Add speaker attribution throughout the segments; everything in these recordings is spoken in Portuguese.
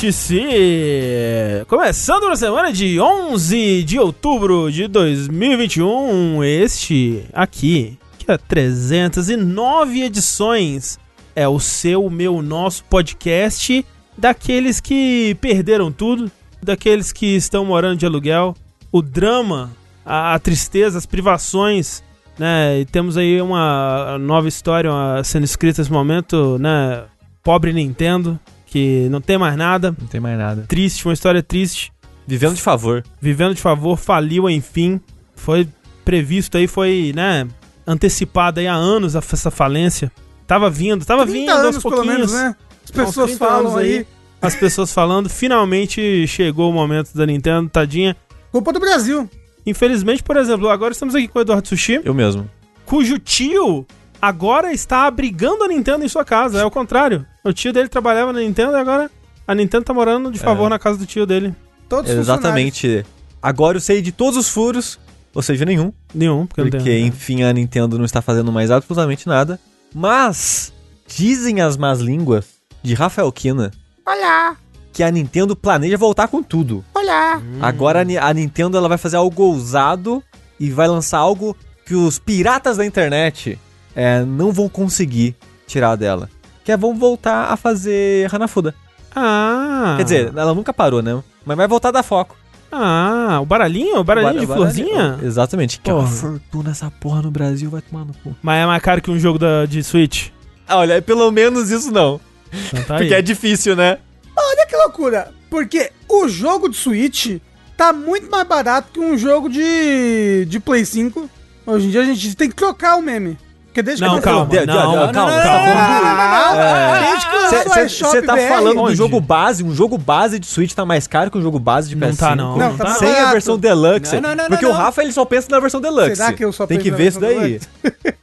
Speaker 1: Vértice! Começando na semana de 11 de outubro de 2021, este aqui, que é 309 edições, é o seu, meu, nosso podcast daqueles que perderam tudo, daqueles que estão morando de aluguel, o drama, a, a tristeza, as privações, né? E temos aí uma nova história uma, sendo escrita nesse momento, né? Pobre Nintendo, que não tem mais nada,
Speaker 2: Não tem mais nada.
Speaker 1: triste, uma história triste,
Speaker 2: Vivendo de favor.
Speaker 1: vivendo de favor, faliu enfim, foi previsto aí, foi, né, antecipado aí há anos a- essa falência. Tava vindo, tava
Speaker 3: 30
Speaker 1: vindo aos
Speaker 3: anos, pelo
Speaker 1: pouquinhos.
Speaker 3: menos, né? As pessoas
Speaker 1: 30
Speaker 3: falam
Speaker 1: anos
Speaker 3: aí.
Speaker 1: As pessoas falando, finalmente chegou o momento da Nintendo, tadinha.
Speaker 3: Culpa do Brasil.
Speaker 1: Infelizmente, por exemplo, agora estamos aqui com o Eduardo Sushi,
Speaker 2: Eu mesmo.
Speaker 1: cujo tio agora está abrigando a Nintendo em sua casa. É o contrário. O tio dele trabalhava na Nintendo e agora a Nintendo tá morando de favor
Speaker 2: É.
Speaker 1: na casa do tio dele.
Speaker 3: Todos os
Speaker 2: Exatamente. Agora eu sei de todos os furos, ou seja, nenhum.
Speaker 1: Nenhum, porque,
Speaker 2: Porque, enfim, a Nintendo não está fazendo mais absolutamente nada. Mas, dizem as más línguas de Rafael Kina
Speaker 3: Olha,
Speaker 2: que a Nintendo planeja voltar com tudo.
Speaker 3: olha.
Speaker 2: Agora a, Ni- a Nintendo ela vai fazer algo ousado e vai lançar algo que os piratas da internet é, não vão conseguir tirar dela. Que é vão voltar a fazer Hanafuda.
Speaker 1: Ah.
Speaker 2: Quer dizer, ela nunca parou, né? Mas vai voltar a dar foco.
Speaker 1: Ah, o baralhinho? O baralhinho de
Speaker 2: Baralho-
Speaker 1: florzinha?
Speaker 2: Exatamente. Que é uma
Speaker 1: Porra.
Speaker 2: fortuna essa porra no Brasil, vai tomar no cu.
Speaker 1: Mas é mais caro que um jogo da, de Switch.
Speaker 2: Ah, olha, pelo menos isso não.
Speaker 1: Então tá aí.
Speaker 2: Porque é difícil, né?
Speaker 3: Olha que loucura. Porque o jogo de Switch tá muito mais barato que um jogo de, de Play 5. Hoje em dia a gente tem que trocar o meme. Porque desde
Speaker 1: Não,
Speaker 3: que
Speaker 1: calma.
Speaker 2: De- de-
Speaker 1: não,
Speaker 2: de-
Speaker 1: não,
Speaker 2: calma,
Speaker 1: não,
Speaker 2: calma.
Speaker 3: Desde que lançou o
Speaker 2: Você tá falando
Speaker 1: Onde?
Speaker 2: do jogo base, um jogo base de Switch tá mais caro que um jogo base de
Speaker 1: Não
Speaker 2: PS5.
Speaker 1: tá, não.
Speaker 3: Não, tá
Speaker 2: Sem a versão Deluxe.
Speaker 4: Não, não, não,
Speaker 2: porque
Speaker 4: não,
Speaker 2: o
Speaker 4: não.
Speaker 2: Rafa ele só pensa na versão Deluxe.
Speaker 3: Será que eu só
Speaker 2: Tem que
Speaker 3: na
Speaker 2: ver isso
Speaker 3: versão
Speaker 2: daí.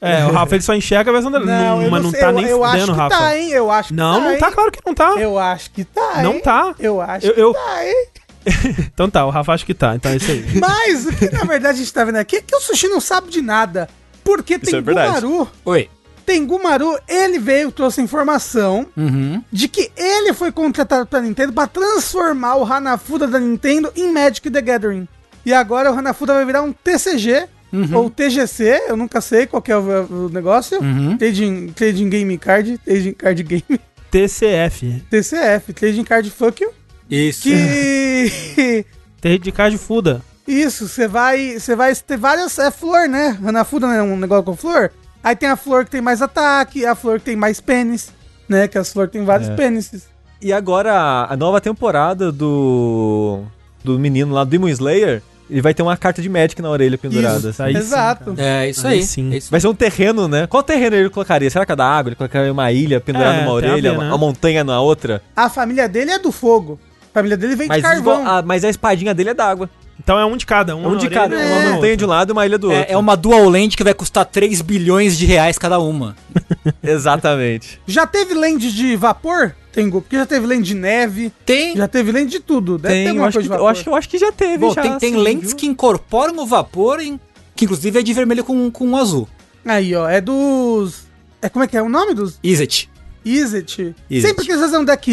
Speaker 1: É, o Rafa ele só enxerga a versão.
Speaker 3: Não, eu
Speaker 1: mas
Speaker 3: não
Speaker 1: não
Speaker 3: sei,
Speaker 1: tá
Speaker 3: eu,
Speaker 1: nem
Speaker 3: eu acho
Speaker 1: fudendo,
Speaker 3: que
Speaker 1: Rafa.
Speaker 3: tá, hein? Eu acho que
Speaker 1: Não,
Speaker 3: tá,
Speaker 1: não tá, claro que não tá.
Speaker 3: Eu acho que tá,
Speaker 1: Não tá.
Speaker 3: Eu acho
Speaker 1: Eu-
Speaker 3: que tá, hein?
Speaker 1: Então tá, o Rafa acha que tá. Então é isso aí.
Speaker 3: Mas o que na verdade a gente tá vendo aqui é que o Sushi não sabe de nada. Porque tem
Speaker 2: é.
Speaker 3: Gumaru.
Speaker 4: Oi.
Speaker 3: Tem Gumaru, ele veio, trouxe informação
Speaker 4: Uhum.
Speaker 3: de que ele foi contratado pela Nintendo para transformar o Hanafuda da Nintendo em Magic the Gathering. E agora o Hanafuda vai virar um TCG ou TGC, eu nunca sei qual que é o, o negócio.
Speaker 4: Uhum.
Speaker 3: Trading, trading Game Card, Trading Card Game,
Speaker 1: TCF.
Speaker 3: TCF, Trading Card Fuck You.
Speaker 4: Isso.
Speaker 3: Que.
Speaker 1: De card fuda.
Speaker 3: Isso, você vai. Você vai ter várias. É flor, né? Hanafuda não é um negócio com flor. Aí tem a flor que tem mais ataque, a flor que tem mais pênis, né? Que as flores tem vários
Speaker 2: É.
Speaker 3: pênises.
Speaker 2: E agora, a nova temporada do. Do menino lá, do Demon Slayer, ele vai ter uma carta de Magic na orelha pendurada.
Speaker 3: Isso,
Speaker 2: assim.
Speaker 1: Aí sim,
Speaker 3: Exato.
Speaker 4: É isso
Speaker 1: Aí
Speaker 4: aí.
Speaker 1: sim.
Speaker 4: É isso.
Speaker 2: Vai ser um terreno, né? Qual terreno ele colocaria? Será que é da água? Ele colocaria uma ilha pendurada
Speaker 1: É,
Speaker 2: numa
Speaker 1: tem a
Speaker 2: orelha,
Speaker 1: ver, né?
Speaker 2: uma montanha na outra?
Speaker 3: A família dele é do fogo. A família dele vem
Speaker 2: Mas,
Speaker 3: de carvão.
Speaker 2: igual- a, mas a espadinha dele é d'água.
Speaker 1: Então é um de cada. Um,
Speaker 2: Um
Speaker 1: na
Speaker 2: de cada.
Speaker 1: um
Speaker 2: Uma montanha de um lado e uma ilha do outro.
Speaker 4: É, é uma dual land que vai custar 3 bilhões de reais cada uma.
Speaker 2: Exatamente.
Speaker 3: Já teve land de vapor? Tengu, porque já teve land de neve,
Speaker 4: Tem.
Speaker 3: já teve land de tudo. Deve ter
Speaker 2: Tem, eu
Speaker 3: alguma
Speaker 2: acho,
Speaker 3: coisa
Speaker 2: que,
Speaker 3: de
Speaker 2: eu,
Speaker 3: vapor.
Speaker 2: acho, que- eu acho que já teve.
Speaker 4: Bom,
Speaker 2: já,
Speaker 4: tem, tem
Speaker 2: assim,
Speaker 4: lentes
Speaker 2: viu?
Speaker 4: que incorporam o vapor, em, que inclusive é de vermelho com, com azul.
Speaker 3: Aí, ó, é dos... É como é que é o nome dos?
Speaker 4: Iset.
Speaker 3: Izzet.
Speaker 4: Izzet.
Speaker 3: Sempre quis fazer um deck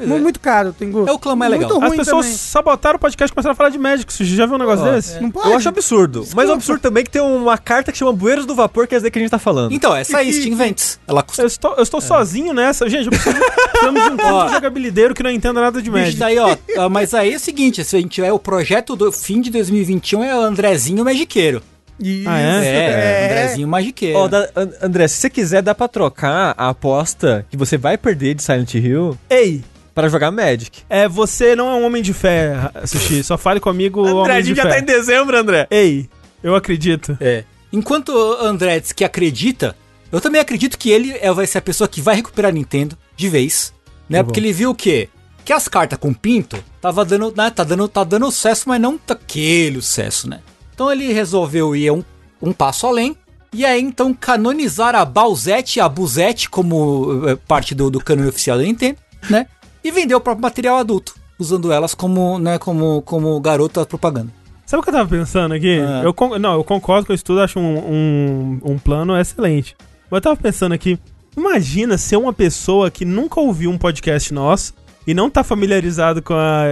Speaker 3: Izzet. Mu- Muito caro, Tengu.
Speaker 4: É o clã
Speaker 3: Muito
Speaker 4: legal.
Speaker 1: As pessoas
Speaker 3: também.
Speaker 1: sabotaram o podcast e começaram a falar de Magic. Você já viu um negócio
Speaker 2: Ó,
Speaker 1: desse?
Speaker 3: Não pode?
Speaker 2: Eu acho absurdo. Mas
Speaker 3: Desculpa.
Speaker 2: é absurdo também que tem uma carta que chama Bueiros do Vapor, que é essa daí que a gente tá falando.
Speaker 4: Então, essa aí, Steam Vents. Ela custa.
Speaker 1: Eu estou, eu estou sozinho nessa. Gente, eu preciso, precisamos de um
Speaker 4: Ó.
Speaker 1: jogabilideiro que não entenda nada de Magic.
Speaker 4: daí, ó. Mas aí é o seguinte: se a gente tiver o projeto do fim de 2021 é o Andrezinho Magiqueiro.
Speaker 3: Isso,
Speaker 1: Ah,
Speaker 4: É, Andrezinho Magiqueiro.
Speaker 2: Ó, da- An- André, se você quiser, dá pra trocar a aposta que você vai perder de Silent Hill
Speaker 1: Ei,
Speaker 2: pra jogar Magic.
Speaker 1: é, você não é um homem de fé, Sushi. Só fale comigo, homem de fé.
Speaker 2: em dezembro, André.
Speaker 1: Ei, eu acredito.
Speaker 4: É. Enquanto o André diz que acredita, eu também acredito que ele é, vai ser a pessoa que vai recuperar a Nintendo de vez, né?
Speaker 1: Tá.
Speaker 4: Porque ele viu o quê? Que as cartas com pinto tava dando, né, tá dando, tá dando sucesso, mas não daquele sucesso, né? Então ele resolveu ir um, um passo além e aí então canonizar a Bowsette e a Buzette como eh, parte do, do cânone oficial da Nintendo, né? E vender o próprio material adulto, usando elas como, né, como, como garota propaganda.
Speaker 1: Sabe o que eu tava pensando aqui?
Speaker 4: Ah.
Speaker 1: Eu con- não, eu concordo com isso tudo, acho um, um, um plano excelente. Mas eu tava pensando aqui, imagina ser uma pessoa que nunca ouviu um podcast nosso, e não tá familiarizado com, a,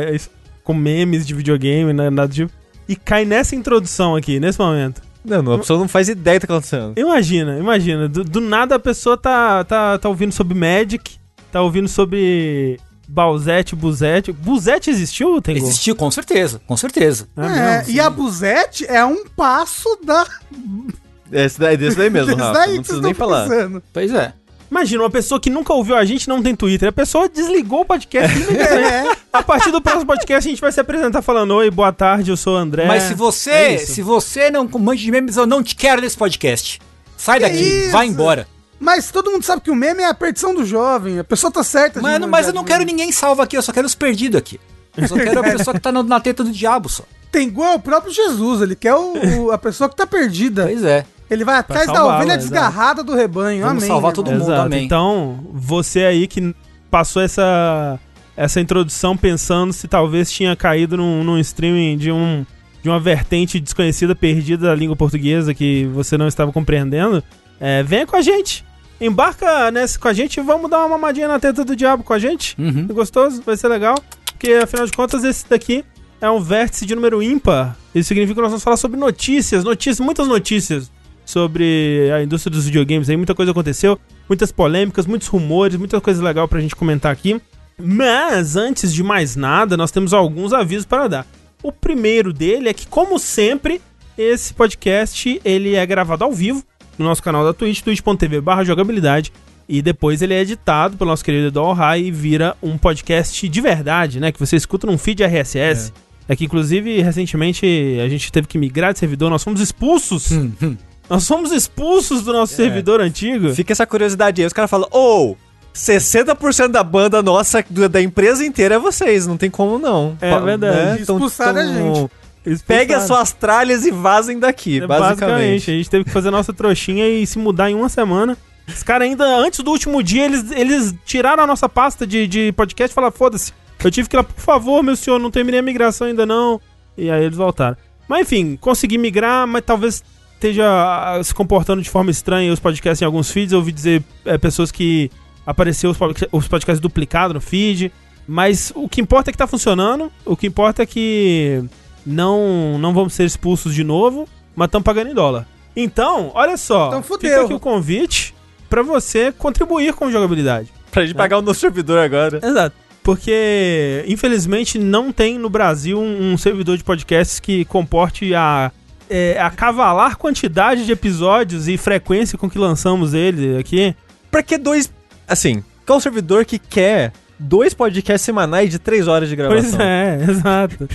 Speaker 1: com memes de videogame, né, nada tipo, e cai nessa introdução aqui, nesse momento.
Speaker 2: Não, não, a pessoa não faz ideia do que tá acontecendo.
Speaker 1: Imagina, imagina. Do, do nada a pessoa tá, tá, tá ouvindo sobre Magic, tá ouvindo sobre Balzete, Buzete. Buzete existiu, Tengu?
Speaker 4: Existiu, com certeza, com certeza.
Speaker 3: É,
Speaker 1: não,
Speaker 3: e a Buzete é um passo da.
Speaker 2: Esse daí, desse daí mesmo, Rafa.
Speaker 3: daí
Speaker 2: Não
Speaker 3: que
Speaker 2: preciso nem falar.
Speaker 3: pensando.
Speaker 4: Pois é.
Speaker 1: Imagina, uma pessoa que nunca ouviu a gente não tem Twitter. A pessoa desligou o podcast.
Speaker 3: É.
Speaker 1: a partir do próximo podcast a gente vai se apresentar falando: Oi, boa tarde, eu sou o André.
Speaker 4: Mas se você,
Speaker 1: é
Speaker 4: se você não manja de memes, eu não te quero nesse podcast. Sai daqui,
Speaker 3: isso?
Speaker 4: vai embora.
Speaker 3: Mas todo mundo sabe que o meme é a perdição do jovem. A pessoa tá certa.
Speaker 4: Mano, mas eu não quero ninguém salvo aqui, eu só quero os perdidos aqui. Eu só quero a pessoa que tá na, na teta do diabo só.
Speaker 3: Tem igual o próprio Jesus, ele quer o, o- a pessoa que tá perdida.
Speaker 4: Pois é.
Speaker 3: Ele vai atrás da ovelha
Speaker 1: exato.
Speaker 3: desgarrada do rebanho.
Speaker 4: Vamos
Speaker 3: Amém.
Speaker 4: salvar todo mundo.
Speaker 1: Exato.
Speaker 4: amém.
Speaker 1: Então, você aí que passou essa, essa introdução pensando se talvez tinha caído num, num streaming de, um, de uma vertente desconhecida, perdida da língua portuguesa que você não estava compreendendo, é, venha com a gente. Embarca nessa com a gente e vamos dar uma mamadinha na teta do diabo com a gente.
Speaker 4: Uhum.
Speaker 1: Gostoso, vai ser legal. Porque afinal de contas, esse daqui é um vértice de número ímpar. Isso significa que nós vamos falar sobre notícias, notícias, muitas notícias sobre a indústria dos videogames aí. Muita coisa aconteceu, muitas polêmicas, muitos rumores, muita coisa legal pra gente comentar aqui. Mas antes de mais nada, nós temos alguns avisos para dar. O primeiro dele é que, como sempre, esse podcast ele é gravado ao vivo no nosso canal da Twitch, twitch.tv barra jogabilidade. E depois ele é editado pelo nosso querido Edu Alhai e vira um podcast de verdade, né? Que você escuta num feed RSS. É. que, inclusive, recentemente a gente teve que migrar de servidor, nós fomos expulsos.
Speaker 4: Hum,
Speaker 1: Nós fomos expulsos do nosso servidor antigo.
Speaker 2: Fica essa curiosidade aí. Os caras falam, ô, 60% da banda nossa, da empresa inteira é vocês. Não tem como não.
Speaker 1: É verdade.
Speaker 3: Expulsaram a gente.
Speaker 1: Eles
Speaker 2: Peguem as suas tralhas e vazem daqui,
Speaker 1: É,
Speaker 2: basicamente.
Speaker 1: A gente teve que fazer nossa trouxinha e se mudar em uma semana. Os caras ainda, antes do último dia, eles, eles tiraram a nossa pasta de, de podcast e falaram, foda-se. Eu tive que ir lá, por favor, meu senhor, não terminei a migração ainda não. E aí eles voltaram. Mas enfim, consegui migrar, mas talvez esteja ah, se comportando de forma estranha os podcasts em alguns feeds. Eu ouvi dizer é, pessoas que apareceu os, os podcasts duplicados no feed. Mas o que importa é que tá funcionando. O que importa é que não, não vamos ser expulsos de novo, mas estamos pagando em dólar. Então, olha só.
Speaker 3: Então fudeu.
Speaker 1: Fica aqui o convite pra você contribuir com jogabilidade.
Speaker 2: Pra gente pagar o nosso servidor agora.
Speaker 1: Exato. Porque, infelizmente, não tem no Brasil um, um servidor de podcasts que comporte a, é, a cavalar quantidade de episódios e frequência com que lançamos ele aqui.
Speaker 2: Pra que dois... Assim, qual o servidor que quer dois podcasts semanais de três horas de gravação?
Speaker 1: Pois é, exato.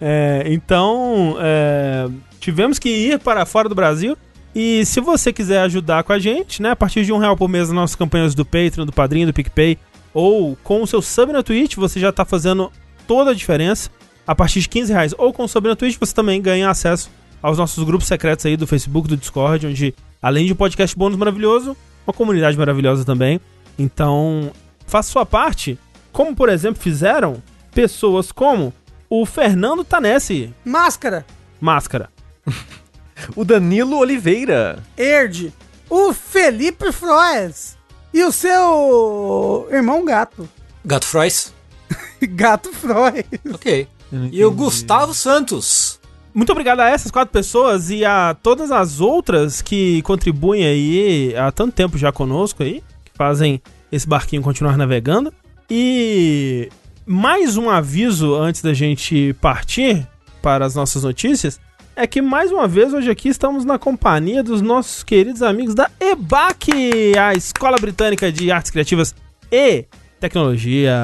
Speaker 1: É, então, é, tivemos que ir para fora do Brasil. E se você quiser ajudar com a gente, né, a partir de um real por mês nas nossas campanhas do Patreon, do Padrinho, do PicPay, ou com o seu sub na Twitch, você já está fazendo toda a diferença. A partir de 15 reais ou com o sub na Twitch, você também ganha acesso aos nossos grupos secretos aí do Facebook, do Discord, onde, além de um podcast bônus maravilhoso, uma comunidade maravilhosa também. Então, faça sua parte, como por exemplo fizeram pessoas como o Fernando Tanesse,
Speaker 3: Máscara,
Speaker 1: máscara.
Speaker 2: O Danilo Oliveira.
Speaker 3: Erd, o Felipe Froes e o seu irmão gato.
Speaker 4: Gato Frois.
Speaker 3: Gato Froes.
Speaker 4: Ok. E o Gustavo Santos.
Speaker 1: Muito obrigado a essas quatro pessoas e a todas as outras que contribuem aí há tanto tempo já conosco aí, que fazem esse barquinho continuar navegando. E mais um aviso antes da gente partir para as nossas notícias é que mais uma vez hoje aqui estamos na companhia dos nossos queridos amigos da EBAC, a Escola Britânica de Artes Criativas e Tecnologia.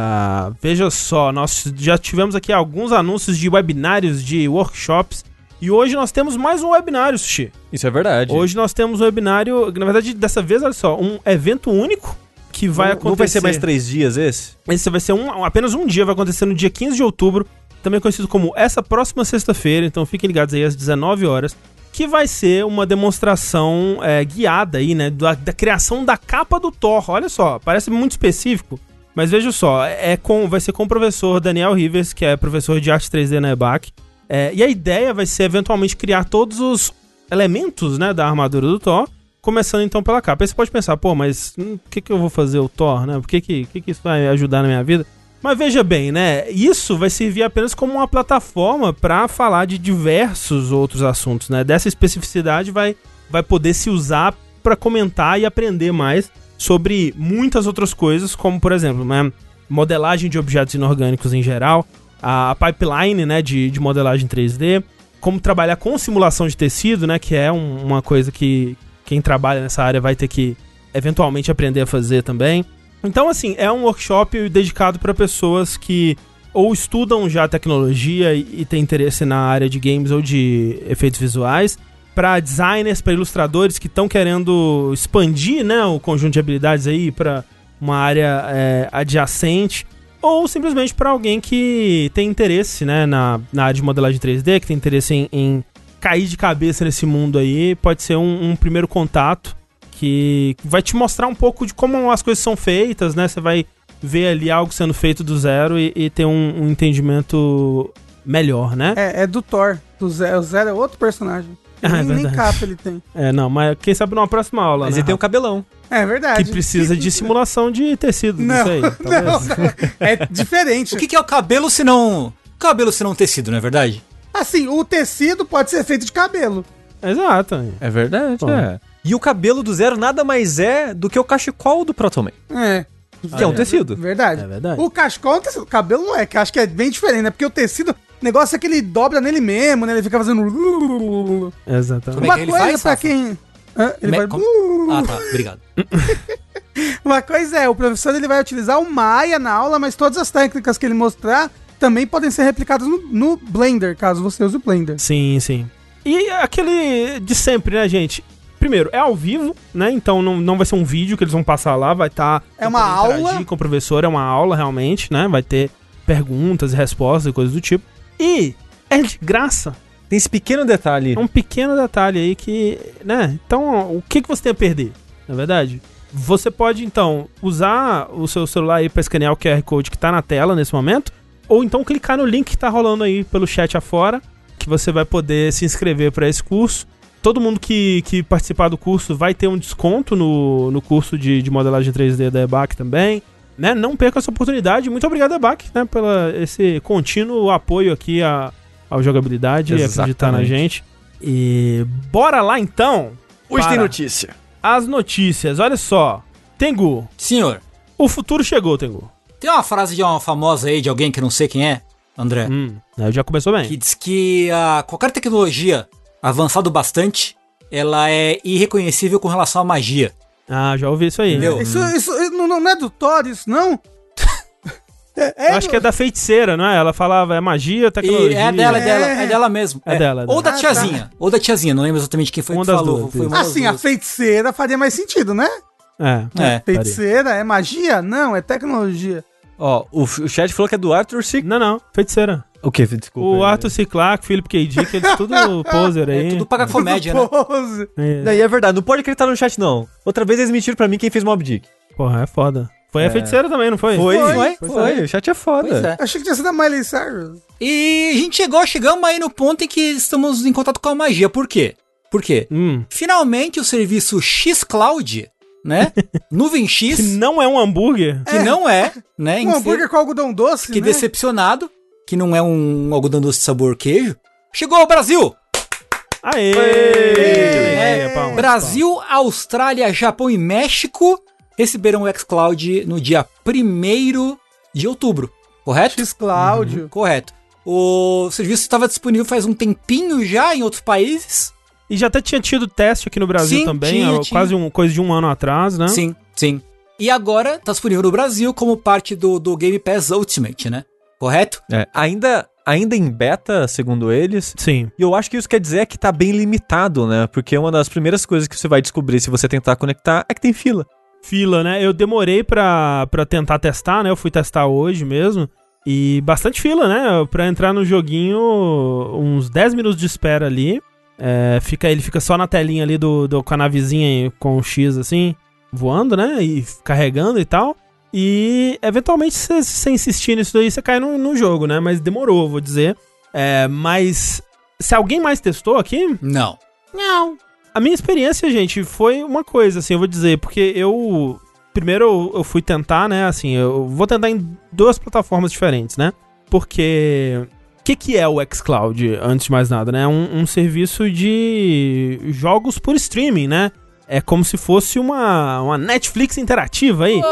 Speaker 1: Veja só, nós já tivemos aqui alguns anúncios de webinários, de workshops, e hoje nós temos mais um webinário, Sushi.
Speaker 2: Isso é verdade.
Speaker 1: Hoje nós temos um webinário, na verdade, dessa vez, olha só, um evento único que vai
Speaker 2: não,
Speaker 1: acontecer.
Speaker 2: não vai ser mais três dias esse?
Speaker 1: Esse vai ser um, apenas um dia, vai acontecer no dia 15 de outubro, também conhecido como essa próxima sexta-feira, então fiquem ligados aí às 19 horas, que vai ser uma demonstração é, guiada aí, né, da, da criação da capa do Thor. Olha só, parece muito específico, mas veja só, é com, vai ser com o professor Daniel Rivers, que é professor de arte 3D na EBAC, é, e a ideia vai ser eventualmente criar todos os elementos, né, da armadura do Thor, começando então pela capa. Aí você pode pensar, pô, mas hum, por que, que eu vou fazer o Thor, né? Por que, que, que, que isso vai ajudar na minha vida? Mas veja bem, né? Isso vai servir apenas como uma plataforma para falar de diversos outros assuntos, né? Dessa especificidade vai, vai poder se usar para comentar e aprender mais sobre muitas outras coisas, como por exemplo, né? modelagem de objetos inorgânicos em geral, a, a pipeline né, de, de modelagem 3D, como trabalhar com simulação de tecido, né? Que é um, uma coisa que quem trabalha nessa área vai ter que eventualmente aprender a fazer também. Então, assim, é um workshop dedicado para pessoas que ou estudam já tecnologia e, e têm interesse na área de games ou de efeitos visuais, para designers, para ilustradores que estão querendo expandir né, o conjunto de habilidades aí para uma área é, adjacente, ou simplesmente para alguém que tem interesse né, na, na área de modelagem 3D, que tem interesse em, em cair de cabeça nesse mundo aí, pode ser um, um primeiro contato que vai te mostrar um pouco de como as coisas são feitas, né? Você vai ver ali algo sendo feito do zero e, e ter um, um, entendimento melhor, né?
Speaker 3: É, é do Thor. Do Zero. O Zero é outro personagem.
Speaker 1: Ah, é
Speaker 3: nem, nem capa ele tem.
Speaker 1: É, não, mas quem sabe numa próxima aula,
Speaker 2: Mas
Speaker 1: né?
Speaker 2: ele tem um cabelão.
Speaker 3: É verdade.
Speaker 1: que precisa de simulação de tecido, não,
Speaker 3: Não,
Speaker 1: sei. talvez.
Speaker 3: não. É diferente.
Speaker 4: O que, que é o cabelo se não. Cabelo se não tecido, não é verdade?
Speaker 3: Assim, o tecido pode ser feito de cabelo.
Speaker 1: Exato.
Speaker 2: É verdade,
Speaker 1: Bom.
Speaker 2: é. E o cabelo do Zero nada mais é do que o cachecol do Proton Man.
Speaker 3: É.
Speaker 2: Que é um tecido.
Speaker 3: Verdade.
Speaker 1: É verdade.
Speaker 3: O cachecol, é um tecido. o cabelo não é, que acho que é bem diferente, né? Porque o tecido, o negócio é que ele dobra nele mesmo, né? Ele fica fazendo.
Speaker 1: Exatamente.
Speaker 4: É
Speaker 3: Uma
Speaker 4: que ele
Speaker 3: coisa
Speaker 4: faz,
Speaker 3: pra
Speaker 4: Rafa?
Speaker 3: quem. Hã? Ele
Speaker 4: Me-
Speaker 3: vai.
Speaker 4: com- Ah, tá. Obrigado.
Speaker 3: Uma coisa é, o professor ele vai utilizar o Maya na aula, mas todas as técnicas que ele mostrar também podem ser replicadas no, no Blender, caso você use o Blender.
Speaker 1: Sim, sim. E aquele de sempre, né, gente? Primeiro, é ao vivo, né? Então não, não vai ser um vídeo que eles vão passar lá, vai estar.
Speaker 3: É uma aula.
Speaker 1: com o professor, é uma aula realmente, né? Vai ter perguntas e respostas e coisas do tipo. E é de graça.
Speaker 2: Tem esse pequeno detalhe.
Speaker 1: É um pequeno detalhe aí que, né? Então, o que, que você tem a perder? Na verdade, você pode então usar o seu celular aí para escanear o QR Code que tá na tela nesse momento, ou então clicar no link que tá rolando aí pelo chat afora, que você vai poder se inscrever para esse curso. Todo mundo que, que participar do curso vai ter um desconto no, no curso de, de modelagem 3D da EBAC também. Né? Não perca essa oportunidade. Muito obrigado, EBAC, né, pela esse contínuo apoio aqui à, à jogabilidade e acreditar na
Speaker 2: Exatamente.
Speaker 1: gente. E bora lá então.
Speaker 2: Hoje tem notícia.
Speaker 1: As notícias, olha só. Tengu,
Speaker 4: Senhor,
Speaker 1: o futuro chegou, Tengu.
Speaker 4: Tem uma frase de uma famosa aí, de alguém que não sei quem é, André,
Speaker 1: Hum, aí já começou bem.
Speaker 4: que diz que ah, qualquer tecnologia avançado bastante, ela é irreconhecível com relação à magia.
Speaker 1: Ah, já ouvi isso aí.
Speaker 4: Entendeu?
Speaker 3: Isso, isso não, não é do Thor, isso não?
Speaker 1: Eu acho que é da feiticeira, não é? Ela falava, é magia,
Speaker 4: E
Speaker 1: tecnologia.
Speaker 4: é dela, é dela,
Speaker 3: É.
Speaker 4: é dela mesmo.
Speaker 1: É dela, é
Speaker 4: Ou da
Speaker 3: dela.
Speaker 4: tiazinha, ou da tiazinha, não lembro exatamente quem foi
Speaker 1: Uma
Speaker 4: que
Speaker 1: das
Speaker 4: falou.
Speaker 1: duas,
Speaker 4: foi uma das
Speaker 3: Assim, a feiticeira faria mais sentido, né?
Speaker 1: É.
Speaker 4: É.
Speaker 3: Feiticeira é magia? Não, é tecnologia.
Speaker 2: Ó, o, o chat falou que é do Arthur Sick.
Speaker 1: Não, não, feiticeira.
Speaker 2: O que? Desculpa.
Speaker 1: o Arthur C. Clarke, Philip K. Dick, eles tudo poser aí.
Speaker 4: É tudo paga comédia, né?
Speaker 3: Pose.
Speaker 1: É.
Speaker 2: Daí é verdade, não pode acreditar no chat, não. Outra vez eles mentiram pra mim quem fez Mob Dick.
Speaker 1: Porra, é foda. Foi a
Speaker 2: É.
Speaker 1: feiticeira também, não foi?
Speaker 2: Foi,
Speaker 4: Foi,
Speaker 2: foi.
Speaker 4: foi.
Speaker 2: O chat é foda.
Speaker 4: Pois é.
Speaker 3: Achei que tinha sido a Miley Cyrus.
Speaker 4: E a gente chegou, chegamos aí no ponto em que estamos em contato com a magia. Por quê? Por quê?
Speaker 1: Hum.
Speaker 4: Finalmente o serviço X-Cloud, né? Nuvem X,
Speaker 1: Que não é um hambúrguer.
Speaker 4: que não é, né?
Speaker 3: Um hambúrguer com algodão doce,
Speaker 4: Que
Speaker 3: né?
Speaker 4: decepcionado, que não é um algodão doce de sabor queijo. Chegou ao Brasil!
Speaker 1: Aê!
Speaker 4: É,
Speaker 1: palmas,
Speaker 4: Brasil, Austrália, Japão e México receberam o xCloud no dia 1 de outubro, correto?
Speaker 3: X-Cláudio.
Speaker 4: Correto. O serviço estava disponível faz um tempinho já em outros países.
Speaker 1: E já até tinha tido teste aqui no Brasil
Speaker 4: Sim,
Speaker 1: também,
Speaker 4: tinha,
Speaker 1: ó,
Speaker 4: tinha.
Speaker 1: quase um, coisa de um ano atrás, né?
Speaker 4: Sim, sim. E agora está disponível no Brasil como parte do, do Game Pass Ultimate, né? Correto?
Speaker 2: É, ainda, ainda em beta, segundo eles.
Speaker 1: Sim.
Speaker 2: E eu acho que isso quer dizer que tá bem limitado, né? Porque uma das primeiras coisas que você vai descobrir se você tentar conectar é que tem fila.
Speaker 1: Fila, né? Eu demorei pra, pra tentar testar, né? Eu fui testar hoje mesmo. E bastante fila, né? Pra entrar no joguinho, uns 10 minutos de espera ali. É, fica, ele fica só na telinha ali do, do, com a navezinha com o X assim, voando, né? E carregando e tal. E eventualmente, se você insistir nisso daí, você cai no, no jogo, né? Mas demorou, vou dizer. É, mas se alguém mais testou aqui,
Speaker 4: Não.
Speaker 3: Não.
Speaker 1: a minha experiência, gente, foi uma coisa, assim, eu vou dizer, porque eu primeiro eu, eu fui tentar, né? Assim, eu vou tentar em duas plataformas diferentes, né? Porque. O que, que é o xCloud, antes de mais nada, né? Um, um serviço de jogos por streaming, né? É como se fosse uma, uma Netflix interativa aí.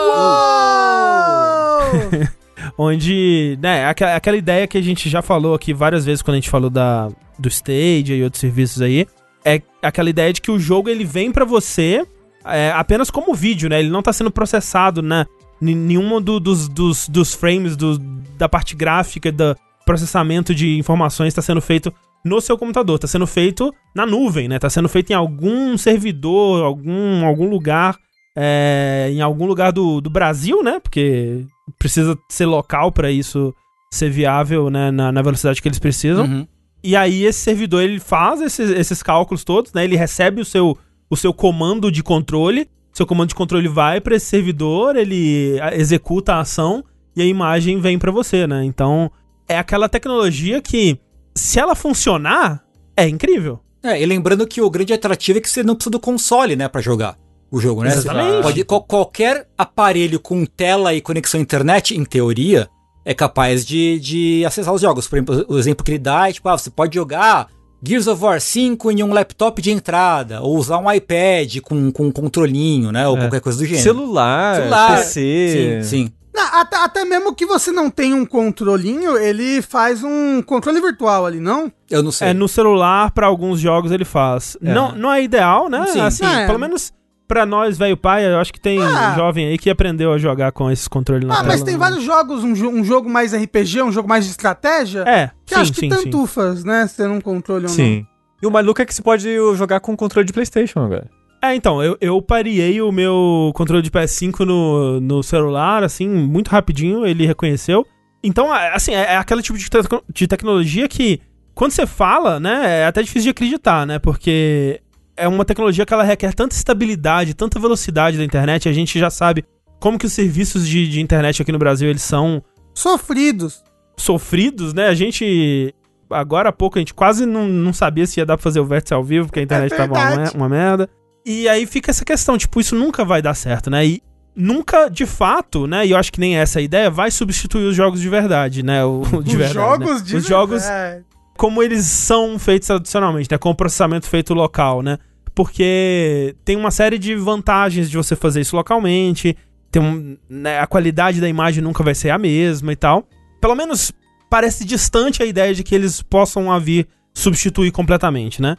Speaker 1: onde, né, aquela, aquela ideia que a gente já falou aqui várias vezes quando a gente falou da, do Stadia e outros serviços aí, é aquela ideia de que o jogo ele vem para você é, apenas como vídeo, né? Ele não tá sendo processado, né? Nenhum do, dos, dos, dos frames do, da parte gráfica, do processamento de informações está sendo feito no seu computador, está sendo feito na nuvem, né? Está sendo feito em algum servidor, algum, algum lugar, é, em algum lugar do, do Brasil, né? Porque precisa ser local para isso ser viável, né? Na, na, velocidade que eles precisam. Uhum. E aí esse servidor ele faz esses, esses cálculos todos, né? Ele recebe o seu, o seu comando de controle. Seu comando de controle vai para esse servidor, ele executa a ação e a imagem vem para você, né? Então é aquela tecnologia que se ela funcionar, é incrível.
Speaker 4: É, e lembrando que o grande atrativo é que você não precisa do console, né, para jogar o jogo, né?
Speaker 1: Exatamente.
Speaker 4: Pode, qualquer aparelho com tela e conexão à internet, em teoria, é capaz de, de acessar os jogos. Por exemplo, o exemplo que ele dá é tipo, ah, você pode jogar Gears of War 5 em um laptop de entrada, ou usar um iPad com, com um controlinho, né? Ou é. qualquer coisa do gênero.
Speaker 2: Celular, Celular PC.
Speaker 4: Sim, sim.
Speaker 3: Até, até mesmo que você não tenha um controlinho, ele faz um controle virtual ali, não?
Speaker 1: Eu não sei. É, no celular, para alguns jogos ele faz. É. Não, não é ideal, né? Sim. Assim, é. pelo menos pra nós, velho pai, eu acho que tem ah. um jovem aí que aprendeu a jogar com esses controles na
Speaker 3: Ah, tela, mas tem né? vários jogos, um, um, jogo mais RPG, um jogo mais de estratégia.
Speaker 1: É,
Speaker 3: que sim, acho que sim, tantufas, sim. né? Se tem um controle ou
Speaker 2: não. Sim. E o maluco é que você pode jogar com controle de PlayStation agora.
Speaker 1: É, então, eu, eu parei o meu controle de PS5 no, no celular, assim, muito rapidinho, ele reconheceu. Então, assim, é, é aquele tipo de, te de tecnologia que, quando você fala, né, é até difícil de acreditar, né? Porque é uma tecnologia que ela requer tanta estabilidade, tanta velocidade da internet, a gente já sabe como que os serviços de, de internet aqui no Brasil, eles são...
Speaker 3: Sofridos.
Speaker 1: Sofridos, né? A gente... Agora há pouco a gente quase não, não sabia se ia dar pra fazer o vértice ao vivo, porque a internet é tava uma, uma merda. E aí fica essa questão, tipo, isso nunca vai dar certo, né? E nunca, de fato, né? E eu acho que nem essa é a ideia, vai substituir os jogos de verdade, né? O, de
Speaker 3: os
Speaker 1: verdade,
Speaker 3: jogos
Speaker 1: né?
Speaker 3: de
Speaker 1: Os jogos como eles são feitos tradicionalmente, né? Com o processamento feito local, né? Porque tem uma série de vantagens de você fazer isso localmente. Tem um, né, a qualidade da imagem nunca vai ser a mesma e tal. Pelo menos parece distante a ideia de que eles possam vir substituir completamente, né?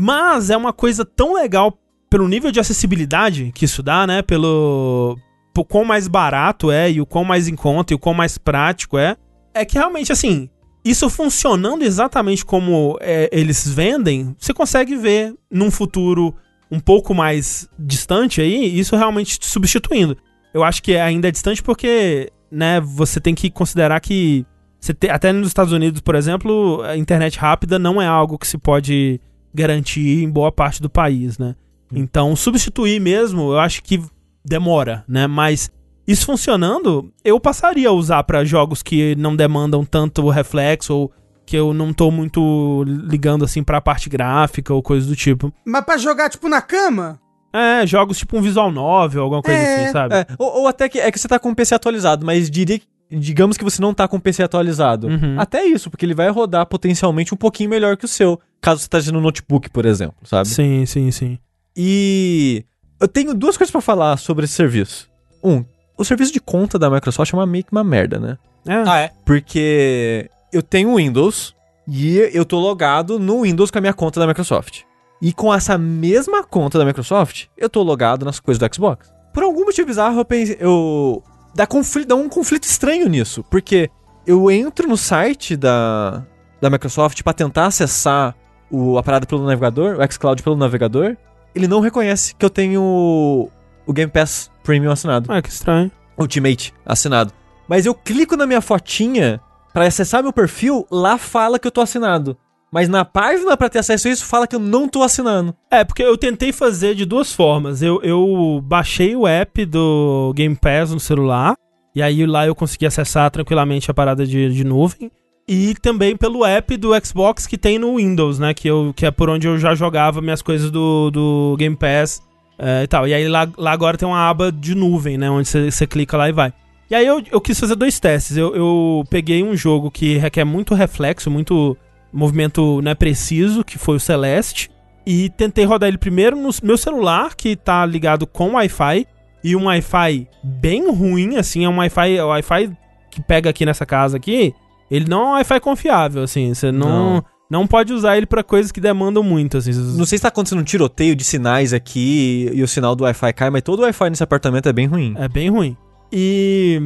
Speaker 1: Mas é uma coisa tão legal pelo nível de acessibilidade que isso dá, né? Pelo, pelo quão mais barato é e o quão mais em conta e o quão mais prático é. É que realmente, assim, isso funcionando exatamente como é, eles vendem, você consegue ver num futuro um pouco mais distante aí, isso realmente substituindo. Eu acho que ainda é distante porque, né, você tem que considerar que te, até nos Estados Unidos, por exemplo, a internet rápida não é algo que se pode garantir em boa parte do país, né? Então, substituir mesmo, eu acho que demora, né? Mas isso funcionando, eu passaria a usar para jogos que não demandam tanto reflexo ou que eu não tô muito ligando assim para a parte gráfica ou coisa do tipo.
Speaker 3: Mas para jogar tipo na cama?
Speaker 1: É, jogos tipo um visual novel, alguma coisa é, assim, sabe?
Speaker 2: É, ou, ou, até que é que você tá com o PC atualizado, mas diria digamos que você não tá com o PC atualizado. Uhum. Até isso, porque ele vai rodar potencialmente um pouquinho melhor que o seu, caso você esteja no notebook, por exemplo, sabe?
Speaker 1: Sim, sim, sim.
Speaker 2: E eu tenho duas coisas para falar sobre esse serviço. Um, o serviço de conta da Microsoft é uma meio que uma merda, né?
Speaker 4: É. Ah, é?
Speaker 2: Porque eu tenho Windows e eu tô logado no Windows com a minha conta da Microsoft. E com essa mesma conta da Microsoft, eu tô logado nas coisas do Xbox. Por algum motivo bizarro, eu pensei. Eu. Dá, conflito, dá um conflito estranho nisso. Porque eu entro no site da, da Microsoft para tentar acessar o, a parada pelo navegador, o xCloud pelo navegador. Ele não reconhece que eu tenho o Game Pass Premium assinado.
Speaker 1: Ah, que estranho.
Speaker 2: Ultimate assinado. Mas eu clico na minha fotinha para acessar meu perfil, lá fala que eu tô assinado. Mas na página para ter acesso a isso fala que eu não tô assinando.
Speaker 1: É, porque eu tentei fazer de duas formas. Eu, eu baixei o app do Game Pass no celular. E aí lá eu consegui acessar tranquilamente a parada de, de nuvem. E também pelo app do Xbox que tem no Windows, né? Que, eu, que é por onde eu já jogava minhas coisas do, do Game Pass é, e tal. E aí lá, lá agora tem uma aba de nuvem, né? Onde você, você clica lá e vai. E aí eu, eu quis fazer dois testes. Eu, eu peguei um jogo que requer muito reflexo, muito movimento né, preciso, que foi o Celeste. E tentei rodar ele primeiro no meu celular, que tá ligado com Wi-Fi. E um Wi-Fi bem ruim, assim, é um Wi-Fi. O Wi-Fi que pega aqui nessa casa aqui, ele não é um Wi-Fi confiável, assim. Você não.
Speaker 2: Não.
Speaker 1: Não pode usar ele pra coisas que demandam muito, assim.
Speaker 2: Não sei se tá acontecendo um tiroteio de sinais aqui e o sinal do Wi-Fi cai, mas todo o Wi-Fi nesse apartamento é bem ruim.
Speaker 1: É bem ruim. E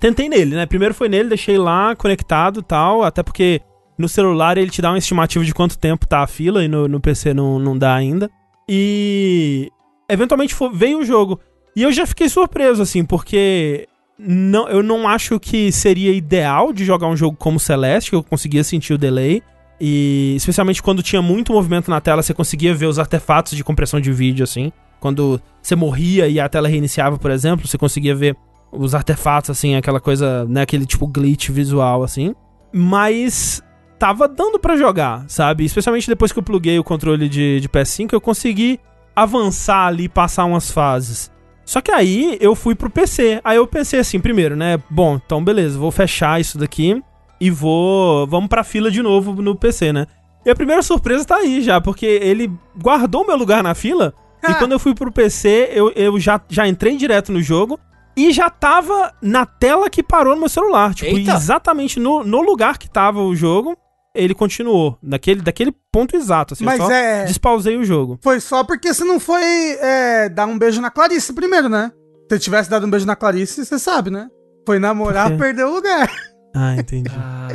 Speaker 1: tentei nele, né? Primeiro foi nele, deixei lá conectado e tal, até porque no celular ele te dá uma estimativa de quanto tempo tá a fila e no, no PC não, não dá ainda. E eventualmente fo- veio o jogo. E eu já fiquei surpreso, assim, porque não, eu não acho que seria ideal de jogar um jogo como Celeste, que eu conseguia sentir o delay. E especialmente quando tinha muito movimento na tela, você conseguia ver os artefatos de compressão de vídeo, assim. Quando você morria e a tela reiniciava, por exemplo, você conseguia ver os artefatos, assim, aquela coisa, né, aquele tipo glitch visual, assim. Mas tava dando pra jogar, sabe? Especialmente depois que eu pluguei o controle de, de PS5, eu consegui avançar ali e passar umas fases. Só que aí eu fui pro PC. Aí eu pensei assim, primeiro, né? Bom, então beleza, vou fechar isso daqui e vou. Vamos pra fila de novo no PC, né? E a primeira surpresa tá aí já, porque ele guardou meu lugar na fila. E
Speaker 3: Ah.
Speaker 1: quando eu fui pro PC, eu, eu já, já entrei direto no jogo e já tava na tela que parou no meu celular. Tipo,
Speaker 4: Eita.
Speaker 1: exatamente no, no lugar que tava o jogo, ele continuou. Daquele, daquele ponto exato. Assim, eu
Speaker 3: Mas
Speaker 1: só
Speaker 3: é.
Speaker 1: despausei o jogo.
Speaker 3: Foi só porque você não foi é, dar um beijo na Clarice primeiro, né? Se você tivesse dado um beijo na Clarice, você sabe, né? Foi namorar, perdeu o lugar.
Speaker 1: Ah, entendi.
Speaker 2: Ah,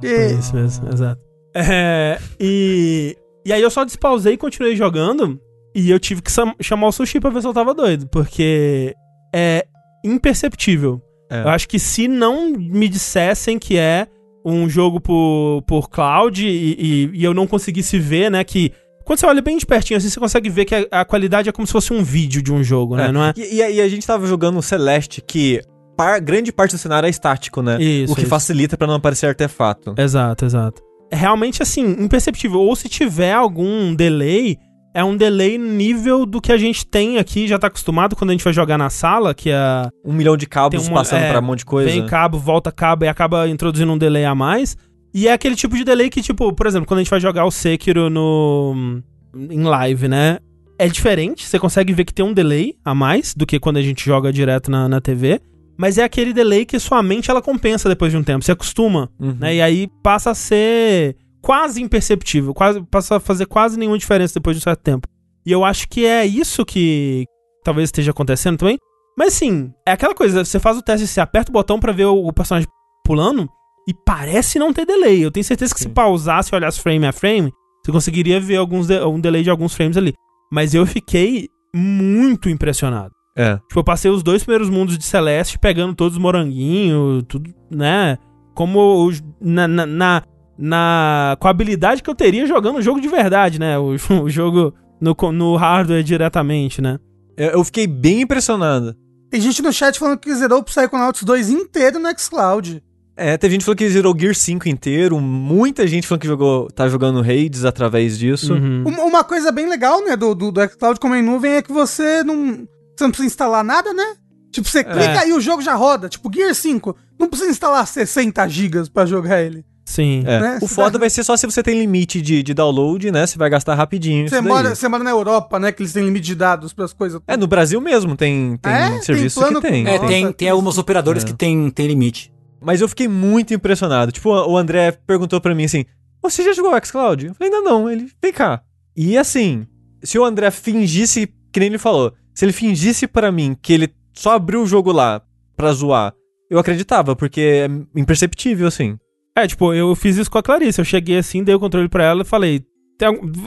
Speaker 3: E-
Speaker 1: isso mesmo, exato. É, e, e aí eu só despausei e continuei jogando. E eu tive que chamar o sushi pra ver se eu tava doido. Porque é imperceptível.
Speaker 2: É.
Speaker 1: Eu acho que se não me dissessem que é um jogo por, por cloud e, e- e eu não conseguisse ver, né, que... Quando você olha bem de pertinho assim, você consegue ver que a, a qualidade é como se fosse um vídeo de um jogo, né?
Speaker 2: É.
Speaker 1: Não é?
Speaker 2: E, e a- e a gente tava jogando o Celeste, que par- grande parte do cenário é estático, né?
Speaker 1: Isso,
Speaker 2: o que
Speaker 1: isso.
Speaker 2: facilita pra não aparecer artefato.
Speaker 1: Exato, exato. É realmente assim, imperceptível. Ou se tiver algum delay, é um delay nível do que a gente tem aqui, já tá acostumado quando a gente vai jogar na sala, que é
Speaker 2: Um milhão de cabos
Speaker 1: uma-
Speaker 2: passando
Speaker 1: é,
Speaker 2: pra um monte de coisa.
Speaker 1: vem cabo, volta cabo e acaba introduzindo um delay a mais. E é aquele tipo de delay que, tipo, por exemplo, quando a gente vai jogar o Sekiro no em live, né? É diferente, você consegue ver que tem um delay a mais do que quando a gente joga direto na, na TV. Mas é aquele delay que sua mente ela compensa depois de um tempo, você acostuma
Speaker 2: Uhum.
Speaker 1: né? E aí passa a ser quase imperceptível, quase, passa a fazer quase nenhuma diferença depois de um certo tempo. E eu acho que é isso que talvez esteja acontecendo também. Mas sim, é aquela coisa, você faz o teste, você aperta o botão pra ver o, personagem pulando e parece não ter delay. Eu tenho certeza que se
Speaker 2: Sim.
Speaker 1: pausasse e olhasse frame a frame, você conseguiria ver alguns de- um delay de alguns frames ali. Mas eu fiquei muito impressionado.
Speaker 2: É.
Speaker 1: Tipo, eu passei os dois primeiros mundos de Celeste pegando todos os moranguinhos, tudo, né? Como os- na, na, na, na- com a habilidade que eu teria jogando o jogo de verdade, né? O, o jogo no, co- no hardware diretamente, né?
Speaker 2: Eu eu fiquei bem impressionado.
Speaker 3: Tem gente no chat falando que zerou o Psychonauts 2 inteiro no xCloud.
Speaker 2: É, teve gente que falou que zerou Gear 5 inteiro, muita gente falando que jogou, tá jogando Raids através disso.
Speaker 1: Uhum.
Speaker 3: Uma, uma coisa bem legal, né, do, do, do xCloud como é em nuvem é que você não, você não precisa instalar nada, né? Tipo, você clica e o jogo já roda. Tipo, Gear 5, não precisa instalar 60 gigas pra jogar ele.
Speaker 1: Sim.
Speaker 2: É.
Speaker 3: Né?
Speaker 2: O foda
Speaker 3: dá-
Speaker 2: vai ser só se você tem limite de, de download, né? Você vai gastar rapidinho.
Speaker 3: Você mora, você mora na Europa, né, que eles têm limite de dados pras coisas.
Speaker 2: É, no Brasil mesmo tem, tem
Speaker 3: É? Tem
Speaker 2: serviço
Speaker 3: plano
Speaker 2: que tem.
Speaker 3: com-
Speaker 4: É,
Speaker 3: Nossa,
Speaker 4: tem, tem algumas operadoras
Speaker 2: É.
Speaker 4: que tem, tem limite.
Speaker 2: Mas eu fiquei muito impressionado. Tipo, o André perguntou pra mim assim: Você já jogou xCloud? Eu falei, ainda não. Ele, vem cá. E assim, se o André fingisse, que nem ele falou, se ele fingisse pra mim que ele só abriu o jogo lá pra zoar, eu acreditava, porque é imperceptível, assim.
Speaker 1: É, tipo, eu fiz isso com a Clarice. Eu cheguei assim, dei o controle pra ela e falei: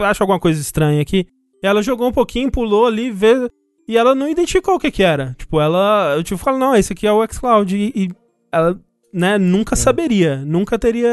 Speaker 1: acho alguma coisa estranha aqui. Ela jogou um pouquinho, pulou ali, vê. E ela não identificou o que que era. Tipo, ela. Eu tipo, falo, não, esse aqui é o xCloud. E, e ela, né, nunca saberia. Nunca teria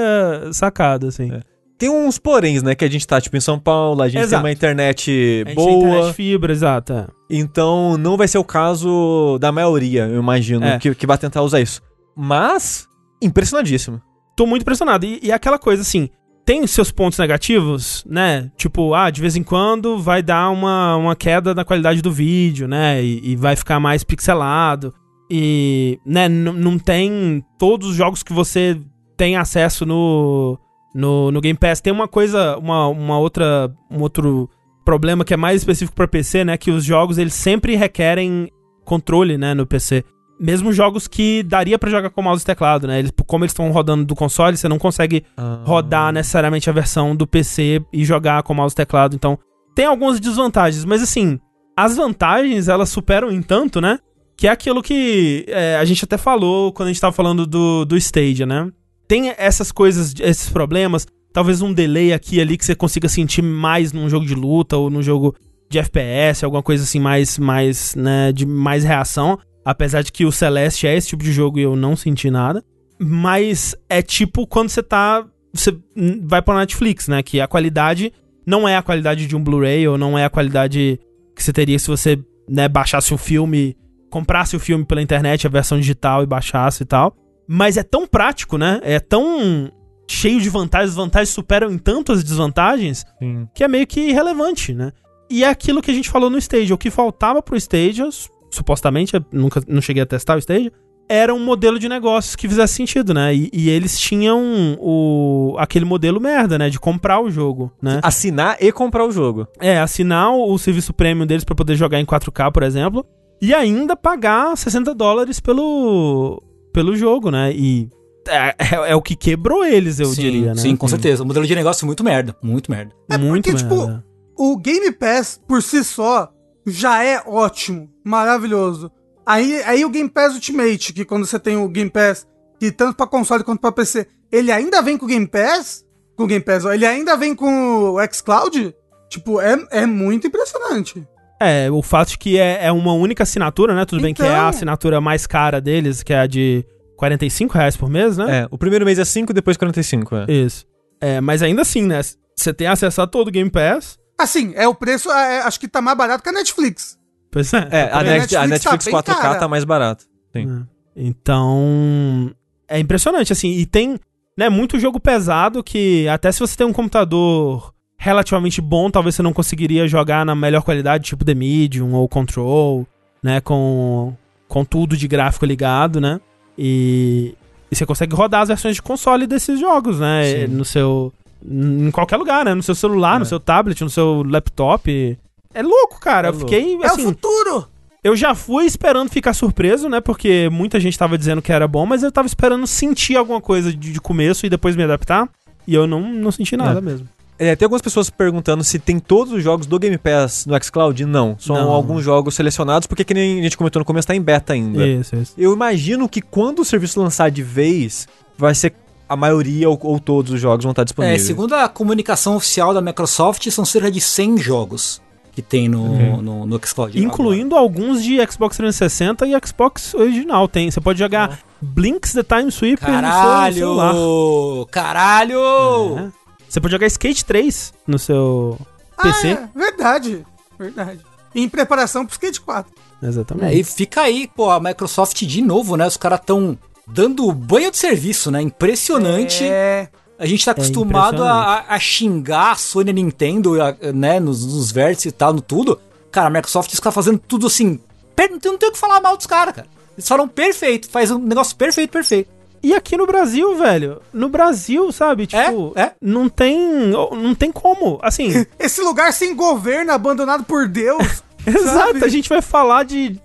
Speaker 1: sacado, assim.
Speaker 2: É. Tem uns poréns, né? Que a gente tá, tipo, em São Paulo, a gente
Speaker 1: Exato.
Speaker 2: tem uma internet
Speaker 1: A gente tem
Speaker 2: boa.
Speaker 1: internet fibra, exato. é.
Speaker 2: Então, não vai ser o caso da maioria, eu imagino,
Speaker 1: É.
Speaker 2: que, que vai tentar usar isso. Mas, impressionadíssimo.
Speaker 1: Tô muito impressionado. E, e aquela coisa assim. tem seus pontos negativos, né? Tipo, ah, de vez em quando vai dar uma, uma queda na qualidade do vídeo, né? E, e vai ficar mais pixelado. E, né, não tem todos os jogos que você tem acesso no, no, no Game Pass. Tem uma coisa, uma, uma outra, um outro problema que é mais específico para PC, né? Que os jogos, eles sempre requerem controle, né, no PC. Mesmo jogos que daria pra jogar com mouse e teclado, né? Eles, como eles estão rodando do console, você não consegue
Speaker 2: Ah.
Speaker 1: rodar necessariamente a versão do PC e jogar com mouse e teclado. Então, tem algumas desvantagens, mas assim, as vantagens elas superam em tanto, né? Que é aquilo que é, a gente até falou quando a gente tava falando do, do Stadia, né? Tem essas coisas, esses problemas, talvez um delay aqui e ali que você consiga sentir mais num jogo de luta ou num jogo de FPS, alguma coisa assim mais, mais, né, de mais reação. Apesar de que o Celeste é esse tipo de jogo e eu não senti nada. Mas é tipo quando você tá. Você vai pra Netflix, né? Que a qualidade não é a qualidade de um Blu-ray ou não é a qualidade que você teria se você né, baixasse um filme, comprasse o filme pela internet, a versão digital e baixasse e tal. Mas é tão prático, né? É tão cheio de vantagens, as vantagens superam em tanto as desvantagens
Speaker 2: Sim.
Speaker 1: que é meio que irrelevante, né? E é aquilo que a gente falou no Stadia. O que faltava pro Stadia, s- supostamente, eu nunca não cheguei a testar o Stadia, era um modelo de negócios que fizesse sentido, né? E, e eles tinham o, aquele modelo merda, né? De comprar o jogo, né?
Speaker 2: Assinar e comprar o jogo.
Speaker 1: É, assinar o, o serviço premium deles pra poder jogar em 4K, por exemplo, e ainda pagar 60 dólares pelo, pelo jogo, né? E é, é- é o que quebrou eles, eu
Speaker 4: sim,
Speaker 1: diria, né?
Speaker 4: Sim, com certeza. O modelo de negócio é muito merda. Muito merda.
Speaker 3: É
Speaker 1: Muito
Speaker 3: porque, tipo,
Speaker 1: merda.
Speaker 3: o Game Pass, por si só, já é ótimo, maravilhoso. Aí, aí o Game Pass Ultimate, que quando você tem o Game Pass, que tanto pra console quanto pra PC, ele ainda vem com o Game Pass, com o Game Pass, ó, ele ainda vem com o xCloud, tipo, é, é muito impressionante.
Speaker 1: É, o fato de que é, é uma única assinatura, né? Tudo bem que é a
Speaker 3: Então.
Speaker 1: assinatura mais cara deles, que é a de 45 reais por mês, né?
Speaker 2: É, o primeiro mês é 5, depois 45, é.
Speaker 1: Isso. É, mas ainda assim, né? Você tem acesso a todo o Game Pass.
Speaker 3: Assim, é o preço, é, acho que tá mais barato que a Netflix.
Speaker 1: Pois é.
Speaker 2: É, a,
Speaker 3: A
Speaker 2: Net- a
Speaker 3: Netflix
Speaker 2: Netflix
Speaker 3: tá bem
Speaker 2: 4K
Speaker 3: cara.
Speaker 2: tá mais barato. Sim.
Speaker 1: Então, é impressionante, assim. E tem, né, muito jogo pesado que até se você tem um computador relativamente bom, talvez você não conseguiria jogar na melhor qualidade, tipo The Medium ou Control, né, com, com tudo de gráfico ligado, né? E, e você consegue rodar as versões de console desses jogos, né?
Speaker 2: Sim.
Speaker 1: No seu... Em qualquer lugar, né? No seu celular,
Speaker 2: É.
Speaker 1: no seu tablet, no seu laptop. É louco, cara.
Speaker 2: É
Speaker 1: eu fiquei,
Speaker 3: É
Speaker 1: assim...
Speaker 3: o futuro!
Speaker 1: Eu já fui esperando ficar surpreso, né? Porque muita gente tava dizendo que era bom, mas eu tava esperando sentir alguma coisa de, de começo e depois me adaptar. E eu não, não senti nada
Speaker 2: É.
Speaker 1: mesmo.
Speaker 2: É, tem algumas pessoas perguntando se tem todos os jogos do Game Pass no xCloud. Não, são
Speaker 1: Não.
Speaker 2: alguns jogos selecionados, porque que nem a gente comentou no começo, tá em beta ainda.
Speaker 1: Isso, isso.
Speaker 2: Eu imagino que quando o serviço lançar de vez, vai ser a maioria ou, ou todos os jogos vão estar
Speaker 4: É,
Speaker 2: disponíveis.
Speaker 4: segundo a comunicação oficial da Microsoft, são cerca de 100 jogos que tem no,
Speaker 2: Uhum.
Speaker 4: no, no xCloud.
Speaker 1: Incluindo alguns de Xbox 360 e Xbox original. Tem. Você pode jogar Blinks the Time Sweeper no seu celular.
Speaker 4: Caralho! Caralho!
Speaker 1: É. Você pode jogar Skate 3 no seu PC.
Speaker 3: Ah, é, verdade, verdade. Em preparação pro Skate 4.
Speaker 1: Exatamente.
Speaker 4: É, e fica aí, pô, a Microsoft de novo, né? Os caras tão dando banho de serviço, né? Impressionante.
Speaker 3: É,
Speaker 4: A gente tá acostumado a,
Speaker 1: impressionante.
Speaker 4: a- a xingar a Sony e a Nintendo, a- né? Nos, nos vértices e tal, no tudo. Cara, a Microsoft está fazendo tudo assim. per- Não tem, não tem o que falar mal dos caras, cara. Eles falam perfeito, faz um negócio perfeito, perfeito.
Speaker 1: E aqui no Brasil, velho, no Brasil, sabe, tipo,
Speaker 4: é.
Speaker 1: não tem, não tem como, assim,
Speaker 3: esse lugar sem governo, abandonado por Deus.
Speaker 1: exato, a gente vai falar de,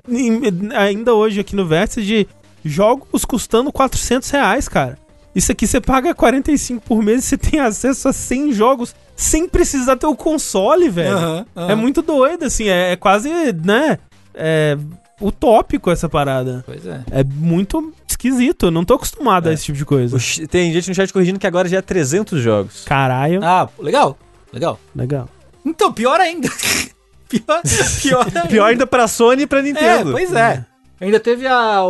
Speaker 1: ainda hoje aqui no Vértice, de jogos custando 400 reais, cara. Isso aqui você paga 45 por mês e você tem acesso a 100 jogos sem precisar ter o console, velho.
Speaker 4: Aham, aham.
Speaker 1: É muito doido, assim, é, é quase, né, é utópico essa parada.
Speaker 4: Pois é.
Speaker 1: É muito esquisito, eu não tô acostumado a esse tipo de coisa.
Speaker 2: Tem gente no chat corrigindo que agora já é 300 jogos.
Speaker 1: Caralho,
Speaker 4: Ah, legal, legal.
Speaker 1: legal.
Speaker 4: Então, pior ainda. pior, pior ainda.
Speaker 2: Pior ainda pra Sony e pra
Speaker 4: É,
Speaker 2: Nintendo.
Speaker 4: pois é. Ainda teve a, o,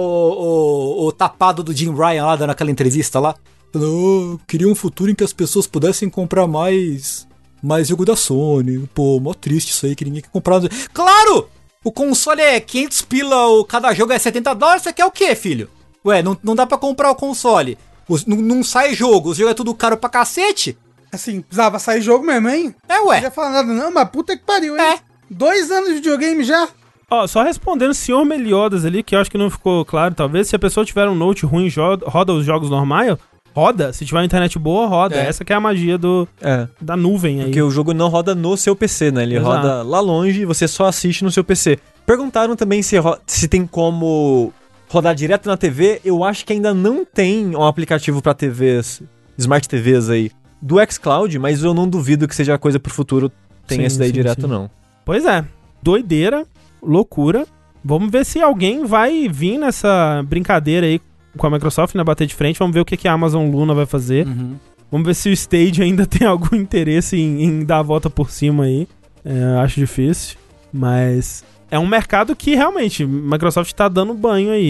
Speaker 4: o, o tapado do Jim Ryan lá, dando aquela entrevista lá. Falou, "Oh, queria um futuro em que as pessoas pudessem comprar mais mais jogo da Sony. Pô, mó triste isso aí, que ninguém quer comprar. Claro! O console é 500 pila, o, cada jogo é 70 dólares, você quer o quê, filho? Ué, não, não dá pra comprar o console. Os- não, não sai jogo, o jogo é tudo caro pra cacete.
Speaker 3: Assim, precisava sair jogo mesmo, hein?
Speaker 4: É,
Speaker 3: Não
Speaker 4: ué.
Speaker 3: ia falar nada, não, mas puta que pariu, hein?
Speaker 4: É.
Speaker 3: Dois anos de videogame já.
Speaker 1: Ó, só respondendo o senhor Meliodas ali, que eu acho que não ficou claro, talvez, se a pessoa tiver um note ruim, roda os jogos normais, roda. Se tiver uma internet boa, roda.
Speaker 4: É.
Speaker 1: Essa que é a magia do,
Speaker 2: É.
Speaker 1: da nuvem aí.
Speaker 2: Porque o jogo não roda no seu PC, né? Ele
Speaker 1: Exato.
Speaker 2: roda lá longe e você só assiste no seu PC. Perguntaram também se, se tem como rodar direto na TV. Eu acho que ainda não tem um aplicativo pra TVs, Smart TVs aí, do xCloud, mas eu não duvido que seja coisa pro futuro tem
Speaker 1: Sim,
Speaker 2: esse daí
Speaker 1: sim,
Speaker 2: direto,
Speaker 1: sim.
Speaker 2: não.
Speaker 1: Pois é, doideira, loucura. Vamos ver se alguém vai vir nessa brincadeira aí com a Microsoft, né, bater de frente. Vamos ver o que, que a Amazon Luna vai fazer.
Speaker 4: Uhum.
Speaker 1: Vamos ver se o Stage ainda tem algum interesse em, em dar a volta por cima aí. É, acho difícil, mas é um mercado que realmente Microsoft tá dando banho aí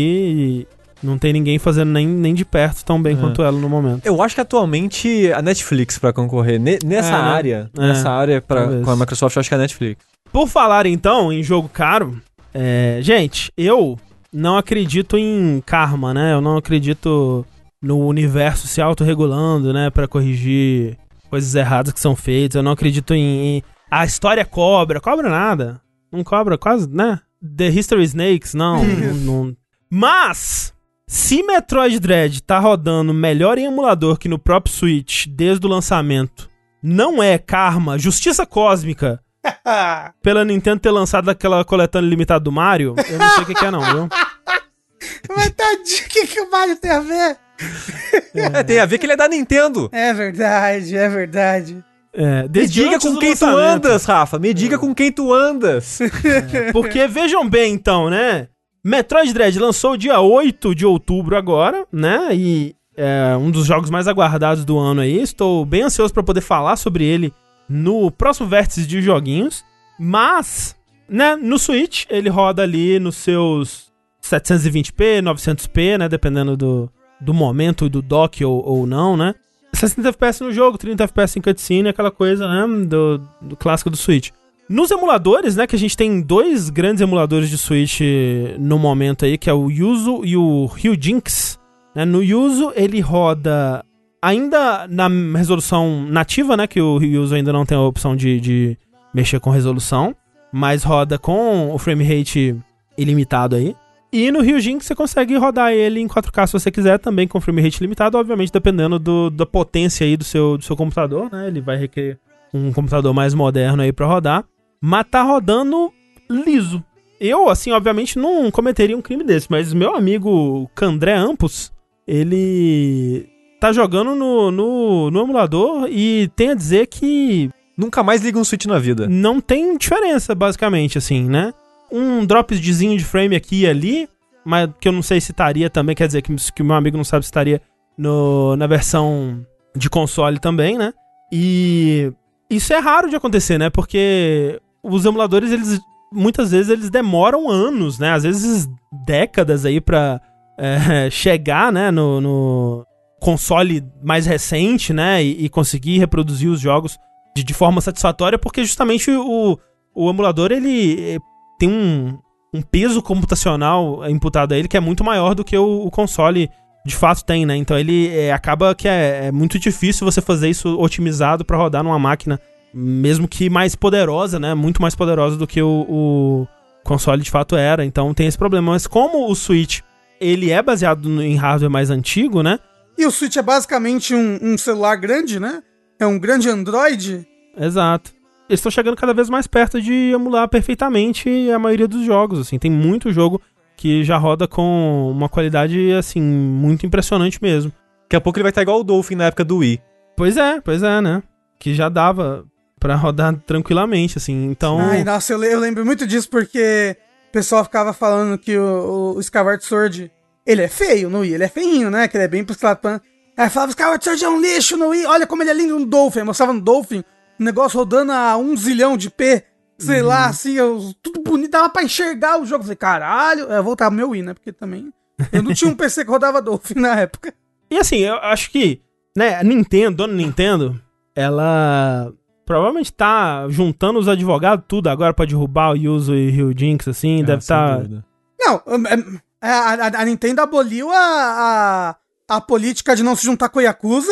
Speaker 1: e não tem ninguém fazendo nem, nem de perto tão bem
Speaker 2: É.
Speaker 1: quanto ela no momento.
Speaker 2: Eu acho que atualmente a Netflix pra concorrer ne- nessa
Speaker 1: É,
Speaker 2: área,
Speaker 1: É,
Speaker 2: nessa área pra, com a Microsoft, eu acho que é a Netflix.
Speaker 1: Por falar então em jogo caro, é, gente, eu não acredito em karma, né? Eu não acredito no universo se autorregulando, né, Pra corrigir coisas erradas que são feitas. Eu não acredito em, em- a história cobra, cobra nada. Não cobra quase, né? The History Snakes, não, não, não. Mas se Metroid Dread tá rodando melhor em emulador que no próprio Switch desde o lançamento, não é karma, justiça cósmica pela Nintendo ter lançado aquela coletânea limitada do Mario, eu não sei o que, que é não, viu?
Speaker 3: Mas tadinho, o que, que o Mario tem a ver?
Speaker 2: É, tem a ver que ele é da Nintendo.
Speaker 3: É verdade, é verdade.
Speaker 1: É,
Speaker 2: Me diga com quem tu andas, Rafa. Me diga com quem tu andas.
Speaker 1: Porque vejam bem então, né? Metroid Dread lançou dia 8 de outubro agora, né? E é um dos jogos mais aguardados do ano aí. Estou bem ansioso para poder falar sobre ele no próximo vértice de joguinhos. Mas, né, no Switch ele roda ali nos seus 720p, 900p, né? Dependendo do, do momento, do dock ou, ou não, né? 60 FPS no jogo, 30 FPS em cutscene, aquela coisa, né? Do, do clássico do Switch. Nos emuladores, né, que a gente tem dois grandes emuladores de Switch no momento aí, que é o Yuzu e o Ryujinx. Né? No Yuzu, ele roda ainda na resolução nativa, né, que o Yuzu ainda não tem a opção de, de mexer com resolução, mas roda com o frame rate ilimitado aí. E no Ryujinx você consegue rodar ele em 4K se você quiser, também com frame rate limitado, obviamente dependendo do, da potência aí do seu, do seu computador, né, ele vai requerer um computador mais moderno aí pra rodar mas tá rodando liso. Eu, assim, obviamente não cometeria um crime desse, mas meu amigo Candré Ampos, ele tá jogando no, no, no emulador e tem a dizer que
Speaker 2: Nunca mais liga um Switch na vida.
Speaker 1: não tem diferença, basicamente, assim, né? Um dropzinho de frame aqui e ali, mas que eu não sei se estaria também, quer dizer, que, que o meu amigo não sabe se estaria no, na versão de console também, né? E isso é raro de acontecer, né? Porque os emuladores, eles muitas vezes eles demoram anos, né? Às vezes décadas aí pra é, chegar, né, no, no console mais recente, né? E, e conseguir reproduzir os jogos de, de forma satisfatória, porque justamente o, o emulador ele eh, tem um, um peso computacional imputado a ele que é muito maior do que o, o console de fato tem, né? Então ele eh, acaba que é, é muito difícil você fazer isso otimizado pra rodar numa máquina, mesmo que mais poderosa, né? Muito mais poderosa do que o, o console de fato era. Então tem esse problema. Mas como o Switch ele é baseado em hardware mais antigo, né?
Speaker 3: E o Switch é basicamente um, um celular grande, né? É um grande Android.
Speaker 1: Exato. Eles estão chegando cada vez mais perto de emular perfeitamente a maioria dos jogos, assim. Tem muito jogo que já roda com uma qualidade, assim, muito impressionante mesmo.
Speaker 2: Daqui a pouco ele vai estar igual o Dolphin na época do Wii.
Speaker 1: Pois é, pois é, né? Que já dava pra rodar tranquilamente, assim. Então,
Speaker 3: Ai, nossa, eu, le- eu lembro muito disso porque o pessoal ficava falando que o, o Skyward Sword, ele é feio no Wii, ele é feinho, né? Que ele é bem pistolado. Aí falava, Skyward Sword é um lixo no Wii, olha como ele é lindo no Dolphin. Aí Mostrava no Dolphin, um negócio rodando a um zilhão de P, sei lá, assim, eu- tudo bonito, dava pra enxergar o jogo. Eu falei, caralho, eu voltava pro meu Wii, né? Porque também eu não tinha um PC que rodava Dolphin na época.
Speaker 1: E assim, eu acho que, né, a Nintendo, dona Nintendo, ela provavelmente tá juntando os advogados tudo agora pra derrubar o Yuzo e o Jinx, assim,
Speaker 2: É,
Speaker 1: deve estar...
Speaker 2: dúvida.
Speaker 3: Não, é, a, a- a Nintendo aboliu a, a, a política de não se juntar com o Yakuza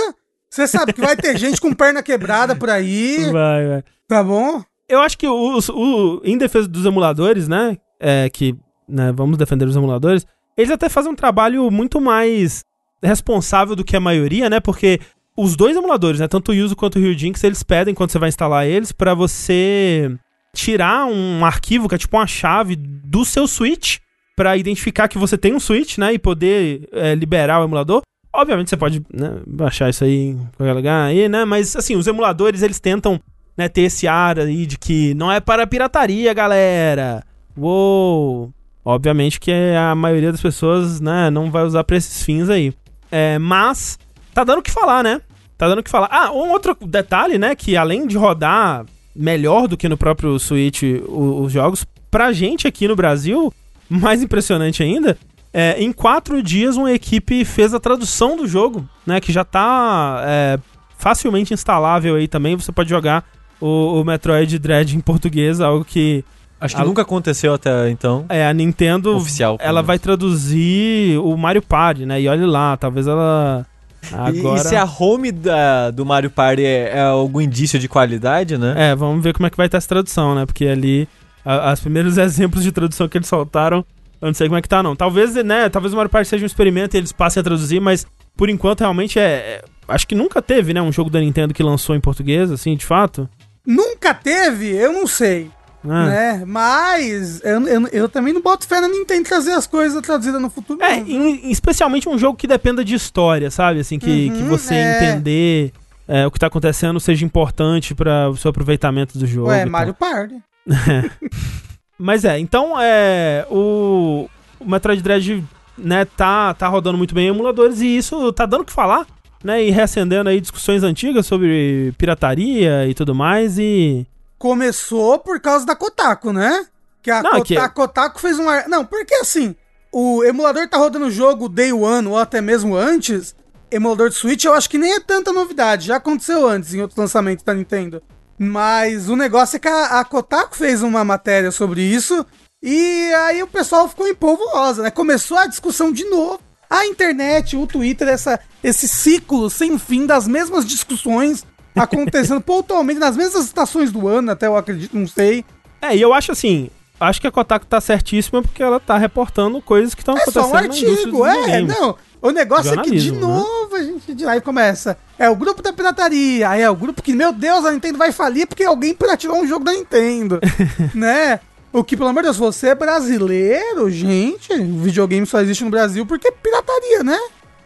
Speaker 3: Você sabe que vai ter gente com perna quebrada por aí,
Speaker 1: Vai, vai.
Speaker 3: tá bom?
Speaker 1: Eu acho que o, o- em defesa dos emuladores, né? É, que né, vamos defender os emuladores, eles até fazem um trabalho muito mais responsável do que a maioria, né? Porque os dois emuladores, né? Tanto o Yuzu quanto o Ryujinx, eles pedem quando você vai instalar eles pra você tirar um arquivo que é tipo uma chave do seu Switch pra identificar que você tem um Switch, né? E poder é, liberar o emulador. Obviamente você pode né, baixar isso aí em qualquer lugar aí, né? Mas assim, os emuladores eles tentam né, ter esse ar aí de que não é para pirataria, galera. Uou! Obviamente que a maioria das pessoas, né, não vai usar pra esses fins aí. É, mas tá dando o que falar, né? Tá dando o que falar. Ah, um outro detalhe, né, que além de rodar melhor do que no próprio Switch os jogos, pra gente aqui no Brasil, mais impressionante ainda, é, em quatro dias uma equipe fez a tradução do jogo, né, que já tá é, facilmente instalável aí também, você pode jogar o, o Metroid Dread em português, algo que
Speaker 2: Acho que
Speaker 1: Ah,
Speaker 2: nunca aconteceu até então.
Speaker 1: é, a Nintendo,
Speaker 2: Oficial,
Speaker 1: ela
Speaker 2: menos.
Speaker 1: vai traduzir o Mario Party, né? E olha lá, talvez ela
Speaker 2: E-
Speaker 1: agora...
Speaker 2: E, se a home da- do Mario Party é, é algum indício de qualidade, né?
Speaker 1: É, vamos ver como é que vai estar essa tradução, né? Porque ali, a, os primeiros exemplos de tradução que eles soltaram, eu não sei como é que tá, não. Talvez, né, talvez o Mario Party seja um experimento e eles passem a traduzir, mas por enquanto realmente é... é- acho que nunca teve, né, um jogo da Nintendo que lançou em português, assim, de fato.
Speaker 3: Nunca teve, eu não sei.
Speaker 1: né?
Speaker 3: Né? Mas eu, eu, eu também não boto fé na Nintendo trazer as coisas traduzidas no futuro.
Speaker 1: É, em- especialmente um jogo que dependa de história, sabe? Assim, que,
Speaker 3: Uhum,
Speaker 1: que você
Speaker 3: é.
Speaker 1: entender é, o que tá acontecendo seja importante para o seu aproveitamento do jogo. tal.
Speaker 3: Mario Party.
Speaker 1: Mas é, então é. O, o Metroid Dread, né, tá, tá rodando muito bem em emuladores e isso tá dando o que falar, né? E reacendendo aí discussões antigas sobre pirataria e tudo mais. E.
Speaker 3: Começou por causa da Kotaku, né? Que a,
Speaker 1: Não,
Speaker 3: Kota-
Speaker 1: que-
Speaker 3: a Kotaku fez um. ar- Não, porque assim, o emulador tá rodando o jogo Day One ou até mesmo antes. Emulador de Switch, eu acho que nem é tanta novidade. Já aconteceu antes em outros lançamentos da Nintendo. Mas o negócio é que a, a Kotaku fez uma matéria sobre isso. E aí o pessoal ficou em polvorosa, né? Começou a discussão de novo. A internet, o Twitter, essa, esse ciclo sem fim das mesmas discussões acontecendo pontualmente nas mesmas estações do ano, até eu acredito, não sei.
Speaker 1: É, e eu acho assim. Acho que a Kotaku tá certíssima porque ela tá reportando coisas que estão
Speaker 3: É
Speaker 1: acontecendo
Speaker 3: só um artigo, é, não. O negócio é que de
Speaker 1: né?
Speaker 3: novo a gente. de- Aí começa. É o grupo da pirataria. Aí é o grupo que, meu Deus, a Nintendo vai falir porque alguém pirateou um jogo da Nintendo. né? O que, pelo amor de Deus, você é brasileiro, gente. O videogame só existe no Brasil porque é pirataria, né?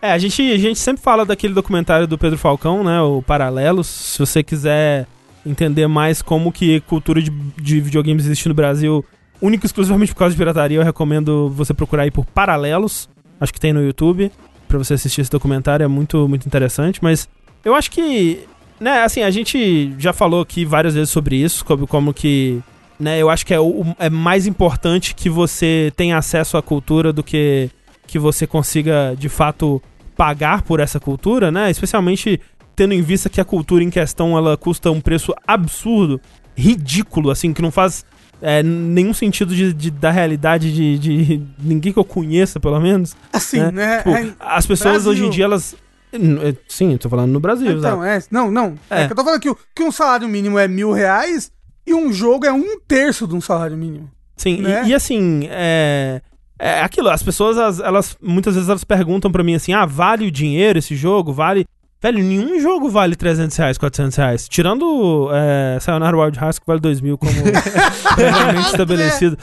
Speaker 1: É, a gente, a gente sempre fala daquele documentário do Pedro Falcão, né? O Paralelos. Se você quiser entender mais como que cultura de, de videogames existe no Brasil, único e exclusivamente por causa de pirataria, eu recomendo você procurar aí por Paralelos. Acho que tem no YouTube, pra você assistir esse documentário, é muito, muito interessante. Mas eu acho que, né, assim, a gente já falou aqui várias vezes sobre isso, como, como que, né, eu acho que é, o, é mais importante que você tenha acesso à cultura do que que você consiga, de fato, pagar por essa cultura, né? Especialmente tendo em vista que a cultura em questão ela custa um preço absurdo, ridículo, assim, que não faz é, nenhum sentido de, de- da realidade de, de ninguém que eu conheça, pelo menos.
Speaker 3: Assim,
Speaker 1: É,
Speaker 3: né?
Speaker 1: Tipo,
Speaker 3: É-
Speaker 1: as pessoas
Speaker 3: Brasil.
Speaker 1: hoje em dia, elas. É, Sim, eu tô falando no Brasil,
Speaker 3: Então, é. Não, não. É.
Speaker 1: É.
Speaker 3: que eu tô falando que, que um salário mínimo é mil reais e um jogo é um terço de um salário mínimo.
Speaker 1: Sim, e-
Speaker 3: né?
Speaker 1: e, assim, é. É aquilo, as pessoas, elas, elas- muitas vezes elas perguntam pra mim assim: ah, vale o dinheiro esse jogo? Vale. Velho, nenhum jogo vale 300 reais, 400 reais. Tirando é, Sayonara Wild Hearts, que vale 2 mil, como previamente estabelecido.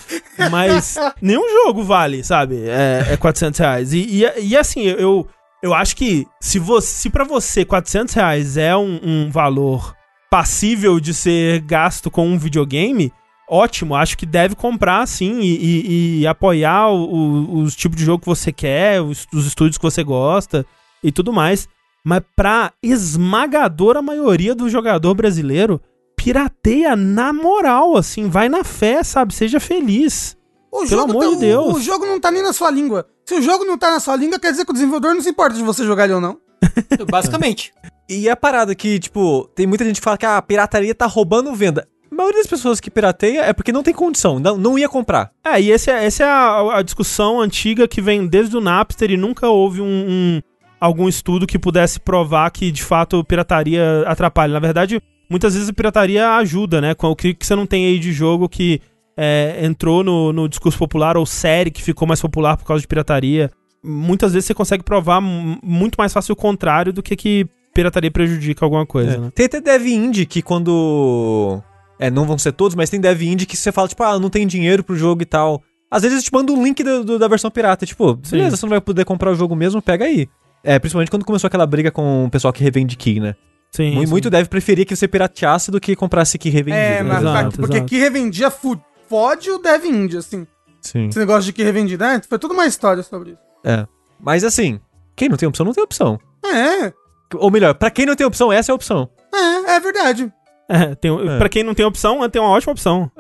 Speaker 1: Mas nenhum jogo vale, sabe? É, é 400 reais. E, e, e assim, eu, eu acho que se, você, se pra você 400 reais é um, um valor passível de ser gasto com um videogame, ótimo. Acho que deve comprar, sim, e, e- e apoiar os tipos de jogo que você quer, os, os estúdios que você gosta e tudo mais. Mas pra esmagadora maioria do jogador brasileiro, pirateia na moral, assim, vai na fé, sabe? Seja feliz.
Speaker 3: O
Speaker 1: Pelo amor
Speaker 3: tá-
Speaker 1: de Deus.
Speaker 3: O, o jogo não tá nem na sua língua. Se o jogo não tá na sua língua, quer dizer que o desenvolvedor não se importa de você jogar ele ou não.
Speaker 4: Basicamente.
Speaker 2: E a parada que, tipo, tem muita gente que fala que a pirataria tá roubando venda. A maioria das pessoas que pirateia é porque não tem condição, não, não ia comprar.
Speaker 1: É, e esse é, essa é a, a discussão antiga que vem desde o Napster e nunca houve um, um- algum estudo que pudesse provar que de fato pirataria atrapalha. Na verdade, muitas vezes a pirataria ajuda, né? Com o que, que você não tem aí de jogo que é, entrou no, no discurso popular ou série que ficou mais popular por causa de pirataria. Muitas vezes você consegue provar muito mais fácil o contrário do que que pirataria prejudica alguma coisa,
Speaker 2: É.
Speaker 1: né?
Speaker 2: Tem até dev indie que quando. É, não vão ser todos, mas tem dev indie que você fala, tipo, ah, não tem dinheiro pro jogo e tal. Às vezes eles te mandam um link do- do- da versão pirata. Tipo, beleza, você não vai poder comprar o jogo mesmo, pega aí. É, principalmente quando começou aquela briga com o pessoal que revende key, né?
Speaker 1: Sim.
Speaker 2: Mu-
Speaker 1: sim.
Speaker 2: Muito dev preferia que você pirateasse do que comprasse key revendido.
Speaker 3: É,
Speaker 2: né?
Speaker 3: mas
Speaker 1: Exato,
Speaker 3: porque
Speaker 1: exato.
Speaker 3: que revendia fode o Dev Indie, assim.
Speaker 2: Sim.
Speaker 3: Esse negócio de que revendido, né? Foi toda uma história sobre isso.
Speaker 2: É. Mas assim, quem não tem opção, não tem opção.
Speaker 3: É,
Speaker 2: Ou melhor, pra quem não tem opção, essa é a opção.
Speaker 3: é, é verdade.
Speaker 1: É, tem,
Speaker 2: É.
Speaker 1: Pra quem não tem opção, tem uma ótima opção.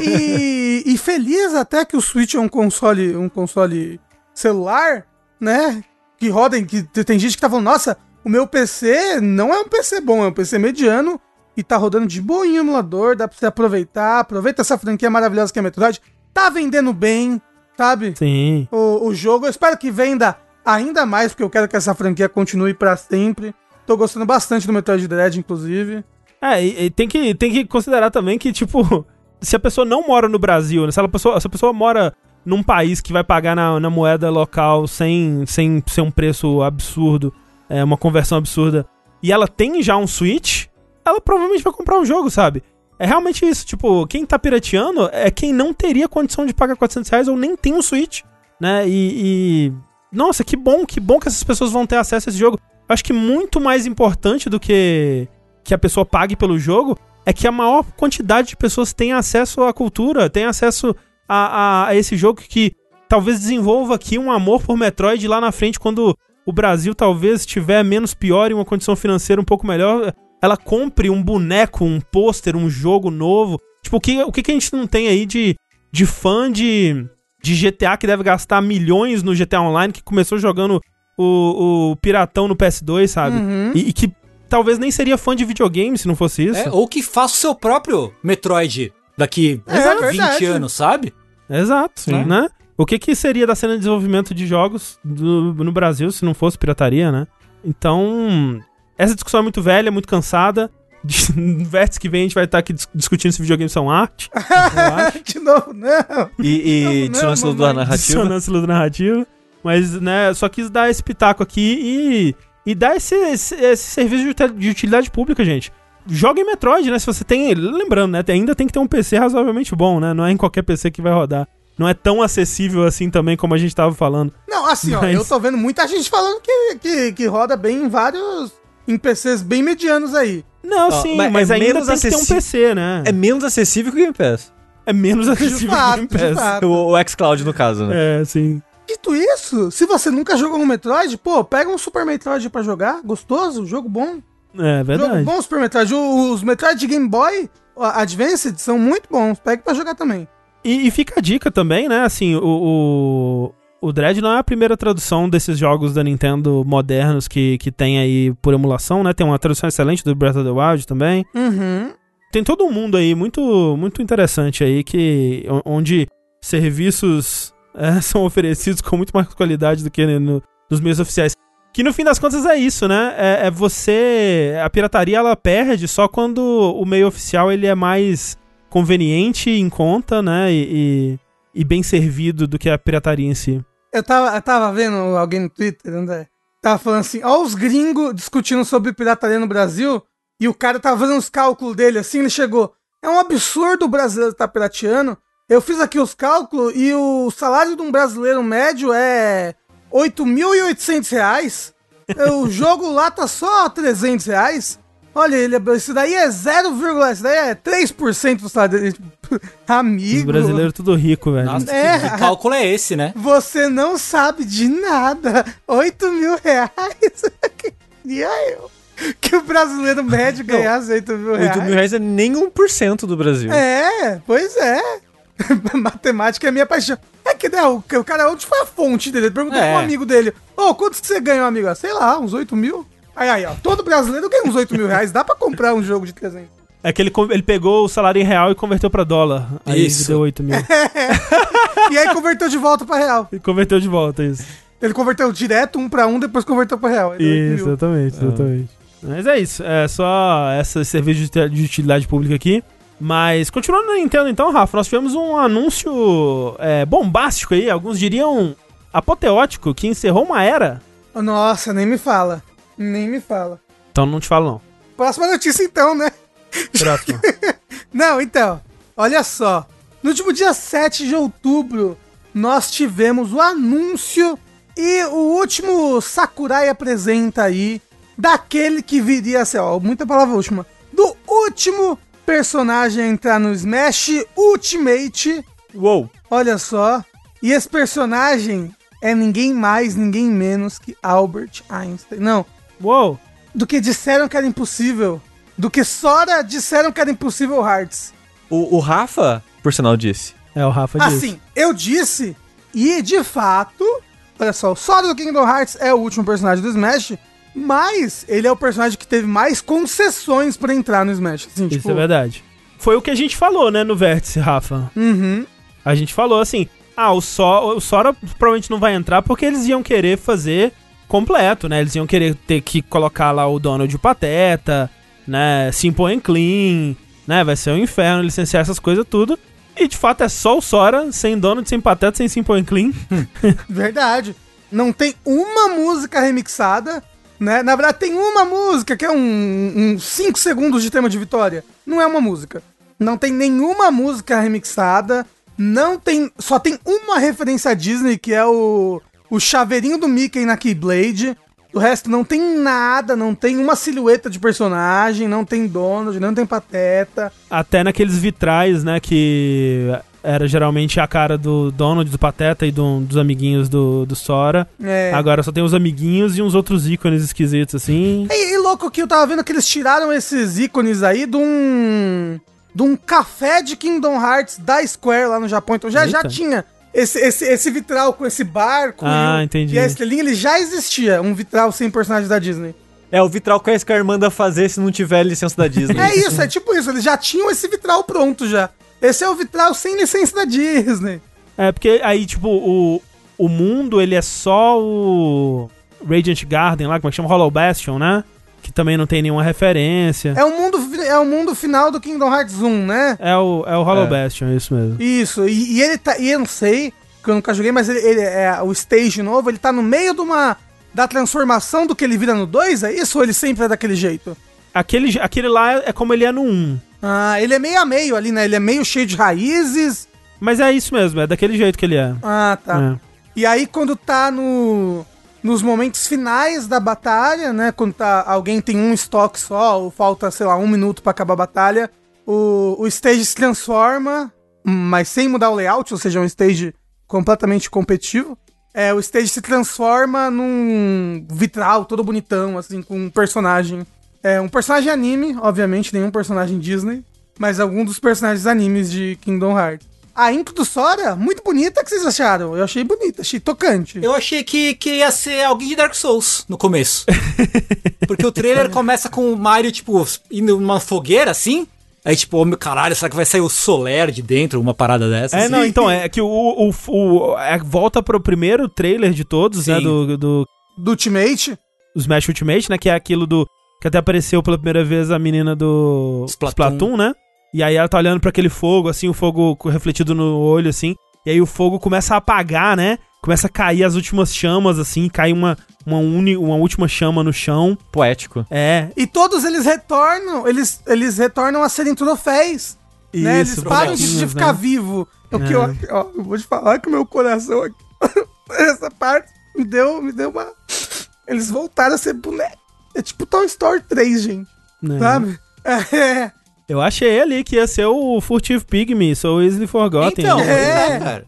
Speaker 3: E, e feliz até que o Switch é um console, um console celular, né? Que roda em que tem gente que tá falando, nossa, o meu PC não é um PC bom, é um PC mediano e tá rodando de boa em emulador, dá pra você aproveitar, aproveita essa franquia maravilhosa que é Metroid, tá vendendo bem, sabe?
Speaker 1: Sim.
Speaker 3: O, o jogo, eu espero que venda ainda mais, porque eu quero que essa franquia continue pra sempre. Tô gostando bastante do Metroid Dread, inclusive.
Speaker 1: É, e, e tem, que, tem que considerar também que, tipo, se a pessoa não mora no Brasil, né, se, ela, se a pessoa mora num país que vai pagar na, na moeda local sem, sem ser um preço absurdo, é, uma conversão absurda, e ela tem já um Switch, ela provavelmente vai comprar o jogo, sabe? É realmente isso, tipo, quem tá pirateando é quem não teria condição de pagar 400 reais ou nem tem um Switch, né? E, e- Nossa, que bom, que bom que essas pessoas vão ter acesso a esse jogo. Acho que muito mais importante do que que a pessoa pague pelo jogo é que a maior quantidade de pessoas tenha acesso à cultura, tenha acesso a, a- a esse jogo que talvez desenvolva aqui um amor por Metroid lá na frente, quando o Brasil talvez estiver menos pior e uma condição financeira um pouco melhor, ela compre um boneco, um pôster, um jogo novo. Tipo, o que, o que, a gente não tem aí de, de fã de, de GTA que deve gastar milhões no GTA Online, que começou jogando o, o Piratão no PS2, sabe?
Speaker 3: Uhum.
Speaker 1: E, e que talvez nem seria fã de videogame se não fosse isso.
Speaker 4: É, ou que faça o seu próprio Metroid daqui
Speaker 3: É,
Speaker 4: 20
Speaker 3: verdade.
Speaker 4: anos, sabe?
Speaker 1: Exato,
Speaker 2: Sim.
Speaker 1: né? O que, que seria da cena de desenvolvimento de jogos do- no Brasil se não fosse pirataria, né? Então, essa discussão é muito velha, muito cansada. De, no vértice que vem a gente vai estar aqui dis- discutindo se videogames são arte.
Speaker 3: de novo, não.
Speaker 2: E, e
Speaker 3: Não,
Speaker 2: dissonância da narrativa.
Speaker 1: Dissonância do narrativo. Mas, né, só quis dar esse pitaco aqui e, e dar esse, esse, esse serviço de utilidade pública, gente. Joga em Metroid, né? Se você tem. Lembrando, né? Ainda tem que ter um PC razoavelmente bom, né? Não é em qualquer PC que vai rodar. Não é tão acessível assim também como a gente tava falando.
Speaker 3: Não, assim, ó,
Speaker 1: Mas-
Speaker 3: eu tô vendo muita gente falando que, que, que roda bem em vários. em PCs bem medianos aí.
Speaker 1: Não,
Speaker 2: Ó,
Speaker 1: sim,
Speaker 2: mas
Speaker 1: mas,
Speaker 2: é
Speaker 1: ainda
Speaker 2: menos
Speaker 1: tem que ter um
Speaker 2: acessi-
Speaker 1: PC, né?
Speaker 2: É menos acessível que o Game Pass.
Speaker 1: É, menos acessível que o
Speaker 3: fato,
Speaker 1: Game Pass.
Speaker 3: fato.
Speaker 2: O, o xCloud, no caso, né?
Speaker 1: É, sim.
Speaker 3: Dito isso, se você nunca jogou um Metroid, pô, pega um Super Metroid pra jogar, gostoso, jogo bom.
Speaker 1: É
Speaker 3: Jogo
Speaker 1: verdade.
Speaker 3: bom Super Metroid. O- Os Metroid de Game Boy Advanced são muito bons, pega pra jogar também.
Speaker 1: E, e fica a dica também, né? Assim, o, o, o Dread não é a primeira tradução desses jogos da Nintendo modernos que, que tem aí por emulação, né? Tem uma tradução excelente do Breath of the Wild também.
Speaker 3: Uhum.
Speaker 1: Tem todo um mundo aí muito, muito interessante aí, que, onde serviços é, são oferecidos com muito mais qualidade do que no- nos meios oficiais. Que no fim das contas é isso, né? É, é você. A pirataria ela perde só quando o meio oficial ele é mais conveniente, em conta, né? E, e, e bem servido do que a pirataria em si.
Speaker 3: Eu tava, eu tava vendo alguém no Twitter, André, tava falando assim, ó os gringos discutindo sobre pirataria no Brasil, e o cara tava fazendo os cálculos dele assim, ele chegou, é um absurdo o brasileiro estar pirateando, eu fiz aqui os cálculos e o salário de um brasileiro médio é 8.800 reais, o jogo lá tá só 300 reais, olha, ele, isso daí é 0, isso daí é 3% do salário dele,
Speaker 1: Os
Speaker 3: amigo...
Speaker 1: brasileiros tudo rico, velho.
Speaker 4: Nossa,
Speaker 3: É.
Speaker 4: que, que cálculo é esse, né?
Speaker 3: Você não sabe de nada. 8 mil reais. Queria eu. Que o brasileiro médio ganhasse 8 mil reais.
Speaker 2: 8 mil reais é nem 1% do Brasil.
Speaker 3: É, pois é. Matemática é minha paixão. É que, né, o, o cara, onde foi a fonte dele? Ele perguntou
Speaker 4: É.
Speaker 3: pro amigo dele: Ô, quanto que você ganhou, amigo? Ah, Sei lá, uns 8 mil. Aí, aí, ó. Todo brasileiro ganha uns 8 mil reais. Dá pra comprar um jogo de 300.
Speaker 1: É que ele, ele pegou o salário em real e converteu pra dólar. Aí
Speaker 4: Isso.
Speaker 1: deu 8 mil.
Speaker 3: E aí converteu de volta pra real.
Speaker 1: e converteu de volta isso.
Speaker 3: Ele converteu direto um pra um, depois converteu pra real.
Speaker 1: Isso, exatamente, exatamente. Mas é isso, é só esse serviço de, de utilidade pública aqui. Mas, continuando na Nintendo então, Rafa, nós tivemos um anúncio é, bombástico aí, alguns diriam apoteótico, que encerrou uma era.
Speaker 3: Nossa, nem me fala. Nem me fala.
Speaker 1: Então não te falo não.
Speaker 3: Próxima notícia então, né?
Speaker 1: Próximo.
Speaker 3: Não, então, olha só. No último dia 7 de outubro, nós tivemos o anúncio e o último Sakurai apresenta aí daquele que viria a ser, ó, muita palavra última, do último personagem a entrar no Smash Ultimate.
Speaker 2: Uou!
Speaker 3: Olha só. E esse personagem é ninguém mais, ninguém menos que Albert Einstein. Não,
Speaker 1: Uou!
Speaker 3: do que disseram que era impossível. Do que Sora disseram que era impossível Hearts.
Speaker 2: O, o Rafa, por sinal, disse.
Speaker 1: É, o Rafa disse.
Speaker 3: Assim, eu disse, e de fato, olha só, o Sora do Kingdom Hearts é o último personagem do Smash, mas ele é o personagem que teve mais concessões pra entrar no Smash. Assim,
Speaker 1: Isso é verdade. Foi o que a gente falou, né, no Vértice, Rafa.
Speaker 3: Uhum.
Speaker 1: A gente falou assim, ah, o, so o Sora provavelmente não vai entrar porque eles iam querer fazer completo, né? Eles iam querer ter que colocar lá o Donald e o Pateta, né? Simple and Clean, né? Vai ser um inferno licenciar essas coisas tudo. E de fato é só o Sora, sem Donald, sem Pateta, sem Simple and Clean.
Speaker 3: Verdade. Não tem uma música remixada, né? Na verdade, tem uma música que é um 5 segundos de tema de vitória. Não é uma música. Não tem nenhuma música remixada. Não tem. Só tem uma referência à Disney, que é o, o chaveirinho do Mickey na Keyblade. O resto não tem nada, não tem uma silhueta de personagem, não tem Donald, não tem Pateta.
Speaker 1: Até naqueles vitrais, né? Que era geralmente a cara do Donald, do Pateta e do- dos amiguinhos do, do Sora.
Speaker 3: É.
Speaker 1: Agora só tem os amiguinhos e uns outros ícones esquisitos assim.
Speaker 3: E, e louco que eu tava vendo que eles tiraram esses ícones aí de um. de um café de Kingdom Hearts da Square lá no Japão. Então já, já tinha esse, esse, esse vitral com esse barco
Speaker 1: Ah,
Speaker 3: e,
Speaker 1: entendi.
Speaker 3: e a estrelinha, ele já existia, um vitral sem personagens da Disney.
Speaker 2: É o vitral que a Square manda fazer se não tiver licença da Disney.
Speaker 3: É isso, é tipo isso, eles já tinham esse vitral pronto já. Esse é o vitral sem licença da Disney.
Speaker 1: É, porque aí, tipo, o, o mundo, ele é só o Radiant Garden lá, como é que chama? Hollow Bastion, né? Que também não tem nenhuma referência.
Speaker 3: É o mundo, é o mundo final do Kingdom Hearts 1, né?
Speaker 1: É, o, é o Hollow
Speaker 2: É.
Speaker 1: Bastion, é isso mesmo.
Speaker 3: Isso, e, e ele tá. E eu não sei, que eu nunca joguei, mas ele, ele é o stage novo, ele tá no meio de uma. Da transformação do que ele vira no 2, é isso? Ou ele sempre é daquele jeito?
Speaker 1: Aquele, aquele lá é como ele é no 1.
Speaker 3: Ah, ele é meio a meio ali, né? Ele é meio cheio de raízes.
Speaker 1: Mas é isso mesmo, é daquele jeito que ele é.
Speaker 3: Ah, tá.
Speaker 1: É.
Speaker 3: E aí, quando tá no. Nos momentos finais da batalha, né? Quando tá, alguém tem um estoque só, ou falta, sei lá, um minuto pra acabar a batalha, o, o stage se transforma, mas sem mudar o layout, ou seja, é um stage completamente competitivo. É, o stage se transforma num vitral todo bonitão, assim, com um personagem. É, um personagem anime, obviamente, nenhum personagem Disney, mas algum dos personagens animes de Kingdom Hearts. A intro do Sora, muito bonita, o que vocês acharam? Eu achei bonita, achei tocante.
Speaker 4: Eu achei que, que ia ser alguém de Dark Souls no começo. Porque o trailer começa com o Mario, tipo, indo numa fogueira assim. Aí, tipo, oh, meu caralho, será que vai sair o Soler de dentro? Uma parada dessa?
Speaker 1: É,
Speaker 4: assim?
Speaker 1: não, então, é que o, o, o- é, volta pro primeiro trailer de todos, né?
Speaker 4: Sim.
Speaker 1: Do, do
Speaker 3: Do Ultimate,
Speaker 1: o Smash Ultimate, né? Que é aquilo do. Que até apareceu pela primeira vez a menina do
Speaker 4: Splatoon.
Speaker 1: Splatoon, né? E aí ela tá olhando pra aquele fogo, assim, o fogo refletido no olho, assim. E aí o fogo começa a apagar, né? Começa a cair as últimas chamas, assim, cai uma, uma, uni, uma última chama no chão.
Speaker 2: Poético.
Speaker 1: É.
Speaker 3: e todos eles retornam, eles, eles retornam a serem troféus. né? Eles param de, de ficar
Speaker 1: né?
Speaker 3: vivo. O que
Speaker 1: É.
Speaker 3: eu, ó, eu vou te falar que o meu coração aqui, essa parte me deu, me deu uma. Eles voltaram a ser boneco. É tipo Toy Story 3, gente.
Speaker 1: né?
Speaker 3: Sabe? É.
Speaker 1: Eu achei ali que ia ser o Furtive Pygmy, So Easily Forgotten.
Speaker 4: Então,
Speaker 3: É.
Speaker 4: é, cara.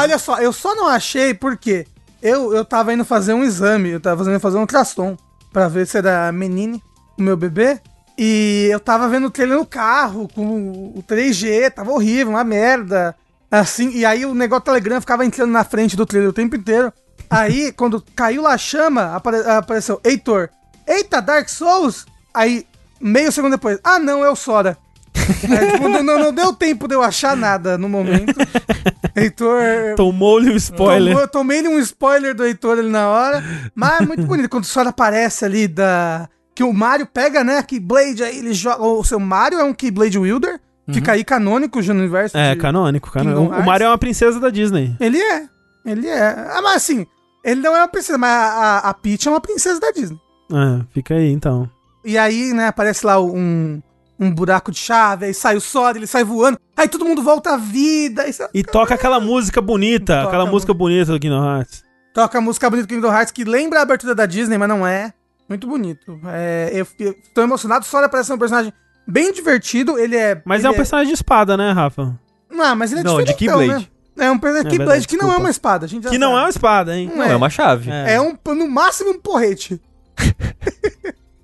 Speaker 3: Olha só, eu só não achei porque eu, eu tava indo fazer um exame, eu tava fazendo fazer um ultrassom pra ver se era menine, o meu bebê. E eu tava vendo o trailer no carro, com o 3G, tava horrível, uma merda. Assim, e aí o negócio do Telegram ficava entrando na frente do trailer o tempo inteiro. Aí, quando caiu lá a chama, apare- apareceu Heitor. Eita, Dark Souls! Aí, meio segundo depois, ah não, é o Sora. É, tipo, não, não- deu tempo de eu achar nada no momento. Heitor.
Speaker 1: Tomou-lhe o spoiler.
Speaker 3: Tomou- eu tomei-lhe um spoiler do Heitor ali na hora. Mas é muito bonito quando o Sora aparece ali da. Que o Mario pega, né? Keyblade aí, ele joga. O seu Mario é um Keyblade Wielder. Fica aí canônico já no universo.
Speaker 1: É, canônico, canônico.
Speaker 3: Kingdom
Speaker 1: O Mario é uma princesa da Disney.
Speaker 3: Ele é. Ele é. Ah, mas assim, ele não é uma princesa, mas a, a, a Peach é uma princesa da Disney.
Speaker 1: É, fica aí então.
Speaker 3: E aí, né, aparece lá um, um buraco de chave, aí sai o Sora, ele sai voando, aí todo mundo volta à vida, aí
Speaker 1: E toca aquela música bonita,
Speaker 3: Toca
Speaker 1: aquela
Speaker 3: a
Speaker 1: música bonita do Kingdom Hearts.
Speaker 3: toca a música bonita do Kingdom Hearts, que lembra a abertura da Disney, mas não é. Muito bonito. É, eu, fiquei- tô emocionado, o Sora parece um personagem bem divertido, ele é...
Speaker 1: Mas
Speaker 3: ele
Speaker 1: é um personagem de espada, né, Rafa?
Speaker 3: Não, mas ele é
Speaker 2: Não, de Keyblade.
Speaker 3: né? É um personagem
Speaker 1: É
Speaker 3: Keyblade
Speaker 1: verdade,
Speaker 3: que não é uma espada, a gente já
Speaker 1: Que não é
Speaker 3: sabe.
Speaker 1: uma espada, hein?
Speaker 2: Não, é uma chave.
Speaker 1: É.
Speaker 3: É um, no máximo, um porrete.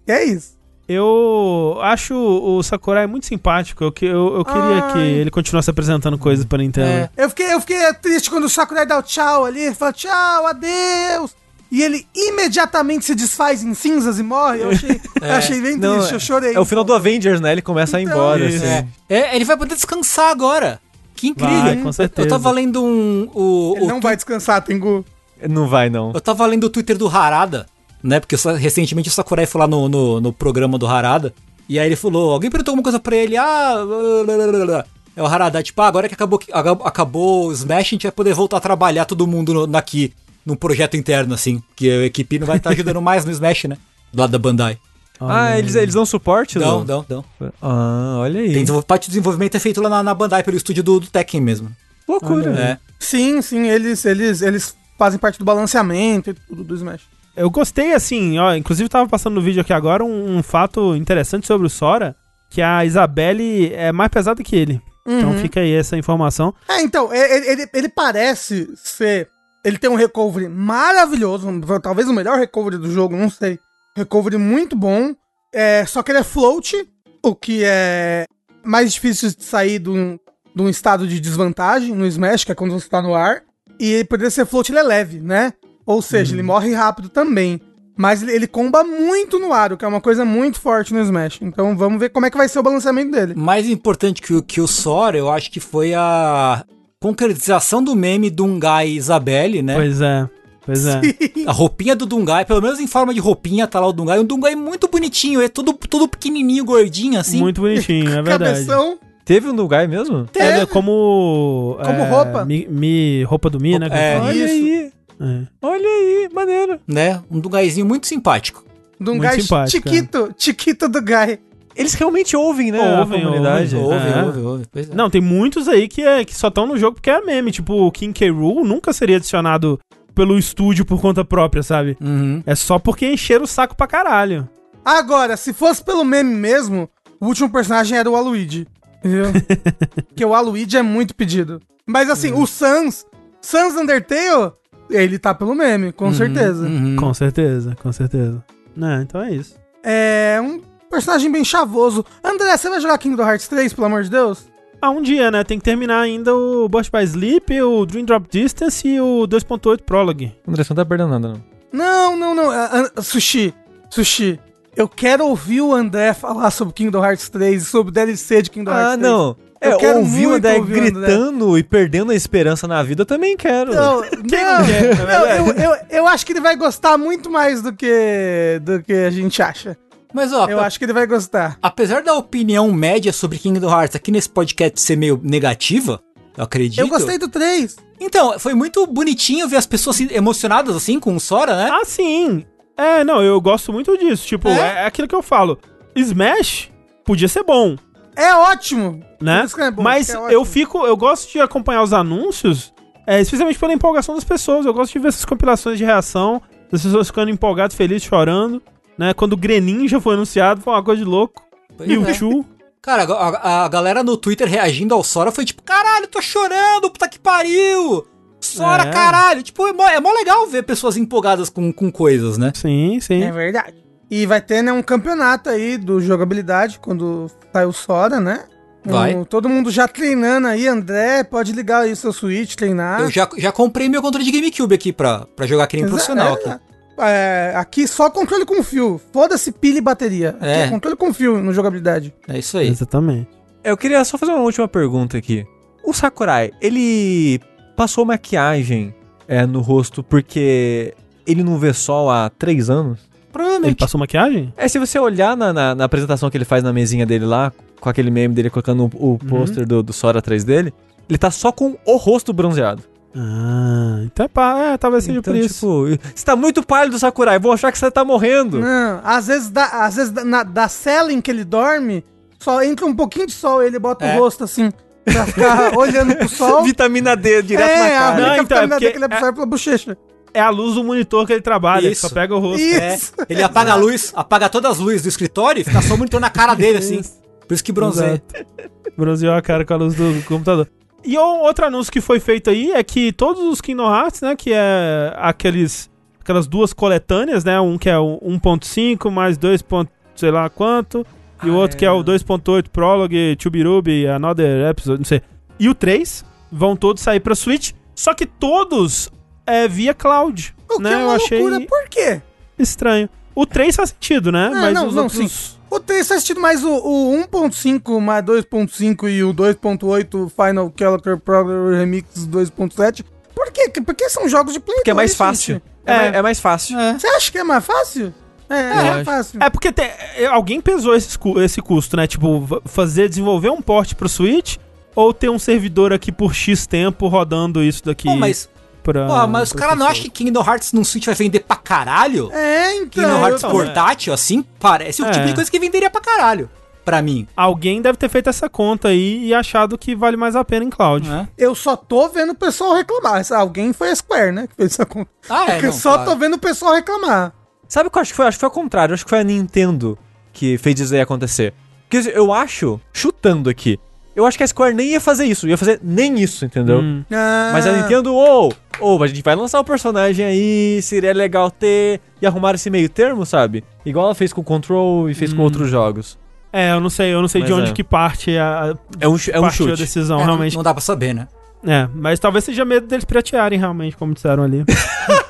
Speaker 3: E é isso.
Speaker 1: Eu acho o Sakurai muito simpático. Eu, eu, eu queria
Speaker 3: Ai.
Speaker 1: que ele continuasse apresentando coisas pra Nintendo.
Speaker 4: É.
Speaker 3: Eu fiquei, eu fiquei triste quando o Sakurai dá o tchau ali, ele fala tchau, adeus. E ele imediatamente se desfaz em cinzas e morre. Eu achei, eu achei bem
Speaker 2: Não,
Speaker 3: triste, eu chorei.
Speaker 2: É o final do Avengers, né? Ele começa a ir
Speaker 3: Então,
Speaker 2: embora, assim.
Speaker 4: É, é, ele vai poder descansar agora. Que incrível.
Speaker 1: Vai, com certeza.
Speaker 4: Eu tava lendo um. O,
Speaker 3: Ele
Speaker 4: o
Speaker 3: não vai descansar, Tengu.
Speaker 2: Não vai, não.
Speaker 4: Eu tava lendo o Twitter do Harada, né? Porque só- recentemente o Sakurai foi lá no, no, no programa do Harada. E aí ele falou, alguém perguntou alguma coisa pra ele, ah. blá. É o Harada, tipo, ah, agora que acabou, acabou, o Smash, a gente vai poder voltar a trabalhar todo mundo no, aqui, num projeto interno, assim. Que a equipe não vai estar ajudando mais no Smash, né? Do lado da Bandai.
Speaker 2: Ah, eles, eles dão suporte?
Speaker 4: Não,
Speaker 2: Lu?
Speaker 4: não, não.
Speaker 2: Ah, olha aí.
Speaker 4: Tem parte do desenvolvimento é feito lá na, na Bandai, pelo estúdio do, do Tekken mesmo.
Speaker 2: Loucura.
Speaker 4: É.
Speaker 3: Sim, sim, eles, eles, eles fazem parte do balanceamento e tudo do Smash.
Speaker 1: Eu gostei, assim, ó. Inclusive, tava passando no vídeo aqui agora um, um fato interessante sobre o Sora. Que a Isabelle é mais pesada que ele. Então
Speaker 3: Uhum.
Speaker 1: fica aí essa informação.
Speaker 3: É, então, ele, ele, ele parece ser. Ele tem um recovery maravilhoso, talvez o melhor recovery do jogo, não sei. Recovery muito bom. É, só que ele é float, o que é mais difícil de sair de um, de um estado de desvantagem no Smash, que é quando você tá no ar. E ele poderia ser float, ele é leve, né? Ou seja, ele morre rápido também. Mas ele, comba muito no ar, o que é uma coisa muito forte no Smash. Então vamos ver como é que vai ser o balanceamento dele.
Speaker 4: Mais importante que, o- que o Sora, eu acho que foi a concretização do meme Dungai e Isabelle, né?
Speaker 1: Pois é. Pois é.
Speaker 4: A roupinha do Dungai, pelo menos em forma de roupinha, tá lá o Dungai. Um Dungai muito bonitinho, é todo, todo pequenininho, gordinho, assim.
Speaker 1: Muito bonitinho, é verdade.
Speaker 3: Cabeção.
Speaker 2: Teve um lugar mesmo?
Speaker 1: É, né, como.
Speaker 3: Como
Speaker 1: é,
Speaker 3: roupa.
Speaker 1: Mi, mi- roupa do Mi, né?
Speaker 4: É,
Speaker 3: isso.
Speaker 2: aí.
Speaker 1: É.
Speaker 2: Olha aí, maneiro.
Speaker 4: Né? Um Dungaizinho muito simpático.
Speaker 3: De um
Speaker 1: Muito simpático,
Speaker 3: chiquito, chiquito do guy.
Speaker 2: Eles realmente ouvem, né?
Speaker 1: Ouvem,
Speaker 2: a comunidade.
Speaker 1: ouvem.
Speaker 4: Ouve,
Speaker 1: É.
Speaker 4: ouve, ouve. Pois é.
Speaker 1: Não, tem muitos aí que, é, que só estão no jogo porque é meme. Tipo, o King K. Rool nunca seria adicionado pelo estúdio por conta própria, sabe?
Speaker 4: Uhum.
Speaker 1: É só porque encheram o saco pra caralho.
Speaker 3: Agora, se fosse pelo meme mesmo, o último personagem era o Aluigi. Entendeu? Porque o Aluigi é muito pedido. Mas assim, o Sans, Sans Undertale, ele tá pelo meme, com certeza.
Speaker 4: Uhum.
Speaker 1: Com certeza, com certeza. Né, então é isso.
Speaker 3: É um personagem bem chavoso. André, você vai jogar Kingdom Hearts 3, pelo amor de Deus?
Speaker 1: Ah, um dia, né? Tem que terminar ainda o Burst by Sleep, o Dream Drop Distance e o 2.8 Prologue.
Speaker 2: André, você não tá perdendo nada, não.
Speaker 3: Não, não, não. Ah, ah, sushi, Sushi. Eu quero ouvir o André falar sobre Kingdom Hearts 3 e sobre o DLC de Kingdom Hearts
Speaker 2: Ah,
Speaker 3: 3.
Speaker 2: Não.
Speaker 3: Eu
Speaker 2: É,
Speaker 3: quero
Speaker 2: ouvir o
Speaker 3: muito
Speaker 2: André
Speaker 3: ouvir o André.
Speaker 2: gritando e perdendo a esperança na vida, eu também quero.
Speaker 3: Não, não,
Speaker 1: quer,
Speaker 3: não, eu, eu, eu acho que ele vai gostar muito mais do que, do que a gente acha.
Speaker 4: Mas, ó,
Speaker 3: Eu acho que ele vai gostar.
Speaker 4: apesar da opinião média sobre Kingdom Hearts aqui nesse podcast ser meio negativa, eu acredito.
Speaker 3: Eu gostei do 3.
Speaker 4: Então, foi muito bonitinho ver as pessoas emocionadas assim com o Sora, né?
Speaker 1: Ah, sim! É, não, eu gosto muito disso. Tipo,
Speaker 3: É?
Speaker 1: é, é aquilo que eu falo. Smash podia ser bom,
Speaker 3: É ótimo.
Speaker 1: né?
Speaker 3: Por isso que é bom,
Speaker 1: Mas
Speaker 3: é ótimo.
Speaker 1: eu fico, eu gosto de acompanhar os anúncios, é, especialmente pela empolgação das pessoas. Eu gosto de ver essas compilações de reação, das pessoas ficando empolgadas, felizes, chorando. Né? Quando o Greninja foi anunciado, foi uma coisa de louco.
Speaker 4: Pois é.
Speaker 1: Mewtwo.
Speaker 4: Cara, a, a- a galera no Twitter reagindo ao Sora foi tipo, caralho, tô chorando, puta que pariu! Sora,
Speaker 1: É.
Speaker 4: caralho! Tipo, é mó, é mó legal ver pessoas empolgadas com, com coisas, né?
Speaker 1: Sim, sim.
Speaker 3: É verdade. E vai ter, né, um campeonato aí do jogabilidade quando sai o Sora, né?
Speaker 4: Vai.
Speaker 3: Um- todo mundo já treinando aí, André, pode ligar aí o seu Switch, treinar.
Speaker 4: Eu já, já comprei meu controle de GameCube aqui pra, pra jogar que nem um profissional
Speaker 3: É,
Speaker 4: aqui.
Speaker 3: é, aqui só controle com fio. Foda-se pilha e bateria. Aqui
Speaker 4: É.
Speaker 3: é controle com fio no jogabilidade.
Speaker 4: É isso aí.
Speaker 1: Exatamente.
Speaker 2: Eu queria só fazer uma última pergunta aqui. O Sakurai, ele passou maquiagem é, no rosto porque ele não vê sol há três anos?
Speaker 1: Ele
Speaker 4: Provavelmente.
Speaker 1: passou maquiagem?
Speaker 2: É, se você olhar na, na, na apresentação que ele faz na mesinha dele lá, com aquele meme dele colocando o, o pôster do, do Sora atrás dele, ele tá só com o rosto bronzeado.
Speaker 1: Ah, então é, pá, é talvez seja
Speaker 2: então,
Speaker 1: por isso.
Speaker 2: tipo, você tá muito pálido, Sakurai, vou achar que você tá morrendo.
Speaker 3: Não, às vezes, dá, às vezes na, da cela em que ele dorme, só entra um pouquinho de sol e ele bota
Speaker 4: É.
Speaker 3: o rosto assim, pra ficar olhando pro sol.
Speaker 2: Vitamina D direto
Speaker 3: é,
Speaker 2: na
Speaker 3: a
Speaker 2: cara.
Speaker 1: Não,
Speaker 3: única
Speaker 1: então, é
Speaker 3: vitamina D
Speaker 1: porque-
Speaker 3: que ele absorve pela bochecha.
Speaker 1: É a luz do monitor que ele trabalha, ele
Speaker 4: Isso.
Speaker 1: só pega o rosto.
Speaker 3: Isso.
Speaker 4: É, ele apaga a luz, apaga todas as luzes do escritório e fica só o monitor na cara dele, assim. Por isso que bronzeia.
Speaker 1: Bronzeou a cara com a luz do computador. E o outro anúncio que foi feito aí é que todos os Kingdom Hearts, né, que é aqueles aquelas duas coletâneas, né, um que é o 1.5 mais 2. ponto sei lá quanto, e o
Speaker 4: Ah,
Speaker 1: outro
Speaker 4: é.
Speaker 1: que é o 2.8 Prologue, Chubirubi, Another Episode, não sei. E o 3 vão todos sair pra Switch, só que todos é via cloud,
Speaker 3: O que
Speaker 1: né?
Speaker 3: é uma
Speaker 1: Eu achei
Speaker 3: loucura, por quê?
Speaker 1: estranho. O 3 faz sentido, né?
Speaker 3: Ah, não,
Speaker 1: os
Speaker 3: não,
Speaker 1: outros-
Speaker 3: sim. O 3 faz sentido, mas o, o 1.5 mais 2.5 e o 2.8 Final Calendar Program Remix 2.7, por quê? Porque são jogos de Play
Speaker 2: Porque é mais
Speaker 3: 2,
Speaker 2: fácil.
Speaker 3: gente.
Speaker 2: É,
Speaker 1: É.
Speaker 2: mais- é mais fácil.
Speaker 4: É.
Speaker 3: Você acha que é mais fácil? É, é,
Speaker 2: acho.
Speaker 3: fácil.
Speaker 1: É porque tem- é, alguém pesou esse, cu- esse custo, né? Tipo, fazer, desenvolver um port pro Switch ou ter um servidor aqui por X tempo rodando isso daqui
Speaker 4: Pô, mas,
Speaker 1: pra.
Speaker 4: pô, mas os caras não acham que Kingdom Hearts num Switch vai vender pra caralho?
Speaker 3: É, então.
Speaker 4: Kingdom Hearts
Speaker 3: eu-
Speaker 1: tô-
Speaker 4: portátil, assim, parece o
Speaker 1: É.
Speaker 4: tipo de coisa que venderia pra caralho. Pra mim.
Speaker 1: Alguém deve ter feito essa conta aí e achado que vale mais a pena em cloud.
Speaker 4: né?
Speaker 3: Eu só tô vendo o pessoal reclamar. Alguém foi a Square, né? Que fez essa conta.
Speaker 4: Ah, é,
Speaker 3: eu
Speaker 4: não,
Speaker 3: só
Speaker 4: claro.
Speaker 3: tô vendo o pessoal reclamar.
Speaker 2: Sabe o que eu acho que foi? Acho que foi ao contrário. Acho que foi a Nintendo que fez isso aí acontecer. Porque eu acho, chutando aqui, eu acho que a Square nem ia fazer isso. Ia fazer nem isso, entendeu?
Speaker 1: Hum.
Speaker 3: Ah,
Speaker 2: Mas a Nintendo, ou, ou a gente vai lançar o personagem aí, seria legal ter e arrumar esse meio termo, sabe? Igual ela fez com o Control e fez com outros jogos.
Speaker 1: É, eu não sei, eu não sei de
Speaker 2: Mas
Speaker 1: onde
Speaker 2: é.
Speaker 1: que parte a, a-
Speaker 2: É um, é um
Speaker 1: partiu a
Speaker 2: chute.
Speaker 1: decisão,
Speaker 4: É, não-
Speaker 1: realmente.
Speaker 4: Não dá pra saber, né?
Speaker 1: É, mas talvez seja medo deles piratearem, realmente, como disseram ali.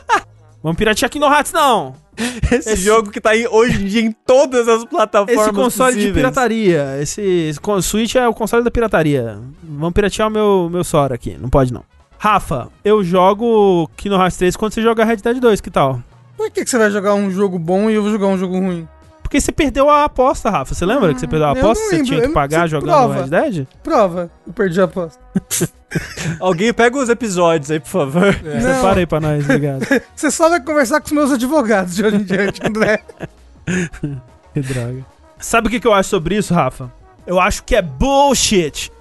Speaker 1: Vamos piratear aqui no Hats, não!
Speaker 2: Esse,
Speaker 1: Esse-
Speaker 2: jogo que tá aí hoje em dia em todas as plataformas
Speaker 1: Esse console de
Speaker 2: possíveis.
Speaker 1: pirataria, esse, esse Switch é o console da pirataria. Vamos piratear o meu, meu Sora aqui, não pode não. Rafa, eu jogo Kingdom Hearts 3 quando você joga Red Dead 2, que tal?
Speaker 3: Por que, que você vai jogar um jogo bom e eu vou jogar um jogo ruim?
Speaker 1: Porque você perdeu a aposta, Rafa. Você lembra que você perdeu a aposta? Você tinha que pagar jogando
Speaker 3: prova.
Speaker 1: Red Dead?
Speaker 3: Prova. Eu perdi a aposta.
Speaker 2: Alguém pega os episódios aí, por favor.
Speaker 4: É.
Speaker 3: Não.
Speaker 1: Separa aí pra nós, obrigado.
Speaker 3: Você só vai conversar com os meus advogados de hoje em diante, André.
Speaker 1: que droga. Sabe o que, que eu acho sobre isso, Rafa? Eu acho que é bullshit.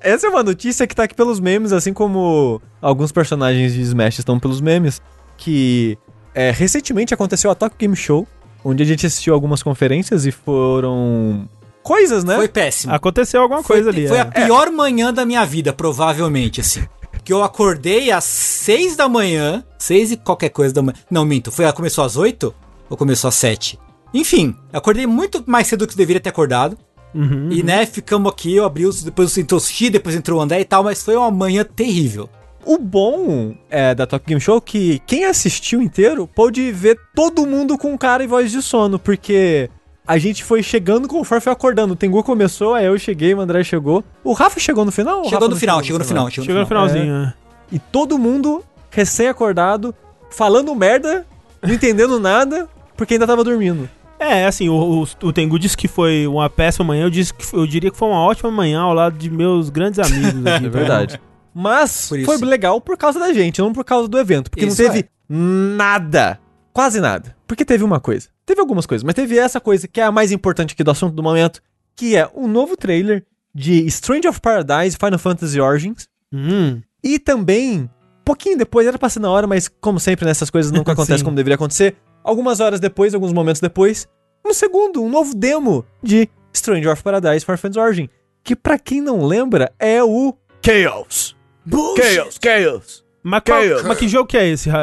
Speaker 2: Essa é uma notícia que tá aqui pelos memes, assim como alguns personagens de Smash estão pelos memes. Que é, recentemente aconteceu a Tokyo Game Show, onde a gente assistiu algumas conferências e foram coisas, né?
Speaker 4: Foi péssimo.
Speaker 1: Aconteceu alguma
Speaker 4: Foi,
Speaker 1: coisa ali.
Speaker 4: foi
Speaker 1: é.
Speaker 4: a pior manhã da minha vida, provavelmente, assim. Que eu acordei às seis da manhã. Seis e qualquer coisa da manhã. Não, minto. Foi, começou às oito? Ou começou às sete? Enfim, acordei muito mais cedo do que deveria ter acordado.
Speaker 1: Uhum.
Speaker 4: E, né, ficamos aqui, eu abri os. Depois entrou o Sushi, depois entrou o André e tal, mas foi uma manhã terrível.
Speaker 2: O bom é, da Tokyo Game Show é que quem assistiu inteiro pôde ver todo mundo com cara e voz de sono, porque a gente foi chegando conforme foi acordando. O Tengu começou, aí eu cheguei, o André chegou. O Rafa chegou no final?
Speaker 4: Chegou no final, chegou no final. Chegou,
Speaker 1: Chegou no finalzinho. é.
Speaker 2: E todo mundo recém-acordado, falando merda, não entendendo nada, porque ainda tava dormindo.
Speaker 1: É, assim, o, o, o Tengu disse que foi uma péssima manhã, eu, disse que, foi- eu diria que foi uma ótima manhã ao lado de meus grandes amigos aqui.
Speaker 2: É
Speaker 1: tá?
Speaker 2: verdade. Mas foi legal por causa da gente, não por causa do evento. Porque
Speaker 4: Isso
Speaker 2: não teve nada. Quase nada. Porque teve uma coisa. Teve algumas coisas, mas teve essa coisa que é a mais importante aqui do assunto do momento, que é um novo trailer de Strange of Paradise Final Fantasy Origins.
Speaker 1: Hum,
Speaker 2: E também, pouquinho depois, era pra ser na hora, mas como sempre nessas coisas nunca acontece como deveria acontecer. Algumas horas depois, alguns momentos depois, um segundo, um novo demo de Stranger of Paradise Final Fantasy Origin. Que pra quem não lembra, é o Chaos. Chaos, Chaos.
Speaker 1: mas, qual-
Speaker 2: Chaos.
Speaker 1: mas que jogo que é esse, eh,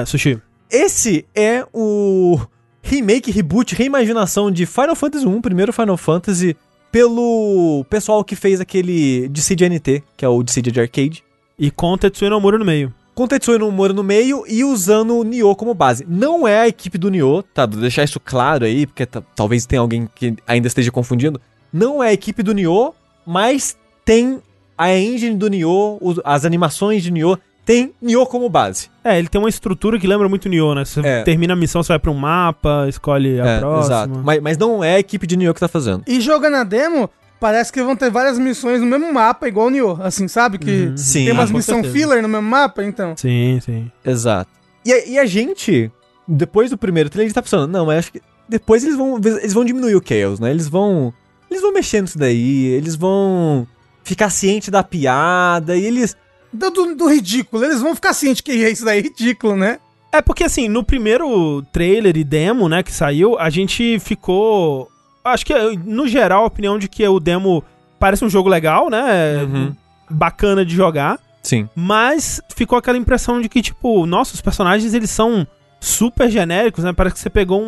Speaker 1: eh, Sushi?
Speaker 2: Esse é o remake, reboot, reimaginação de Final Fantasy 1, primeiro Final Fantasy, pelo pessoal que fez aquele Dissidia NT, que é o Dissidia de arcade.
Speaker 1: E com Tetsuya Nomura no meio.
Speaker 2: com Tetsuya Nomura no meio e usando o Nioh como base. Não é a equipe do Nioh, tá? Vou deixar isso claro aí, porque talvez tenha alguém que ainda esteja confundindo. Não é a equipe do Nioh, mas tem a engine do Nioh, as animações de Nioh, tem Nioh como base.
Speaker 1: É, ele tem uma estrutura que lembra muito Nioh, né? Você
Speaker 2: É.
Speaker 1: termina a missão, você vai pra um mapa, escolhe a
Speaker 2: É,
Speaker 1: próxima.
Speaker 2: exato. Mas, mas não é a equipe de Nioh que tá fazendo.
Speaker 3: E jogando a demo, parece que vão ter várias missões no mesmo mapa, igual o Nioh. Assim, sabe? Que
Speaker 1: Uhum.
Speaker 2: Sim.
Speaker 3: tem umas
Speaker 1: Ah,
Speaker 3: missões filler no mesmo mapa, então.
Speaker 1: Sim, sim.
Speaker 2: Exato. E, a- e a gente, depois do primeiro trailer, a gente tá pensando, não, mas acho que depois eles vão, eles vão diminuir o Chaos, né? Eles vão. Eles vão mexer nisso daí, eles vão ficar ciente da piada, e eles.
Speaker 3: Do, do- do ridículo. Eles vão ficar cientes que isso daí é ridículo, né?
Speaker 1: É porque assim, no primeiro trailer e demo, né, que saiu, a gente ficou. Acho que, no geral, a opinião de que o demo parece um jogo legal, né?
Speaker 2: Uhum.
Speaker 1: Bacana de jogar.
Speaker 2: Sim.
Speaker 1: Mas ficou aquela impressão de que, tipo, nossa, os personagens eles são super genéricos, né? Parece que você pegou um-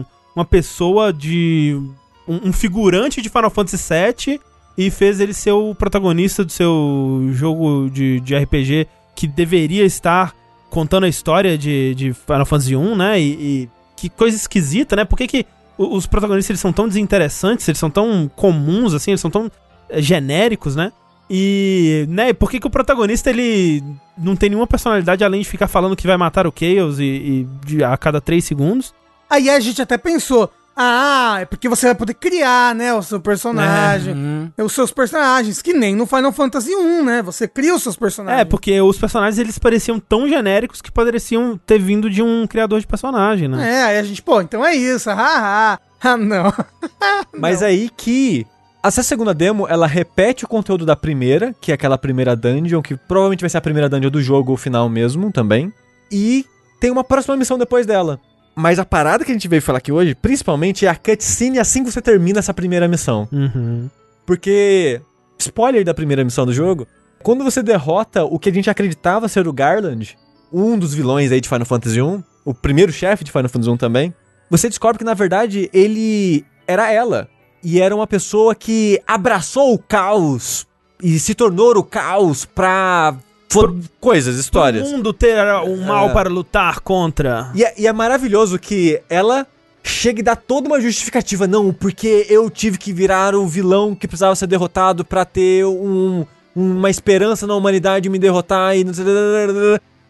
Speaker 1: um- uma pessoa de. Um, um figurante de Final Fantasy VII e fez ele ser o protagonista do seu jogo de, de RPG que deveria estar contando a história de, de Final Fantasy I, né? E, e que coisa esquisita, né? Por que, que os protagonistas eles são tão desinteressantes, eles são tão comuns, assim, eles são tão eh, genéricos, né? E, né, por que, que o protagonista ele não tem nenhuma personalidade além de ficar falando que vai matar o Chaos e, e de- a cada 3 segundos?
Speaker 3: Aí a gente até pensou, ah, é porque você vai poder criar, né, o seu personagem,
Speaker 4: Hum.
Speaker 3: os seus personagens, que nem no Final Fantasy 1, né? Você cria os seus personagens.
Speaker 1: É, porque os personagens eles pareciam tão genéricos que poderiam ter vindo de um criador de personagem, né?
Speaker 3: É, aí a gente, pô, então é isso, haha. Ah, não.
Speaker 2: Mas aí que. Essa segunda demo, ela repete o conteúdo da primeira, que é aquela primeira dungeon, que provavelmente vai ser a primeira dungeon do jogo final mesmo também. E tem uma próxima missão depois dela. Mas a parada que a gente veio falar aqui hoje, principalmente, é a cutscene assim que você termina essa primeira missão.
Speaker 1: Uhum.
Speaker 2: Porque, spoiler da primeira missão do jogo, quando você derrota o que a gente acreditava ser o Garland, um dos vilões aí de Final Fantasy 1, o primeiro chefe de Final Fantasy 1 também, você descobre que na verdade ele era ela. E era uma pessoa que abraçou o caos e se tornou o caos pra fo- coisas, histórias.
Speaker 1: O mundo ter um mal
Speaker 2: É.
Speaker 1: para lutar contra.
Speaker 2: E é, e é maravilhoso que ela chega e dá toda uma justificativa. Não, porque eu tive que virar o vilão que precisava ser derrotado pra ter um, uma esperança na humanidade me derrotar e.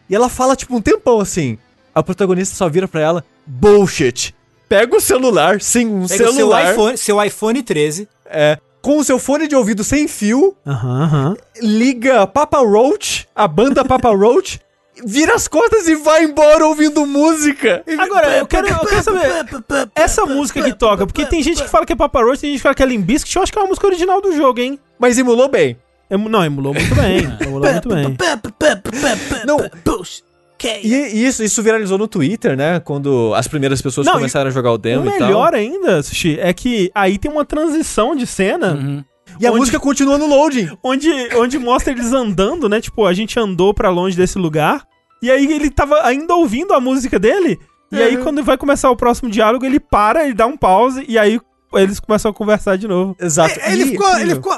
Speaker 2: E ela fala, tipo, um tempão assim. A protagonista só vira pra ela: Bullshit. Pega o celular, sim, um
Speaker 4: Pega o seu
Speaker 2: celular.
Speaker 4: iPhone, seu iPhone 13.
Speaker 2: É, com o seu fone de ouvido sem fio,
Speaker 1: Aham, aham.
Speaker 2: liga Papa Roach, a banda Papa Roach, vira as costas e vai embora ouvindo música.
Speaker 1: Agora, eu quero, eu quero saber essa música que toca, porque tem gente que fala que é Papa Roach, tem gente que fala que é Limp Bizkit, eu acho que é uma música original do jogo, hein?
Speaker 2: Mas emulou bem.
Speaker 1: Emu- Não, emulou muito bem. Emulou muito bem.
Speaker 2: Não. E, e isso, isso viralizou no Twitter, né? Quando as primeiras pessoas
Speaker 1: Não,
Speaker 2: começaram a jogar o
Speaker 1: O
Speaker 2: demo e tal.
Speaker 1: melhor ainda, Sushi, é que aí tem uma transição de cena
Speaker 4: Uhum.
Speaker 2: E a
Speaker 1: onde-
Speaker 2: música continua no loading.
Speaker 1: onde, onde mostra eles andando, né? Tipo, a gente andou pra longe desse lugar. E aí ele tava ainda ouvindo a música dele. E aí,
Speaker 3: Uhum.
Speaker 1: quando vai começar o próximo diálogo, ele para, ele dá um pause, e aí eles começam a conversar de novo.
Speaker 2: Exato.
Speaker 3: É, Ele
Speaker 2: E-
Speaker 3: ficou, ele ficou.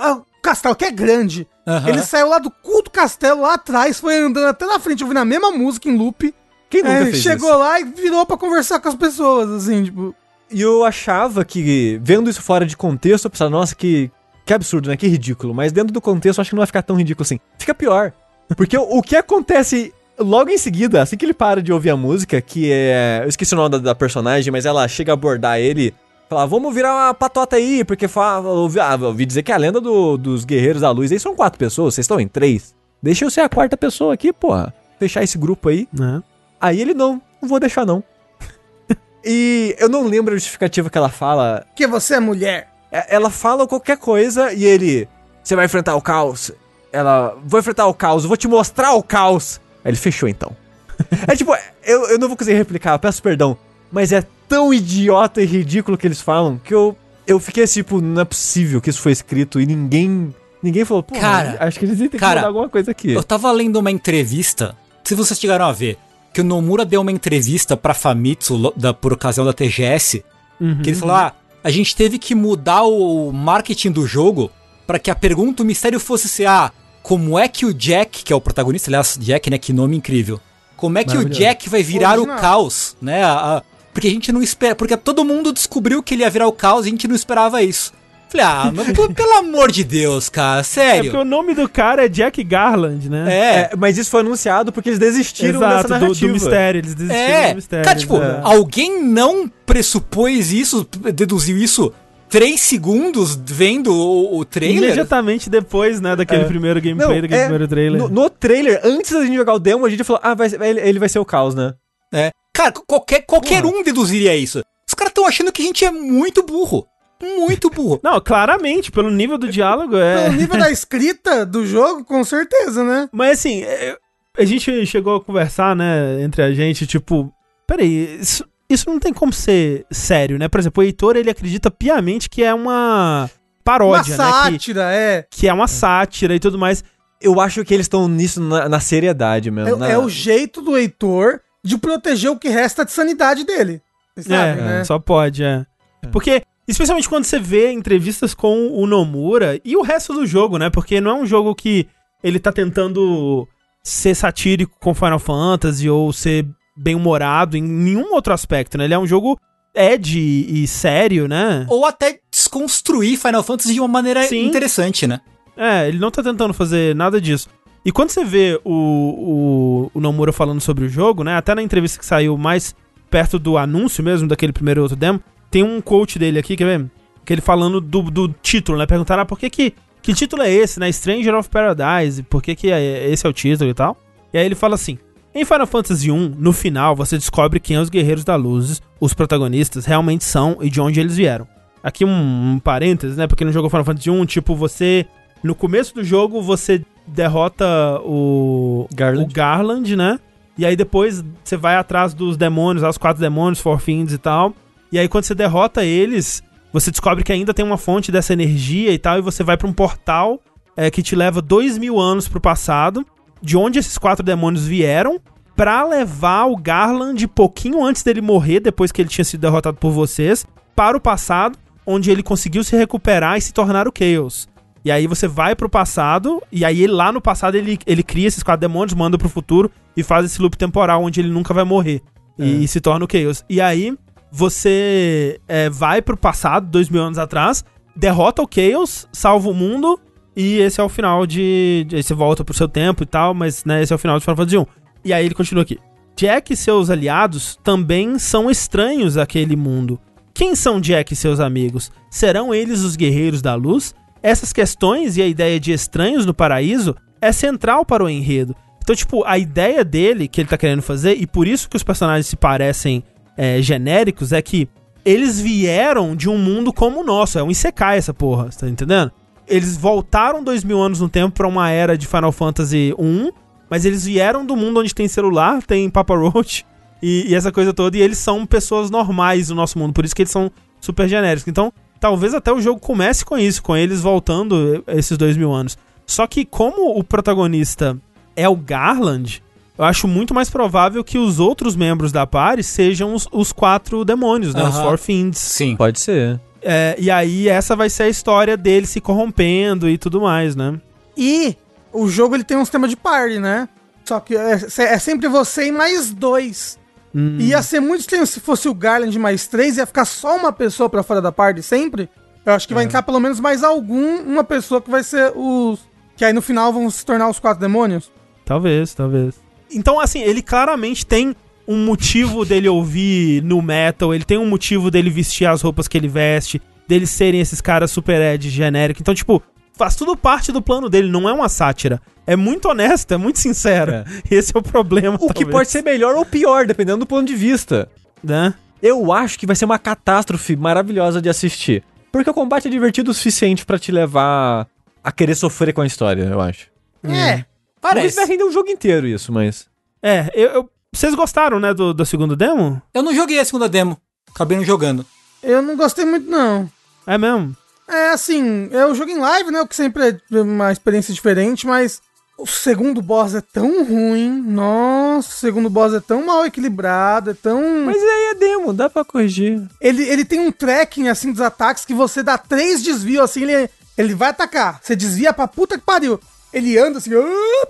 Speaker 3: Castelo que é grande.
Speaker 4: Aham.
Speaker 3: Ele saiu lá do cu do castelo, lá atrás, foi andando até na frente, ouvindo a mesma música em loop.
Speaker 2: Quem nunca
Speaker 3: É,
Speaker 2: fez
Speaker 3: chegou
Speaker 2: isso?
Speaker 3: lá e virou pra conversar com as pessoas, assim, tipo.
Speaker 2: E eu achava que, vendo isso fora de contexto, eu pensava, nossa, que, que absurdo, né? Que ridículo. Mas dentro do contexto, eu acho que não vai ficar tão ridículo assim. Fica pior. Porque o, o que acontece logo em seguida, assim que ele para de ouvir a música, que é. Eu esqueci o nome da, da personagem, mas ela chega a abordar ele. Falar, vamos virar uma patota aí, porque fa- ouvi, ah, ouvi dizer que a lenda do- dos Guerreiros da Luz aí são quatro pessoas, vocês estão em três. Deixa eu ser a quarta pessoa aqui, porra. Fechar esse grupo aí.
Speaker 1: Né?
Speaker 2: Aí ele, não, não vou deixar não. e eu não lembro a justificativa que ela fala.
Speaker 3: Porque você é mulher.
Speaker 2: É- Ela fala qualquer coisa e ele. Você vai enfrentar o caos. Ela. Vou enfrentar o caos, vou te mostrar o caos. Aí ele fechou então. é tipo, eu, eu não vou conseguir replicar, peço perdão. Mas é tão idiota e ridículo que eles falam que eu. Eu fiquei assim, tipo, não é possível que isso foi escrito e ninguém. Ninguém falou, pô,
Speaker 4: Cara,
Speaker 2: acho que eles têm que
Speaker 4: cara,
Speaker 2: mudar alguma coisa aqui.
Speaker 4: Eu tava lendo uma entrevista, se vocês chegaram a ver, que o Nomura deu uma entrevista pra Famitsu da, por ocasião da TGS,
Speaker 1: Uhum.
Speaker 4: que ele falou: ah, a gente teve que mudar o marketing do jogo pra que a pergunta, o mistério fosse ser: ah, como é que o Jack, que é o protagonista, aliás, Jack, né, que nome incrível. Como é que o. Jack vai virar o caos, né? a- a- porque a gente não espera, porque todo mundo descobriu que ele ia virar o caos e a gente não esperava isso. Falei, ah, mas pelo amor de Deus, cara,
Speaker 1: É
Speaker 4: sério.
Speaker 1: porque o nome do cara é Jack Garland, né?
Speaker 4: É,
Speaker 2: É, mas isso foi anunciado porque eles desistiram
Speaker 1: Exato,
Speaker 2: dessa
Speaker 1: do,
Speaker 2: narrativa.
Speaker 1: do mistério. Eles desistiram
Speaker 4: É,
Speaker 1: do mistério.
Speaker 4: cara, tipo,
Speaker 1: é.
Speaker 4: alguém não pressupôs isso, deduziu isso três segundos vendo o, o trailer?
Speaker 1: Imediatamente depois, né, daquele
Speaker 2: É.
Speaker 1: primeiro gameplay, daquele
Speaker 2: é,
Speaker 1: primeiro trailer.
Speaker 2: No, no trailer, antes da gente jogar o demo, a gente falou, ah, vai, ele, ele vai ser o caos, né?
Speaker 4: É. Cara, qualquer, qualquer um deduziria isso. Os caras estão achando que a gente é muito burro. Muito burro.
Speaker 1: Não, claramente, pelo nível do diálogo, é...
Speaker 3: Pelo nível da escrita do jogo, com certeza, né?
Speaker 1: Mas assim, é, a gente chegou a conversar, né, entre a gente, tipo, peraí, isso, isso não tem como ser sério, né? Por exemplo, o Heitor, ele acredita piamente que é uma
Speaker 3: Uma
Speaker 1: paródia, né? Que,
Speaker 3: sátira, é.
Speaker 1: que é uma sátira e tudo mais.
Speaker 2: Eu acho que eles estão nisso na, na seriedade mesmo.
Speaker 3: É,
Speaker 2: na-
Speaker 3: é o jeito do Heitor de proteger o que resta de sanidade dele. Sabe,
Speaker 1: é,
Speaker 3: né?
Speaker 1: só pode, é. Porque, especialmente quando você vê entrevistas com o Nomura e o resto do jogo, né? Porque não é um jogo que ele tá tentando ser satírico com Final Fantasy ou ser bem-humorado em nenhum outro aspecto, né? Ele é um jogo ed e sério, né?
Speaker 4: Ou até desconstruir Final Fantasy de uma maneira
Speaker 1: Sim.
Speaker 4: interessante, né?
Speaker 1: É, ele não tá tentando fazer nada disso. E quando você vê o, o, o Nomura falando sobre o jogo, né? Até na entrevista que saiu mais perto do anúncio mesmo, daquele primeiro outro demo, tem um quote dele aqui, quer ver? Que ele falando do, do título, né? Perguntaram, ah, por que que... Que título é esse, né? Stranger of Paradise, por que que é- esse é o título e tal? E aí ele fala assim... Em Final Fantasy 1, no final, você descobre quem os Guerreiros da Luz, os protagonistas, realmente são e de onde eles vieram. Aqui um, um parênteses, né? Porque no jogo Final Fantasy 1, tipo, você... No começo do jogo, você derrota o
Speaker 2: Garland.
Speaker 1: o Garland, né? E aí depois você vai atrás dos demônios, os quatro demônios, Four Fiends e tal. E aí quando você derrota eles, você descobre que ainda tem uma fonte dessa energia e tal, e você vai pra um portal é, que te leva dois mil anos pro passado, de onde esses quatro demônios vieram, pra levar o Garland pouquinho antes dele morrer, depois que ele tinha sido derrotado por vocês, para o passado, onde ele conseguiu se recuperar e se tornar o Chaos. E aí você vai pro passado, e aí lá no passado ele, ele cria esses quatro demônios, manda pro futuro e faz esse loop temporal onde ele nunca vai morrer. E, e se torna o Chaos. E aí você é, vai pro passado, dois mil anos atrás, derrota o Chaos, salva o mundo, e esse é o final de. de- você volta pro seu tempo e tal, mas né, esse é o final de Final Fantasy 1. E aí ele continua aqui. Jack e seus aliados também são estranhos àquele mundo. Quem são Jack e seus amigos? Serão eles os guerreiros da luz? Essas questões e a ideia de estranhos no paraíso é central para o enredo. Então, tipo, a ideia dele que ele tá querendo fazer, e por isso que os personagens se parecem é, genéricos, é que eles vieram de um mundo como o nosso. É um Isekai essa porra, você tá entendendo? Eles voltaram dois mil anos no tempo pra uma era de Final Fantasy 1, mas eles vieram do mundo onde tem celular, tem Papa Roach e, e essa coisa toda, e eles são pessoas normais do nosso mundo, por isso que eles são super genéricos. Então, talvez até o jogo comece com isso, com eles voltando esses dois mil anos. Só que como o protagonista é o Garland, eu acho muito mais provável que os outros membros da party sejam os, os quatro demônios, né? Os. Four Fiends.
Speaker 4: Sim.
Speaker 2: Pode ser.
Speaker 1: É, e aí essa vai ser a história dele se corrompendo e tudo mais, né?
Speaker 3: E o jogo ele tem um sistema de party, né? Só que é, é sempre você e mais dois.
Speaker 1: Hum,
Speaker 3: Ia ser muito estranho se fosse o Garland mais três, ia ficar só uma pessoa pra fora da party sempre. Eu acho que vai entrar pelo menos mais algum, uma pessoa que vai ser os. Que aí no final vão se tornar os quatro demônios.
Speaker 1: Talvez, talvez. Então, assim, ele claramente tem um motivo dele ouvir no metal, ele tem um motivo dele vestir as roupas que ele veste, deles serem esses caras super ed genérico. Então, tipo, faz tudo parte do plano dele, não é uma sátira. É muito honesto, é muito sincero.
Speaker 2: É.
Speaker 1: Esse é o problema.
Speaker 2: O que
Speaker 1: talvez,
Speaker 2: pode ser melhor ou pior, dependendo do ponto de vista.
Speaker 1: Né?
Speaker 2: Eu acho que vai ser uma catástrofe maravilhosa de assistir. Porque o combate é divertido o suficiente pra te levar a querer sofrer com a história, eu acho.
Speaker 3: É.
Speaker 2: Parece.
Speaker 4: Parece.
Speaker 2: vai render um jogo inteiro isso, mas...
Speaker 1: É, eu, eu- vocês gostaram, né, do, do segundo demo?
Speaker 4: Eu não joguei a segunda demo. Acabei não jogando.
Speaker 3: Eu não gostei muito, não.
Speaker 1: É mesmo?
Speaker 3: É assim, eu jogo em live, né? O que sempre é uma experiência diferente, mas o segundo boss é tão ruim. Nossa, o segundo boss é tão mal equilibrado, é tão.
Speaker 2: Mas aí é demo, dá pra corrigir.
Speaker 3: Ele, ele tem um tracking assim dos ataques que você dá três desvios assim, ele, ele vai atacar. Você desvia pra puta que pariu. ele anda assim,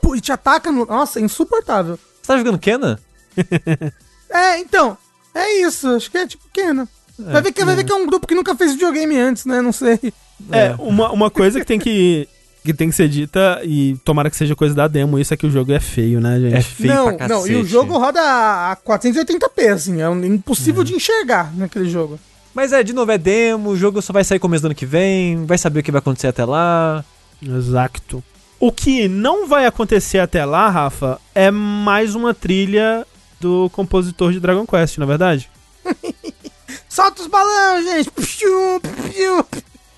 Speaker 3: pô, e te ataca. No... Nossa, é insuportável.
Speaker 2: Você tá jogando Kena?
Speaker 3: É, então, é isso. Acho que é tipo Kena. Vai, ver que, vai ver que é um grupo que nunca fez videogame antes, né? Não sei.
Speaker 1: É, uma, uma coisa que tem que, que tem que ser dita, e tomara que seja coisa da demo, isso é que o jogo é feio, né, gente?
Speaker 2: É feio
Speaker 3: não,
Speaker 2: pra
Speaker 3: não,
Speaker 2: cacete.
Speaker 3: e o jogo roda a 480p, assim. É impossível de enxergar naquele jogo.
Speaker 2: Mas é, de novo, é demo, o jogo só vai sair começo do ano que vem, vai saber o que vai acontecer até lá.
Speaker 1: Exato. O que não vai acontecer até lá, Rafa, é mais uma trilha do compositor de Dragon Quest, na é verdade?
Speaker 3: Solta os balões, gente!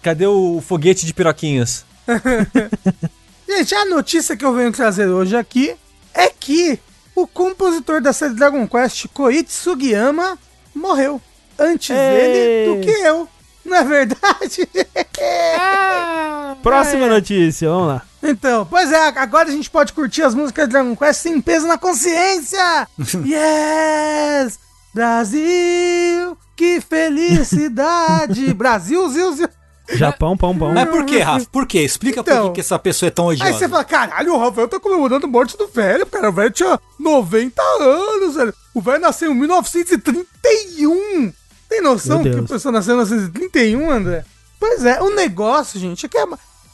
Speaker 2: Cadê o foguete de piroquinhas?
Speaker 3: Gente, a notícia que eu venho trazer hoje aqui é que o compositor da série Dragon Quest, Koichi Sugiyama, morreu. Antes
Speaker 1: Ei.
Speaker 3: dele do que eu. Não é verdade?
Speaker 1: Próxima
Speaker 3: é.
Speaker 1: notícia, vamos lá.
Speaker 3: Então, pois é, agora a gente pode curtir as músicas de Dragon Quest sem peso na consciência! yes! Brasil! Que felicidade! Brasil, zil, zil.
Speaker 1: Japão, pão, pão.
Speaker 4: Mas por que, Rafa? Por quê? Explica por
Speaker 3: Então.
Speaker 4: que que essa pessoa é tão odiosa.
Speaker 3: Aí você fala, caralho, o Rafael tá comemorando a morte do velho, cara. O velho tinha 90 anos, velho. O velho nasceu em 1931. Tem noção que a pessoa nasceu em 1931, André? Pois é, o negócio, gente, é que é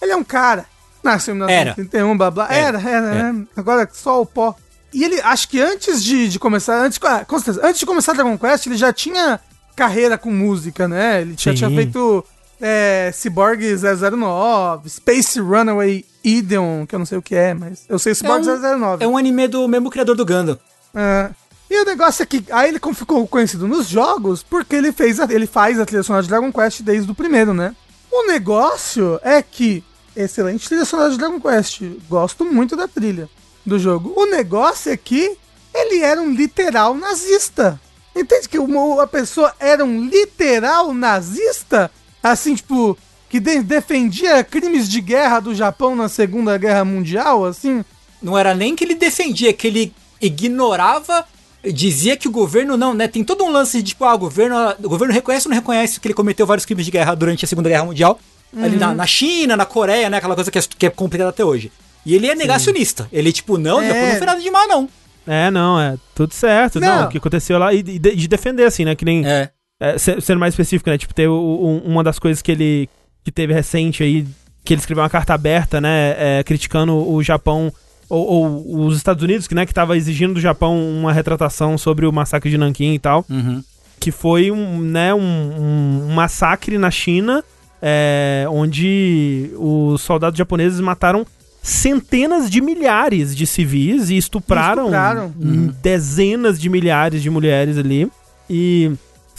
Speaker 3: ele é um cara. Nasceu em 1931, blá blá. Era, era,
Speaker 4: É.
Speaker 3: né? Agora só o pó. E ele, acho que antes de, de começar, antes, ah, com certeza, antes de começar Dragon Quest, ele já tinha carreira com música, né? Ele já
Speaker 1: Sim.
Speaker 3: tinha feito é, Cyborg 009, Space Runaway Ideon, que eu não sei o que é, mas eu sei Cyborg
Speaker 4: É um-
Speaker 3: 009.
Speaker 4: É um anime do mesmo criador do Gundam.
Speaker 3: É. E o negócio é que aí ele ficou conhecido nos jogos porque ele fez a- ele faz a trilha sonora de Dragon Quest desde o primeiro, né? O negócio é que excelente trilha sonora de Dragon Quest, gosto muito da trilha do jogo. O negócio é que ele era um literal nazista. Entende que uma, a pessoa era um literal nazista? Assim, tipo, que de- defendia crimes de guerra do Japão na Segunda Guerra Mundial, assim?
Speaker 4: Não era nem que ele defendia, que ele ignorava, dizia que o governo não, né? Tem todo um lance de tipo, ah, o governo, o governo reconhece ou não reconhece que ele cometeu vários crimes de guerra durante a Segunda Guerra Mundial. Ali na, na China, na Coreia, né? Aquela coisa que é, que é complicada até hoje. E ele é negacionista. Ele, tipo, não,
Speaker 3: É.
Speaker 4: Japão não foi nada de mal, não.
Speaker 1: É, não, é tudo certo. Não,
Speaker 3: Não.
Speaker 1: o que aconteceu lá. E de, de defender, assim, né? Que nem.
Speaker 4: É.
Speaker 1: É, se- sendo mais específico, né? Tipo, teve o- um- uma das coisas que ele que teve recente aí, que ele escreveu uma carta aberta, né? é, criticando o Japão ou, ou os Estados Unidos, que, né, que tava exigindo do Japão uma retratação sobre o massacre de Nanquim e tal.
Speaker 4: Uhum.
Speaker 1: Que foi um, né, um, um- massacre na China, é, onde os soldados japoneses mataram centenas de milhares de civis e estupraram,
Speaker 3: Estupraram.
Speaker 1: dezenas de milhares de mulheres ali. E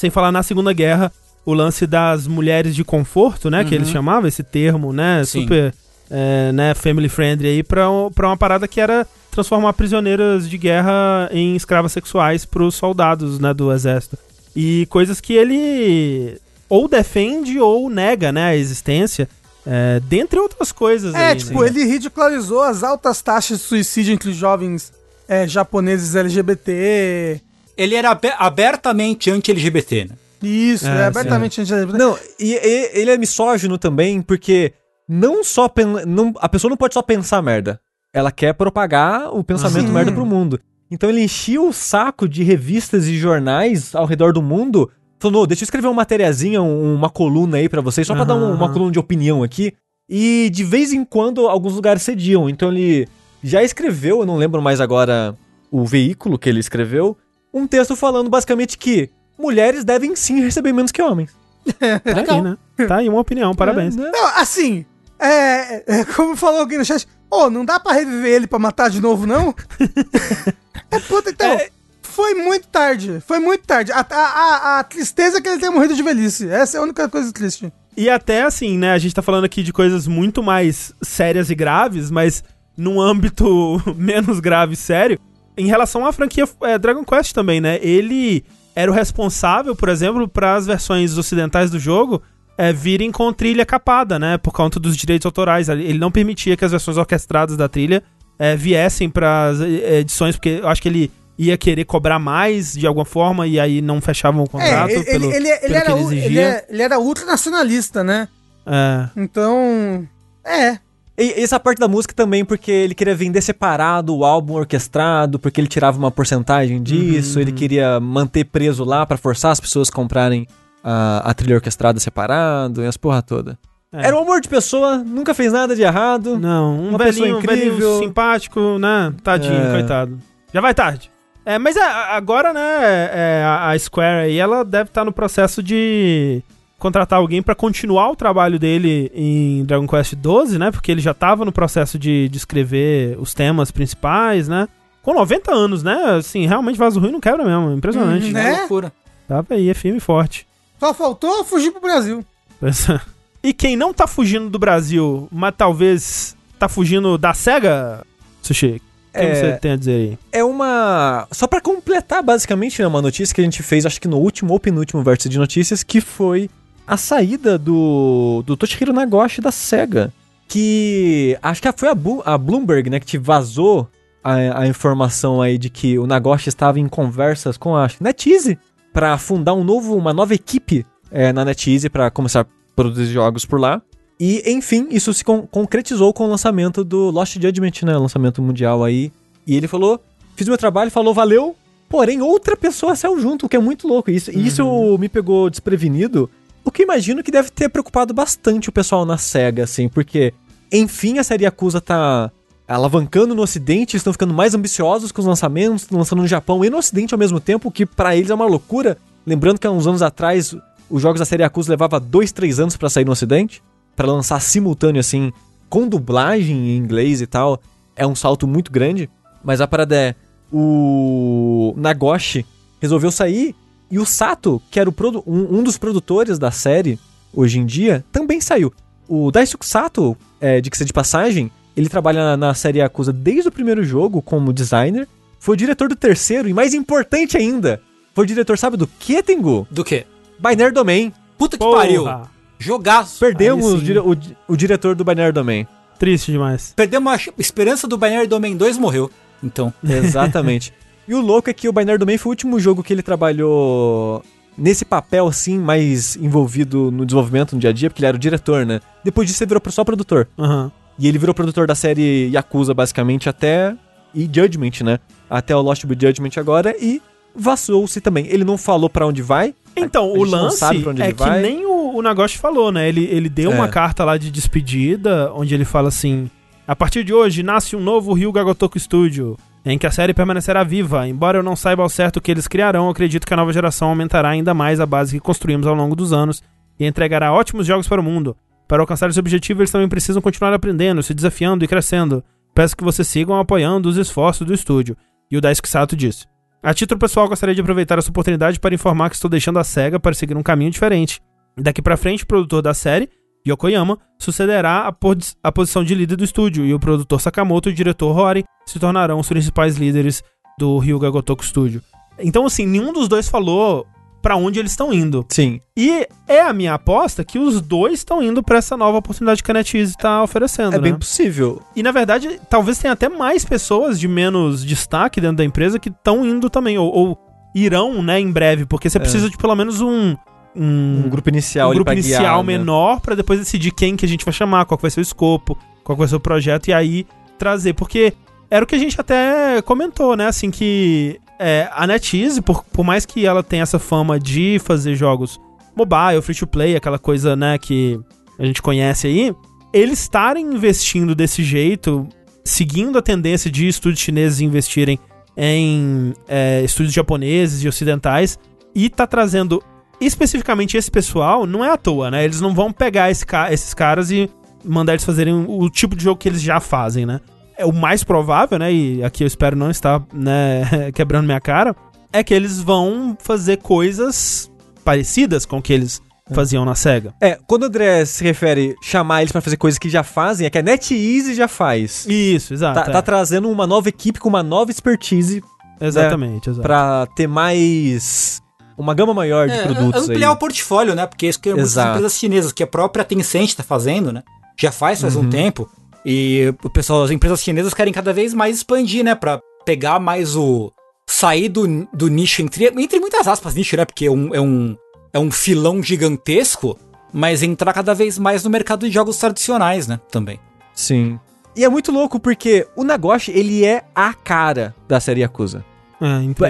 Speaker 1: sem falar na Segunda Guerra, o lance das mulheres de conforto, né, que eles chamavam esse termo, né,
Speaker 4: Sim.
Speaker 1: super é, né, family friendly aí pra, pra uma parada que era transformar prisioneiras de guerra em escravas sexuais pros soldados, né, do exército. E coisas que ele ou defende ou nega, né, a existência, é, dentre outras coisas
Speaker 3: É,
Speaker 1: aí,
Speaker 3: tipo,
Speaker 1: né?
Speaker 3: ele ridicularizou as altas taxas de suicídio entre jovens é, japoneses LGBT.
Speaker 4: Ele era abe- abertamente anti-LGBT, né?
Speaker 3: Isso,
Speaker 1: É,
Speaker 3: é, abertamente anti-LGBT.
Speaker 2: Não, e, e- ele é misógino também, porque não só não, a pessoa não pode só pensar merda. Ela quer propagar o pensamento
Speaker 3: Sim.
Speaker 2: merda pro mundo. Então ele enchia o saco de revistas e jornais ao redor do mundo, falando, "Ô, deixa eu escrever uma matériazinha, um- uma coluna aí pra vocês, só pra dar um- uma coluna de opinião aqui. E de vez em quando alguns lugares cediam. Então ele já escreveu, eu não lembro mais agora o veículo que ele escreveu, um texto falando basicamente que mulheres devem sim receber menos que homens.
Speaker 1: Tá aí, né? Tá aí uma opinião, parabéns.
Speaker 2: É, né?
Speaker 3: Não, assim, é, é, como falou alguém no chat, ô, não dá pra reviver ele pra matar de novo, não? é puta, então,
Speaker 2: É.
Speaker 3: foi muito tarde, foi muito tarde. A, a, a, a tristeza é que ele tenha morrido de velhice, essa é a única coisa triste.
Speaker 1: E até assim, né? A gente tá falando aqui de coisas muito mais sérias e graves, mas num âmbito menos grave e sério. Em relação à franquia é, Dragon Quest também, né? Ele era o responsável, por exemplo, para as versões ocidentais do jogo é, virem com trilha capada, né? Por conta dos direitos autorais. Ele não permitia que as versões orquestradas da trilha é, viessem para as edições, porque eu acho que ele ia querer cobrar mais de alguma forma e aí não fechavam o contrato
Speaker 3: É, ele,
Speaker 1: pelo,
Speaker 3: ele, ele,
Speaker 1: pelo
Speaker 3: era,
Speaker 1: que ele exigia.
Speaker 3: ele, é- ele era ultranacionalista, né?
Speaker 1: É.
Speaker 3: Então, é.
Speaker 2: E essa parte da música também, porque ele queria vender separado o álbum orquestrado, porque ele tirava uma porcentagem disso, ele queria manter preso lá pra forçar as pessoas a comprarem a, a trilha orquestrada separado e as porra toda.
Speaker 1: É.
Speaker 2: Era um amor de pessoa, nunca fez nada de errado.
Speaker 1: Não, um
Speaker 2: Uma pessoa
Speaker 1: velhinho, um
Speaker 2: incrível.
Speaker 1: simpático, né? Tadinho,
Speaker 2: É.
Speaker 1: coitado. Já vai tarde. É, mas é, agora, né, é, a a Square aí, ela deve estar no processo de contratar alguém pra continuar o trabalho dele em Dragon Quest XII, né? Porque ele já tava no processo de, de escrever os temas principais, né? Com 90 anos, né? Assim, realmente Vaso Ruim não quebra mesmo. Impressionante.
Speaker 3: Uhum.
Speaker 1: né?
Speaker 4: É loucura.
Speaker 1: Tava aí, é firme e forte.
Speaker 3: Só faltou fugir pro Brasil.
Speaker 1: É. E quem não tá fugindo do Brasil, mas talvez tá fugindo da SEGA, Sushi, o que
Speaker 2: É.
Speaker 1: você tem a dizer aí?
Speaker 2: É uma. Só pra completar, basicamente, né, uma notícia que a gente fez, acho que no último ou penúltimo vértice de notícias, que foi a saída do, do Toshihiro Nagoshi da SEGA. Que. Acho que foi a, Bu- a Bloomberg, né, que te vazou a, a informação aí de que o Nagoshi estava em conversas com a NetEase pra fundar um novo, uma nova equipe é, na NetEase pra começar a produzir jogos por lá. E, enfim, isso se con- concretizou com o lançamento do Lost Judgment, né? Lançamento mundial aí. E ele falou: fiz meu trabalho, falou, valeu. Porém, outra pessoa saiu junto, o que é muito louco. Isso, e isso me pegou desprevenido. O que imagino que deve ter preocupado bastante o pessoal na SEGA, assim, porque, enfim, a série Acusa tá alavancando no Ocidente, estão ficando mais ambiciosos com os lançamentos, lançando no Japão e no Ocidente ao mesmo tempo, que pra eles é uma loucura. Lembrando que há uns anos atrás, os jogos da série Acusa levava dois, três anos pra sair no Ocidente, Pra lançar simultâneo, assim, com dublagem em inglês e tal, é um salto muito grande. Mas a parada é, o Nagoshi resolveu sair e o Sato, que era um, um dos produtores da série hoje em dia, também saiu. O Daisuke Sato, é, de que ser de passagem, ele trabalha na, na série Yakuza desde o primeiro jogo como designer, foi o diretor do terceiro e mais importante ainda, foi o diretor, sabe do que, Tengu?
Speaker 4: Do quê?
Speaker 2: Binary Domain.
Speaker 4: Puta que
Speaker 1: Porra,
Speaker 4: pariu. Jogaço.
Speaker 2: Perdemos dire- o o diretor do Binary Domain.
Speaker 1: Triste demais.
Speaker 4: Perdemos a esperança do Binary Domain 2 morreu. Então.
Speaker 2: Exatamente. E o louco é que o Binary Domain foi o último jogo que ele trabalhou nesse papel, assim, mais envolvido no desenvolvimento no dia a dia, porque ele era o diretor, né? Depois disso ele virou só produtor.
Speaker 1: Aham.
Speaker 2: E ele virou produtor da série Yakuza, basicamente, até... E Judgment, né? Até o Lost Boy Judgment agora e vazou-se também. Ele não falou pra onde vai.
Speaker 1: Então, o lance
Speaker 2: sabe pra onde
Speaker 1: é
Speaker 2: ele
Speaker 1: que
Speaker 2: vai.
Speaker 1: nem o, o Nagoshi falou, né? Ele, ele deu
Speaker 2: É.
Speaker 1: uma carta lá de despedida, onde ele fala assim: A partir de hoje nasce um novo Ryuga Gotoku Studio, em que a série permanecerá viva. Embora eu não saiba ao certo o que eles criarão, acredito que a nova geração aumentará ainda mais a base que construímos ao longo dos anos e entregará ótimos jogos para o mundo. Para alcançar esse objetivo, eles também precisam continuar aprendendo, se desafiando e crescendo. Peço que vocês sigam apoiando os esforços do estúdio. E o Daisuke Sato disse. A título pessoal, gostaria de aproveitar essa oportunidade para informar que estou deixando a SEGA para seguir um caminho diferente. Daqui pra frente, o produtor da série, Yokoyama, sucederá a, pos- a posição de líder do estúdio, e o produtor Sakamoto e o diretor Hori se tornarão os principais líderes do Ryuga Gotoku Studio. Então, assim, nenhum dos dois falou pra onde eles estão indo.
Speaker 2: Sim.
Speaker 1: E é a minha aposta que os dois estão indo pra essa nova oportunidade que a NetEase tá oferecendo,
Speaker 2: É
Speaker 1: né?
Speaker 2: bem possível.
Speaker 1: E na verdade, talvez tenha até mais pessoas de menos destaque dentro da empresa que estão indo também, ou, ou irão, né, em breve, porque você precisa de pelo menos um. Um,
Speaker 2: Um grupo inicial
Speaker 1: um grupo inicial
Speaker 2: guiar, né?
Speaker 1: menor pra depois decidir quem que a gente vai chamar, qual vai ser o escopo, qual vai ser o projeto, e aí trazer. Porque era o que a gente até comentou, né? Assim, que é, a NetEase, por, por mais que ela tenha essa fama de fazer jogos mobile, free to play, aquela coisa, né, que a gente conhece aí, eles estarem investindo desse jeito, seguindo a tendência de estúdios chineses investirem em é, estúdios japoneses e ocidentais, e tá trazendo especificamente esse pessoal, não é à toa, né? Eles não vão pegar esse ca- esses caras e mandar eles fazerem o tipo de jogo que eles já fazem, né? É o mais provável, né? E aqui eu espero não estar, né, quebrando minha cara, é que eles vão fazer coisas parecidas com o que eles faziam na SEGA.
Speaker 2: É, quando o André se refere chamar eles pra fazer coisas que já fazem, é que a NetEase já faz.
Speaker 1: Isso, exato.
Speaker 2: Tá,
Speaker 1: é.
Speaker 2: tá trazendo uma nova equipe com uma nova expertise
Speaker 1: Exatamente, exato.
Speaker 2: pra ter mais. Uma gama maior de
Speaker 4: É,
Speaker 2: produtos
Speaker 4: ampliar o
Speaker 2: aí.
Speaker 4: portfólio, né? Porque isso que muitas empresas chinesas, que a própria Tencent tá fazendo, né? Já faz faz
Speaker 2: Uhum.
Speaker 4: um tempo. E o pessoal, as empresas chinesas querem cada vez mais expandir, né? Pra pegar mais o. sair do, do nicho, entre, entre muitas aspas, nicho, né? Porque é um, é, um, é um filão gigantesco, mas entrar cada vez mais no mercado de jogos tradicionais, né? Também.
Speaker 2: Sim. E é muito louco porque o Nagoshi, ele é a cara da série Yakuza.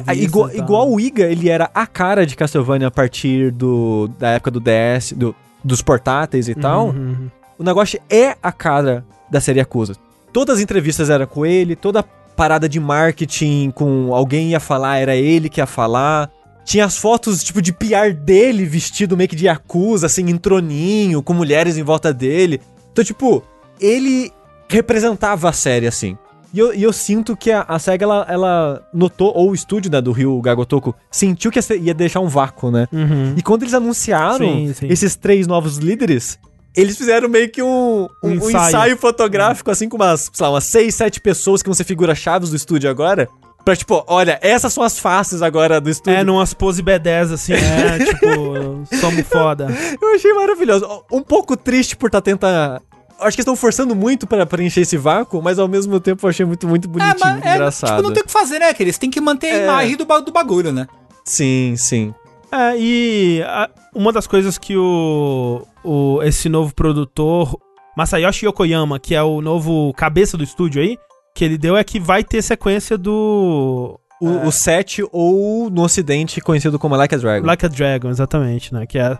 Speaker 1: É,
Speaker 2: igual, igual o Iga, ele era a cara de Castlevania a partir do, da época do DS, do- dos portáteis e tal.
Speaker 1: Uhum, uhum.
Speaker 2: O Nagoshi é a cara da série Yakuza. Todas as entrevistas eram com ele, toda parada de marketing com alguém ia falar, era ele que ia falar. Tinha as fotos, tipo, de PR dele vestido meio que de Yakuza, assim, em troninho, com mulheres em volta dele. Então, tipo, ele representava a série, assim. E eu, e eu sinto que a, a SEGA, ela, ela notou, ou o estúdio né, do Rio Gagotoku, sentiu que ia deixar um vácuo, né?
Speaker 1: Uhum.
Speaker 2: E quando eles anunciaram
Speaker 1: Sim, sim.
Speaker 2: esses três novos líderes, eles fizeram meio que um, um,
Speaker 1: Um
Speaker 2: um ensaio.
Speaker 1: ensaio.
Speaker 2: fotográfico, assim, com umas, sei lá, umas seis, sete pessoas que vão ser figuras-chaves do estúdio agora. Pra, tipo, olha, essas são as faces agora do estúdio.
Speaker 1: É, numas pose B10, assim, é, tipo, somos foda.
Speaker 2: Eu achei maravilhoso. Um pouco triste por estar tentando... Acho que estão forçando muito pra preencher esse vácuo, mas ao mesmo tempo eu achei muito, muito bonitinho,
Speaker 4: é, mas é,
Speaker 2: engraçado.
Speaker 4: tipo, não tem o que fazer, né? Que eles têm que manter a
Speaker 2: É.
Speaker 4: imagem do, do bagulho, né?
Speaker 2: Sim, sim.
Speaker 1: É, e a- uma das coisas que o, o esse novo produtor, Masayoshi Yokoyama, que é o novo cabeça do estúdio aí, que ele deu é que vai ter sequência do
Speaker 2: O, o 7 ou no ocidente conhecido como Like a Dragon.
Speaker 1: Like a Dragon, exatamente, né? Que é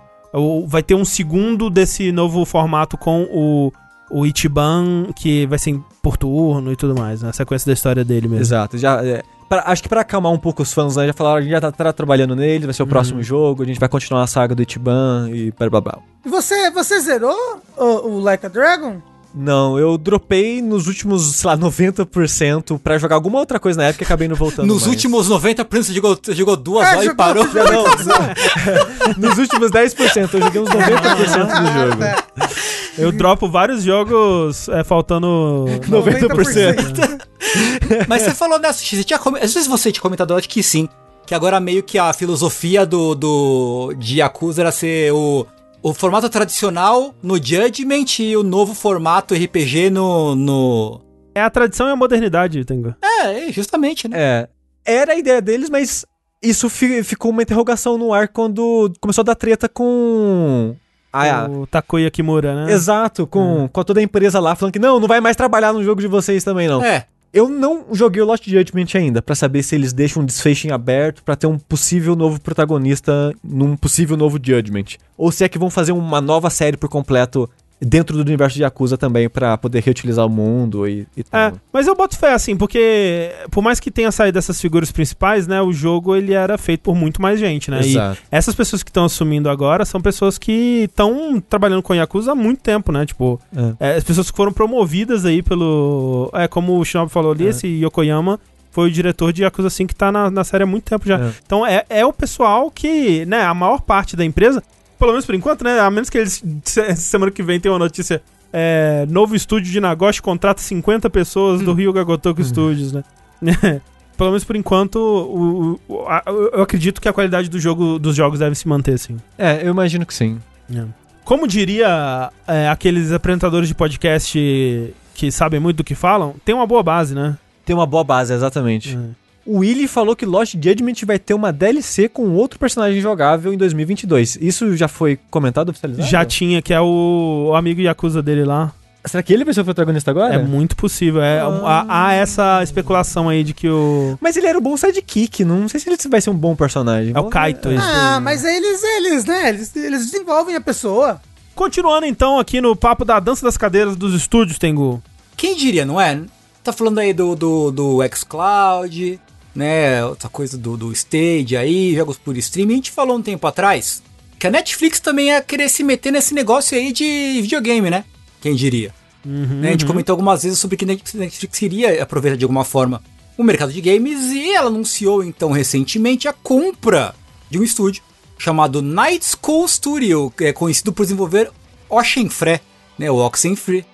Speaker 1: vai ter um segundo desse novo formato com o o Ichiban, que vai ser por turno e tudo mais, né? A sequência da história dele mesmo.
Speaker 2: Exato. Já, é, pra- acho que pra acalmar um pouco os fãs, né, já falaram, a gente já tá, tá trabalhando nele, vai ser o próximo jogo, a gente vai continuar a saga do Ichiban e blá blá blá.
Speaker 3: E você, você zerou o, o Like a Dragon?
Speaker 2: Não, eu dropei nos últimos, sei lá, 90% pra jogar alguma outra coisa na época e acabei não voltando
Speaker 4: Nos
Speaker 2: mais.
Speaker 4: últimos 90 você jogou, você jogou duas
Speaker 3: É,
Speaker 4: horas e
Speaker 3: jogou-
Speaker 4: parou.
Speaker 2: Já não, não. nos últimos 10%, eu joguei uns 90% do jogo.
Speaker 1: Eu dropo vários jogos é, faltando
Speaker 2: 90%.
Speaker 4: Mas você falou nessa. Você tinha, com- às vezes você tinha comentado, eu acho que sim. Que agora meio que a filosofia do, do de Yakuza era ser o, o formato tradicional no Judgment e o novo formato RPG no. no...
Speaker 1: É a tradição e a modernidade, Tengu.
Speaker 4: É, é, justamente, né?
Speaker 2: É, era a ideia deles, mas isso fi- ficou uma interrogação no ar quando começou a dar treta com... A,
Speaker 1: O Takuya Kimura, né?
Speaker 2: Exato, com, com toda a empresa lá falando que não, não vai mais trabalhar no jogo de vocês também, não.
Speaker 4: É.
Speaker 2: Eu não joguei o Lost Judgment ainda, pra saber se eles deixam um desfecho em aberto pra ter um possível novo protagonista num possível novo Judgment. Ou se é que vão fazer uma nova série por completo dentro do universo de Yakuza também pra poder reutilizar o mundo e, e
Speaker 1: É,
Speaker 2: tal.
Speaker 1: mas eu boto fé, assim, porque por mais que tenha saído dessas figuras principais, né, o jogo ele era feito por muito mais gente, né?
Speaker 2: Exato.
Speaker 1: E essas pessoas que estão assumindo agora são pessoas que estão trabalhando com Yakuza há muito tempo, né? Tipo,
Speaker 2: É.
Speaker 1: é, as pessoas que foram promovidas aí pelo... É, como o Shinobu falou ali,
Speaker 2: É.
Speaker 1: esse Yokoyama foi o diretor de Yakuza 5 que tá na, na série há muito tempo já.
Speaker 2: É.
Speaker 1: Então é, é o pessoal que, né, a maior parte da empresa, pelo menos por enquanto, né, a menos que eles se- semana que vem tenha uma notícia, é, novo estúdio de Nagoshi contrata 50 pessoas do Rio Gagotoku Studios, né? pelo menos por enquanto, o, o- a- eu acredito que a qualidade do jogo, dos jogos deve se manter, assim.
Speaker 2: É, eu imagino que sim.
Speaker 1: Como diria é, aqueles apresentadores de podcast que sabem muito do que falam, tem uma boa base, né?
Speaker 2: Tem uma boa base, exatamente.
Speaker 1: É.
Speaker 2: O Willy falou que Lost Judgment vai ter uma DLC com outro personagem jogável em 2022. Isso já foi comentado, oficializado?
Speaker 1: Já tinha, que é o, o amigo Yakuza dele lá.
Speaker 2: Será que ele vai ser o protagonista agora?
Speaker 1: É muito possível. É, há, há essa especulação aí de que o.
Speaker 2: Mas ele era um bom sidekick, não sei se ele vai ser um bom personagem.
Speaker 1: É o Kaito.
Speaker 3: Ah, mas eles, eles, né? Eles, eles desenvolvem a pessoa.
Speaker 1: Continuando então aqui no papo da dança das cadeiras dos estúdios, Tengu.
Speaker 4: Quem diria, não é? Tá falando aí do, do, do xCloud, né? Outra coisa do, do Stage aí, jogos por streaming. A gente falou um tempo atrás que a Netflix também ia querer se meter nesse negócio aí de videogame, né? Quem diria? Né, A gente comentou algumas vezes sobre que a Netflix iria aproveitar de alguma forma o mercado de games e ela anunciou então recentemente a compra de um estúdio chamado Night School Studio, que é conhecido por desenvolver Oxenfree, né, o Oxenfree.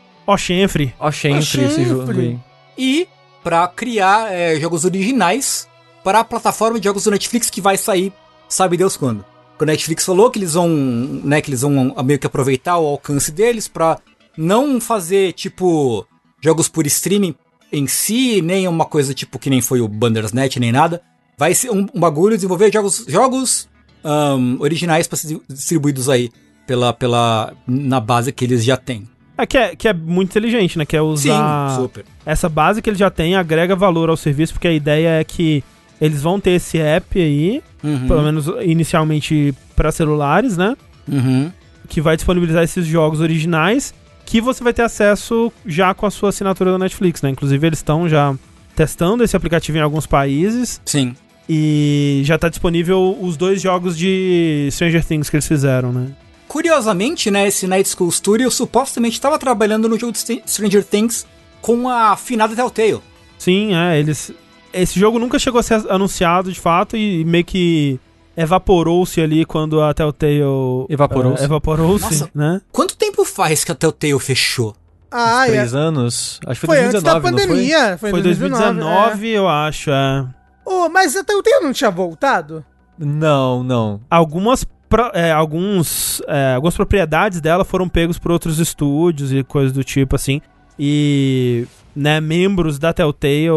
Speaker 1: Ó, Shenfree
Speaker 2: esse jogo aí.
Speaker 4: e para criar é, jogos originais para a plataforma de jogos do Netflix que vai sair, sabe Deus quando. O Netflix falou que eles vão, né, que eles vão meio que aproveitar o alcance deles para não fazer tipo jogos por streaming em si, nem uma coisa tipo que nem foi o Bandersnatch nem nada. Vai ser um, um bagulho desenvolver jogos, jogos ahn, originais para ser distribuídos aí pela, pela na base que eles já têm.
Speaker 1: É que, é que é muito inteligente, né? Que é usar
Speaker 4: Sim, super.
Speaker 1: essa base que ele já tem, agrega valor ao serviço, porque a ideia é que eles vão ter esse app aí,
Speaker 4: Uhum.
Speaker 1: pelo menos inicialmente para celulares, né?
Speaker 4: Uhum.
Speaker 1: Que vai disponibilizar esses jogos originais, que você vai ter acesso já com a sua assinatura da Netflix, né? Inclusive eles estão já testando esse aplicativo em alguns países
Speaker 4: Sim.
Speaker 1: e já tá disponível os dois jogos de Stranger Things que eles fizeram, né?
Speaker 4: Curiosamente, né, esse Night School Studio supostamente estava trabalhando no jogo de St- Stranger Things com a afinada Telltale.
Speaker 1: Sim, é, eles. Esse jogo nunca chegou a ser anunciado de fato e meio que evaporou-se ali quando a Telltale.
Speaker 2: Evaporou-se?
Speaker 1: eh, Evaporou-se,
Speaker 4: Nossa.
Speaker 1: né?
Speaker 4: Quanto tempo faz que a Telltale fechou?
Speaker 3: Ah, é.
Speaker 2: Três anos. Acho que foi,
Speaker 3: Foi antes da
Speaker 2: 2019, não foi?
Speaker 3: pandemia. Foi,
Speaker 1: Foi 2019, eu acho. É.
Speaker 3: Oh, mas o Telltale não tinha voltado?
Speaker 2: Não, não.
Speaker 1: Algumas. Pro- é, alguns, é, algumas propriedades dela foram pegos por outros estúdios e coisas do tipo assim. E. Né, membros da Telltale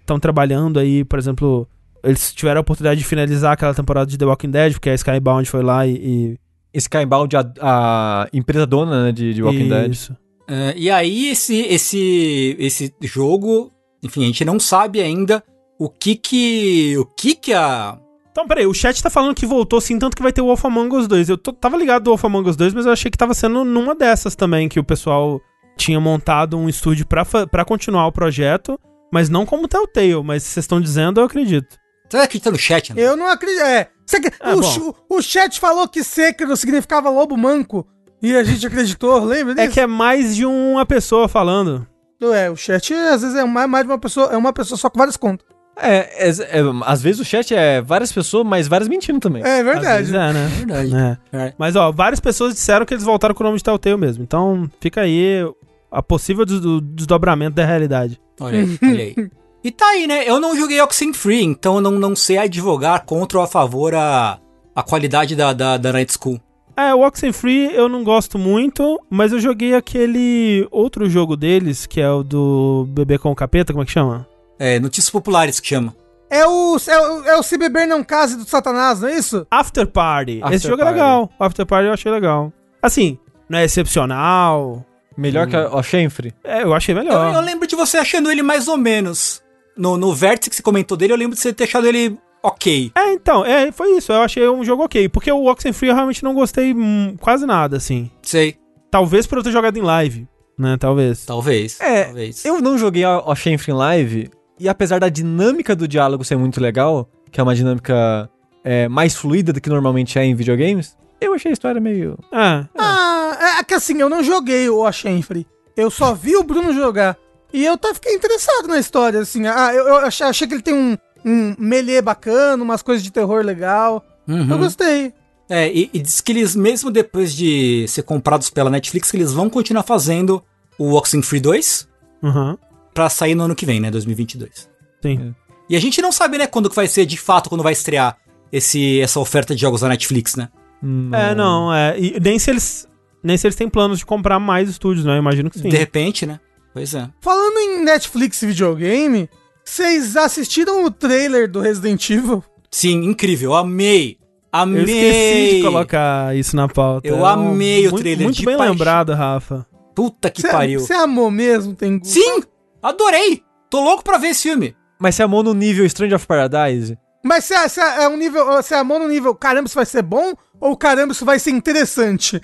Speaker 1: estão trabalhando aí, por exemplo. Eles tiveram a oportunidade de finalizar aquela temporada de The Walking Dead, porque a Skybound foi lá e. e
Speaker 2: Skybound, a, a empresa dona né, de, de Walking Dead.
Speaker 1: Isso.
Speaker 4: É, e aí esse, esse, esse jogo, enfim, a gente não sabe ainda o que que, o que que a...
Speaker 1: Então, peraí, o chat tá falando que voltou sim, tanto que vai ter o Wolf Among Us 2. Eu tô- tava ligado do Wolf Among Us 2, mas eu achei que tava sendo numa dessas também, que o pessoal tinha montado um estúdio pra continuar o projeto, mas não como Telltale, mas vocês estão dizendo, eu acredito.
Speaker 4: Você acredita no chat, né?
Speaker 3: Eu não acredito. É. Você
Speaker 1: Ah,
Speaker 3: o, o chat falou que Sekiro significava lobo manco. E a gente acreditou, lembra disso?
Speaker 1: É que é mais de uma pessoa falando.
Speaker 3: É, o chat às vezes é mais, mais de uma pessoa, é uma pessoa só com várias contas.
Speaker 2: É, é, é, às vezes o chat é várias pessoas, mas várias mentindo também.
Speaker 3: É
Speaker 1: Às
Speaker 3: verdade.
Speaker 1: vezes é, né?
Speaker 4: Verdade.
Speaker 1: É.
Speaker 4: É.
Speaker 1: Mas, ó, várias pessoas disseram que eles voltaram com o nome de Telltale mesmo. Então, fica aí a possível des- do- desdobramento da realidade.
Speaker 4: Olha aí, olha aí. E tá aí, né? Eu não joguei Oxenfree, então eu não, não sei advogar contra ou a favor a, a qualidade da, da, da Night School.
Speaker 1: É, o Oxenfree eu não gosto muito, mas eu joguei aquele outro jogo deles, que é o do Bebê com o Capeta, como é que chama?
Speaker 4: É, notícias populares que chama.
Speaker 3: É o, é, o, é o Se Beber Não Case do Satanás, não é isso?
Speaker 1: After Party.
Speaker 2: After
Speaker 1: Esse jogo
Speaker 2: Party.
Speaker 1: é legal. O After Party eu achei legal. Assim, não é excepcional.
Speaker 2: Melhor que a, a Shenfree.
Speaker 1: É, eu achei
Speaker 4: Eu,
Speaker 1: melhor.
Speaker 4: eu lembro de você achando ele mais ou menos. No, no vértice que você comentou dele, eu lembro de você ter achado ele ok.
Speaker 1: É, então, é, foi isso. Eu achei um jogo ok. Porque o Oxenfree eu realmente não gostei hum, quase nada, assim.
Speaker 4: Sei,
Speaker 1: Talvez por eu ter jogado em live, né? Talvez.
Speaker 4: talvez.
Speaker 2: É,
Speaker 4: talvez.
Speaker 2: Eu não joguei a, a Shenfree em live, e apesar da dinâmica do diálogo ser muito legal, que é uma dinâmica é, mais fluida do que normalmente é em videogames, eu achei a história meio.
Speaker 1: É.
Speaker 3: Ah, é que assim, eu não joguei o Ashenfree. Eu só vi o Bruno jogar. E eu tá, fiquei interessado na história, assim. Ah, eu, eu achei, achei que ele tem um, um melee bacana, umas coisas de terror legal.
Speaker 4: Uhum.
Speaker 3: Eu gostei.
Speaker 4: É, e, e diz que eles, mesmo depois de ser comprados pela Netflix, que eles vão continuar fazendo o Oxenfree 2
Speaker 1: Uhum.
Speaker 4: Pra sair no ano que vem, né? 2022.
Speaker 1: Sim.
Speaker 4: E a gente não sabe, né, quando que vai ser de fato, quando vai estrear esse, essa oferta de jogos da Netflix, né?
Speaker 1: É, não, é. E nem se eles. Nem se eles têm planos de comprar mais estúdios, né? Eu imagino que sim.
Speaker 4: De repente, né? Pois é.
Speaker 3: Falando em Netflix e videogame, vocês assistiram o trailer do Resident Evil?
Speaker 4: Sim, incrível. Eu amei. Amei.
Speaker 1: Eu esqueci de colocar isso na pauta.
Speaker 4: Eu
Speaker 1: É um-
Speaker 4: amei o
Speaker 1: muito-
Speaker 4: trailer
Speaker 1: Muito
Speaker 4: de
Speaker 1: bem
Speaker 4: paixão.
Speaker 1: lembrado, Rafa.
Speaker 4: Puta que
Speaker 3: Cê-
Speaker 4: pariu.
Speaker 3: Você amou mesmo, tem
Speaker 4: Sim! Adorei! Tô louco pra ver esse filme.
Speaker 2: Mas você amou no nível Strange of Paradise?
Speaker 3: Mas você você é um nível. Você amou no nível caramba, isso vai ser bom? Ou caramba, isso vai ser interessante?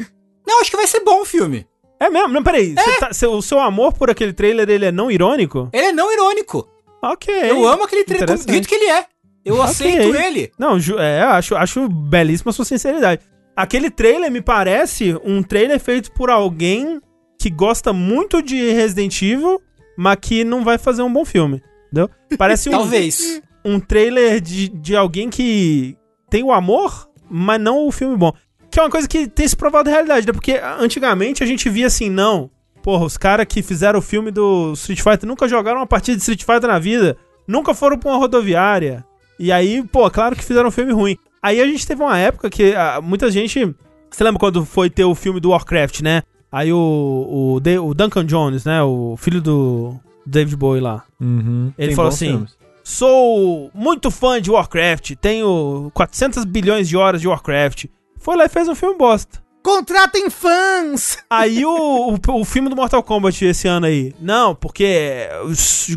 Speaker 4: Não, acho que vai ser bom o filme.
Speaker 1: É mesmo? Não, peraí. cê tá- cê- o seu amor por aquele trailer, ele é não irônico?
Speaker 4: Ele é não irônico.
Speaker 1: Ok.
Speaker 4: Eu amo aquele trailer do jeito que ele é. Eu
Speaker 1: Ok.
Speaker 4: aceito ele.
Speaker 1: Não, é, acho, acho belíssima a sua sinceridade. Aquele trailer me parece um trailer feito por alguém que gosta muito de Resident Evil, mas que não vai fazer um bom filme. Entendeu? Parece um,
Speaker 4: Talvez.
Speaker 1: um trailer de, de alguém que tem o amor, mas não o filme bom. Que é uma coisa que tem se provado realidade, né? Porque antigamente a gente via assim, não. Porra, os caras que fizeram o filme do Street Fighter nunca jogaram uma partida de Street Fighter na vida, nunca foram pra uma rodoviária. E aí, pô, claro que fizeram um filme ruim. Aí a gente teve uma época que ah, muita gente. Você lembra quando foi ter o filme do Warcraft, né? Aí o, o, o Duncan Jones, né? O filho do David Bowie lá.
Speaker 2: Uhum.
Speaker 1: Ele
Speaker 2: Tem
Speaker 1: falou assim,
Speaker 2: filmes.
Speaker 1: Sou muito fã de Warcraft, tenho 400 bilhões de horas de Warcraft. Foi lá e fez um filme bosta.
Speaker 3: contratem fãs!
Speaker 1: Aí o, o, o filme do Mortal Kombat esse ano aí. Não, porque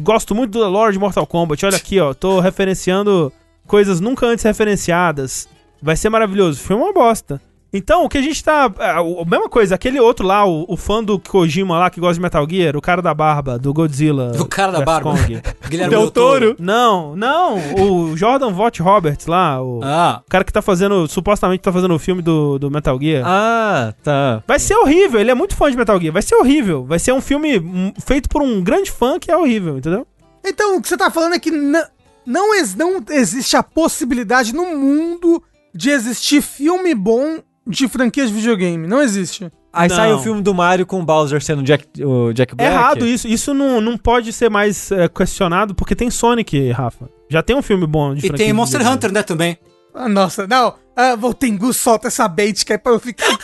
Speaker 1: gosto muito da lore de Mortal Kombat. Olha aqui, ó. Tô referenciando coisas nunca antes referenciadas. Vai ser maravilhoso. O filme é uma bosta. Então, o que a gente tá. A, a mesma coisa, aquele outro lá, o, o fã do Kojima lá que gosta de Metal Gear, o cara da barba, do Godzilla.
Speaker 4: O cara da barba.
Speaker 1: Kong.
Speaker 4: Guilherme
Speaker 2: Del Toro.
Speaker 1: Não, não. O Jordan Vogt Roberts lá, o,
Speaker 4: Ah,
Speaker 1: o cara que tá fazendo. Supostamente tá fazendo o filme do, do Metal Gear.
Speaker 2: Ah, tá.
Speaker 1: Vai ser horrível, ele é muito fã de Metal Gear. Vai ser horrível. Vai ser um filme hum, feito por um grande fã que é horrível, entendeu?
Speaker 3: Então, o que você tá falando é que não, não, ex- não existe a possibilidade no mundo de existir filme bom de franquias de videogame. Não existe.
Speaker 2: Aí
Speaker 1: Não.
Speaker 2: sai o filme do Mario com o Bowser sendo Jack, o Jack
Speaker 1: É
Speaker 2: Black.
Speaker 1: errado isso. Isso não, não pode ser mais é, questionado porque tem Sonic, Rafa. Já tem um filme bom de
Speaker 4: e
Speaker 1: franquia
Speaker 4: tem Monster. Hunter, né, também.
Speaker 3: Ah, nossa, não. Ah, o Tengu solta essa bait que é pra eu ficar.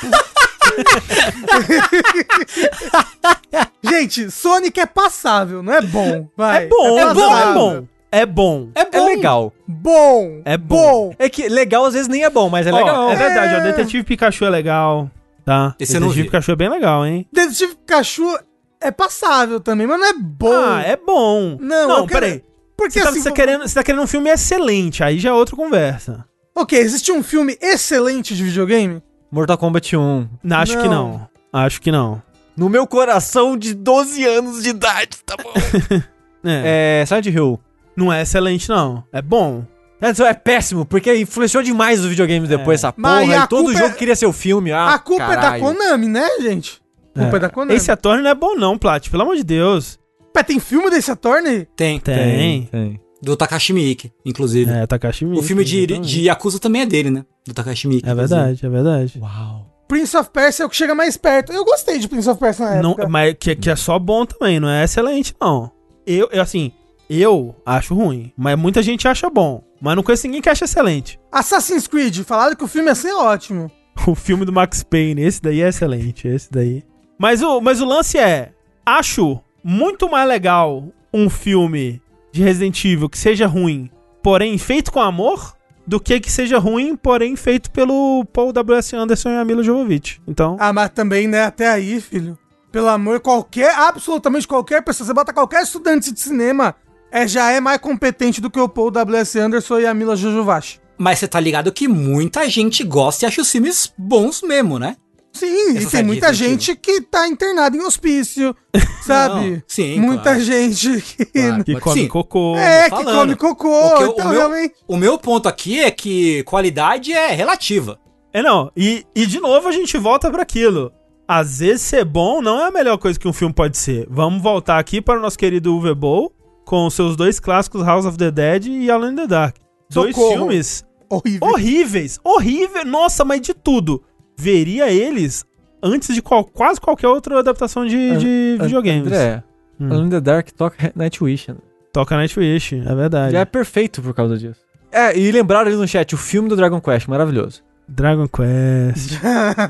Speaker 3: Gente, Sonic é passável, não é bom. Vai.
Speaker 1: É bom, é bom, é bom. É bom.
Speaker 4: É
Speaker 2: É
Speaker 4: bom.
Speaker 2: legal.
Speaker 3: Bom.
Speaker 1: É bom.
Speaker 2: É que legal às vezes nem é bom, mas é
Speaker 1: Ó,
Speaker 2: legal.
Speaker 1: É verdade, ó.
Speaker 3: É.
Speaker 1: Detetive Pikachu é legal. Tá?
Speaker 4: Esse não
Speaker 1: Detetive. Pikachu é bem legal, hein?
Speaker 3: Detetive Pikachu é passável também, mas não é bom.
Speaker 1: Ah, é bom.
Speaker 3: Não,
Speaker 1: não
Speaker 3: quero-
Speaker 1: peraí.
Speaker 3: Porque
Speaker 1: Você tá,
Speaker 3: assim.
Speaker 1: você querendo, você tá querendo um filme excelente, aí já é outra conversa.
Speaker 3: Ok, existe um filme excelente de videogame?
Speaker 2: Mortal Kombat 1.
Speaker 1: Acho que
Speaker 3: Não.
Speaker 1: não. Acho que não.
Speaker 2: No meu coração de 12 anos de idade, tá bom.
Speaker 1: É.
Speaker 2: é, Silent Hill.
Speaker 1: Não é excelente, não. É bom.
Speaker 2: É, é péssimo, porque influenciou demais os videogames depois, essa
Speaker 3: Mas
Speaker 2: porra.
Speaker 3: e a
Speaker 2: E todo jogo
Speaker 3: é-
Speaker 2: queria ser o filme. Ah,
Speaker 3: a culpa é da
Speaker 2: caralho.
Speaker 3: Konami, né, gente? A culpa é, da Konami.
Speaker 1: Esse ator não é bom, não, Plat. Pelo amor de Deus.
Speaker 3: Pé, tem filme desse Attorney?
Speaker 4: Tem.
Speaker 1: Tem.
Speaker 2: tem.
Speaker 4: Do Takashi Miike, inclusive.
Speaker 1: É, Takashi
Speaker 4: o
Speaker 1: Miike,
Speaker 4: filme de, de Yakuza também é dele, né? Do Takashi Miike.
Speaker 1: É verdade, é verdade.
Speaker 2: Uau.
Speaker 3: Prince of Persia é o que chega mais perto. Eu gostei de Prince of Persia na
Speaker 1: Não,
Speaker 3: época.
Speaker 1: mas que, que é só bom também, não é excelente, não. Eu, eu, assim, eu acho ruim, mas muita gente acha bom. Mas não conheço ninguém que acha excelente.
Speaker 3: Assassin's Creed, falaram que o filme ia ser ótimo.
Speaker 1: O filme do Max Payne, esse daí é excelente, esse daí. Mas o, mas o lance é, acho muito mais legal um filme de Resident Evil que seja ruim, porém feito com amor, do que que seja ruim, porém feito pelo Paul W.S. Anderson e a Mila Jovovich. Então,
Speaker 3: Ah, mas também, né, até aí, filho. Pelo amor, qualquer, absolutamente qualquer pessoa, você bota qualquer estudante de cinema, é, já é mais competente do que o Paul W.S. Anderson e a Mila Jojovashi.
Speaker 4: Mas você tá ligado que muita gente gosta e acha os filmes bons mesmo, né?
Speaker 3: Sim,
Speaker 4: Essa
Speaker 3: e tem muita gente que tá internada em hospício, sabe?
Speaker 4: Não, sim,
Speaker 3: Muita
Speaker 4: claro.
Speaker 3: gente que...
Speaker 4: Claro.
Speaker 1: que
Speaker 4: Mas,
Speaker 1: come
Speaker 4: sim,
Speaker 1: cocô.
Speaker 3: É, que come cocô,
Speaker 4: O que eu-
Speaker 3: então
Speaker 4: o, meu,
Speaker 3: realmente...
Speaker 4: o meu ponto aqui é que qualidade é relativa.
Speaker 1: É não, e, e de novo a gente volta pra aquilo. Às vezes ser bom não é a melhor coisa que um filme pode ser. Vamos voltar aqui para o nosso querido Uwe Boll com seus dois clássicos House of the Dead e Alone in the Dark. Dois
Speaker 3: Socorro.
Speaker 1: filmes
Speaker 3: Horrível.
Speaker 1: horríveis, horrível, nossa, mas de tudo. Veria eles antes de qual- quase qualquer outra adaptação de, de videogames.
Speaker 2: André,
Speaker 1: Hum.
Speaker 2: Alone in the Dark toca Nightwish. né?
Speaker 1: Toca Nightwish, é verdade.
Speaker 2: Já é perfeito por causa disso. É, e lembraram ali no chat o filme do Dragon Quest, maravilhoso.
Speaker 1: Dragon Quest.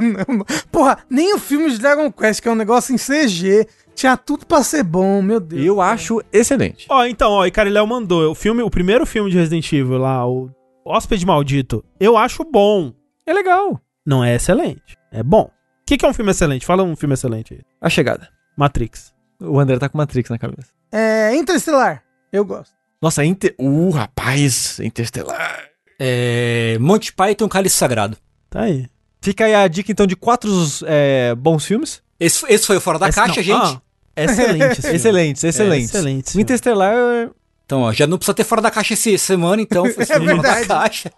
Speaker 3: Porra, nem o filme de Dragon Quest, que é um negócio em CG, tinha tudo pra ser bom, meu Deus.
Speaker 2: Eu acho excelente.
Speaker 1: Ó, então, ó, e Cariléu mandou. O filme, o primeiro filme de Resident Evil lá, o Hóspede Maldito, eu acho bom.
Speaker 2: É legal.
Speaker 1: Não é excelente. É bom. O que, que é um filme excelente? Fala um filme excelente aí.
Speaker 2: A chegada.
Speaker 1: Matrix.
Speaker 2: O André tá com Matrix na cabeça.
Speaker 3: É, Interestelar, eu gosto.
Speaker 2: Nossa, Inter... Uh, rapaz, Interstellar.
Speaker 4: É, Monty Python, Cálice Sagrado.
Speaker 1: Tá aí.
Speaker 2: Fica aí a dica, então, de quatro é, bons filmes.
Speaker 4: Esse, esse foi o Fora da
Speaker 1: Esse-
Speaker 4: Caixa,
Speaker 1: não,
Speaker 4: gente.
Speaker 1: ah, excelente.
Speaker 2: Excelentes, excelentes.
Speaker 1: É, excelente.
Speaker 2: O Interstellar é...
Speaker 4: Então, ó, já não precisa ter Fora da Caixa essa semana, então. Foi
Speaker 3: É
Speaker 4: Fora da. Caixa.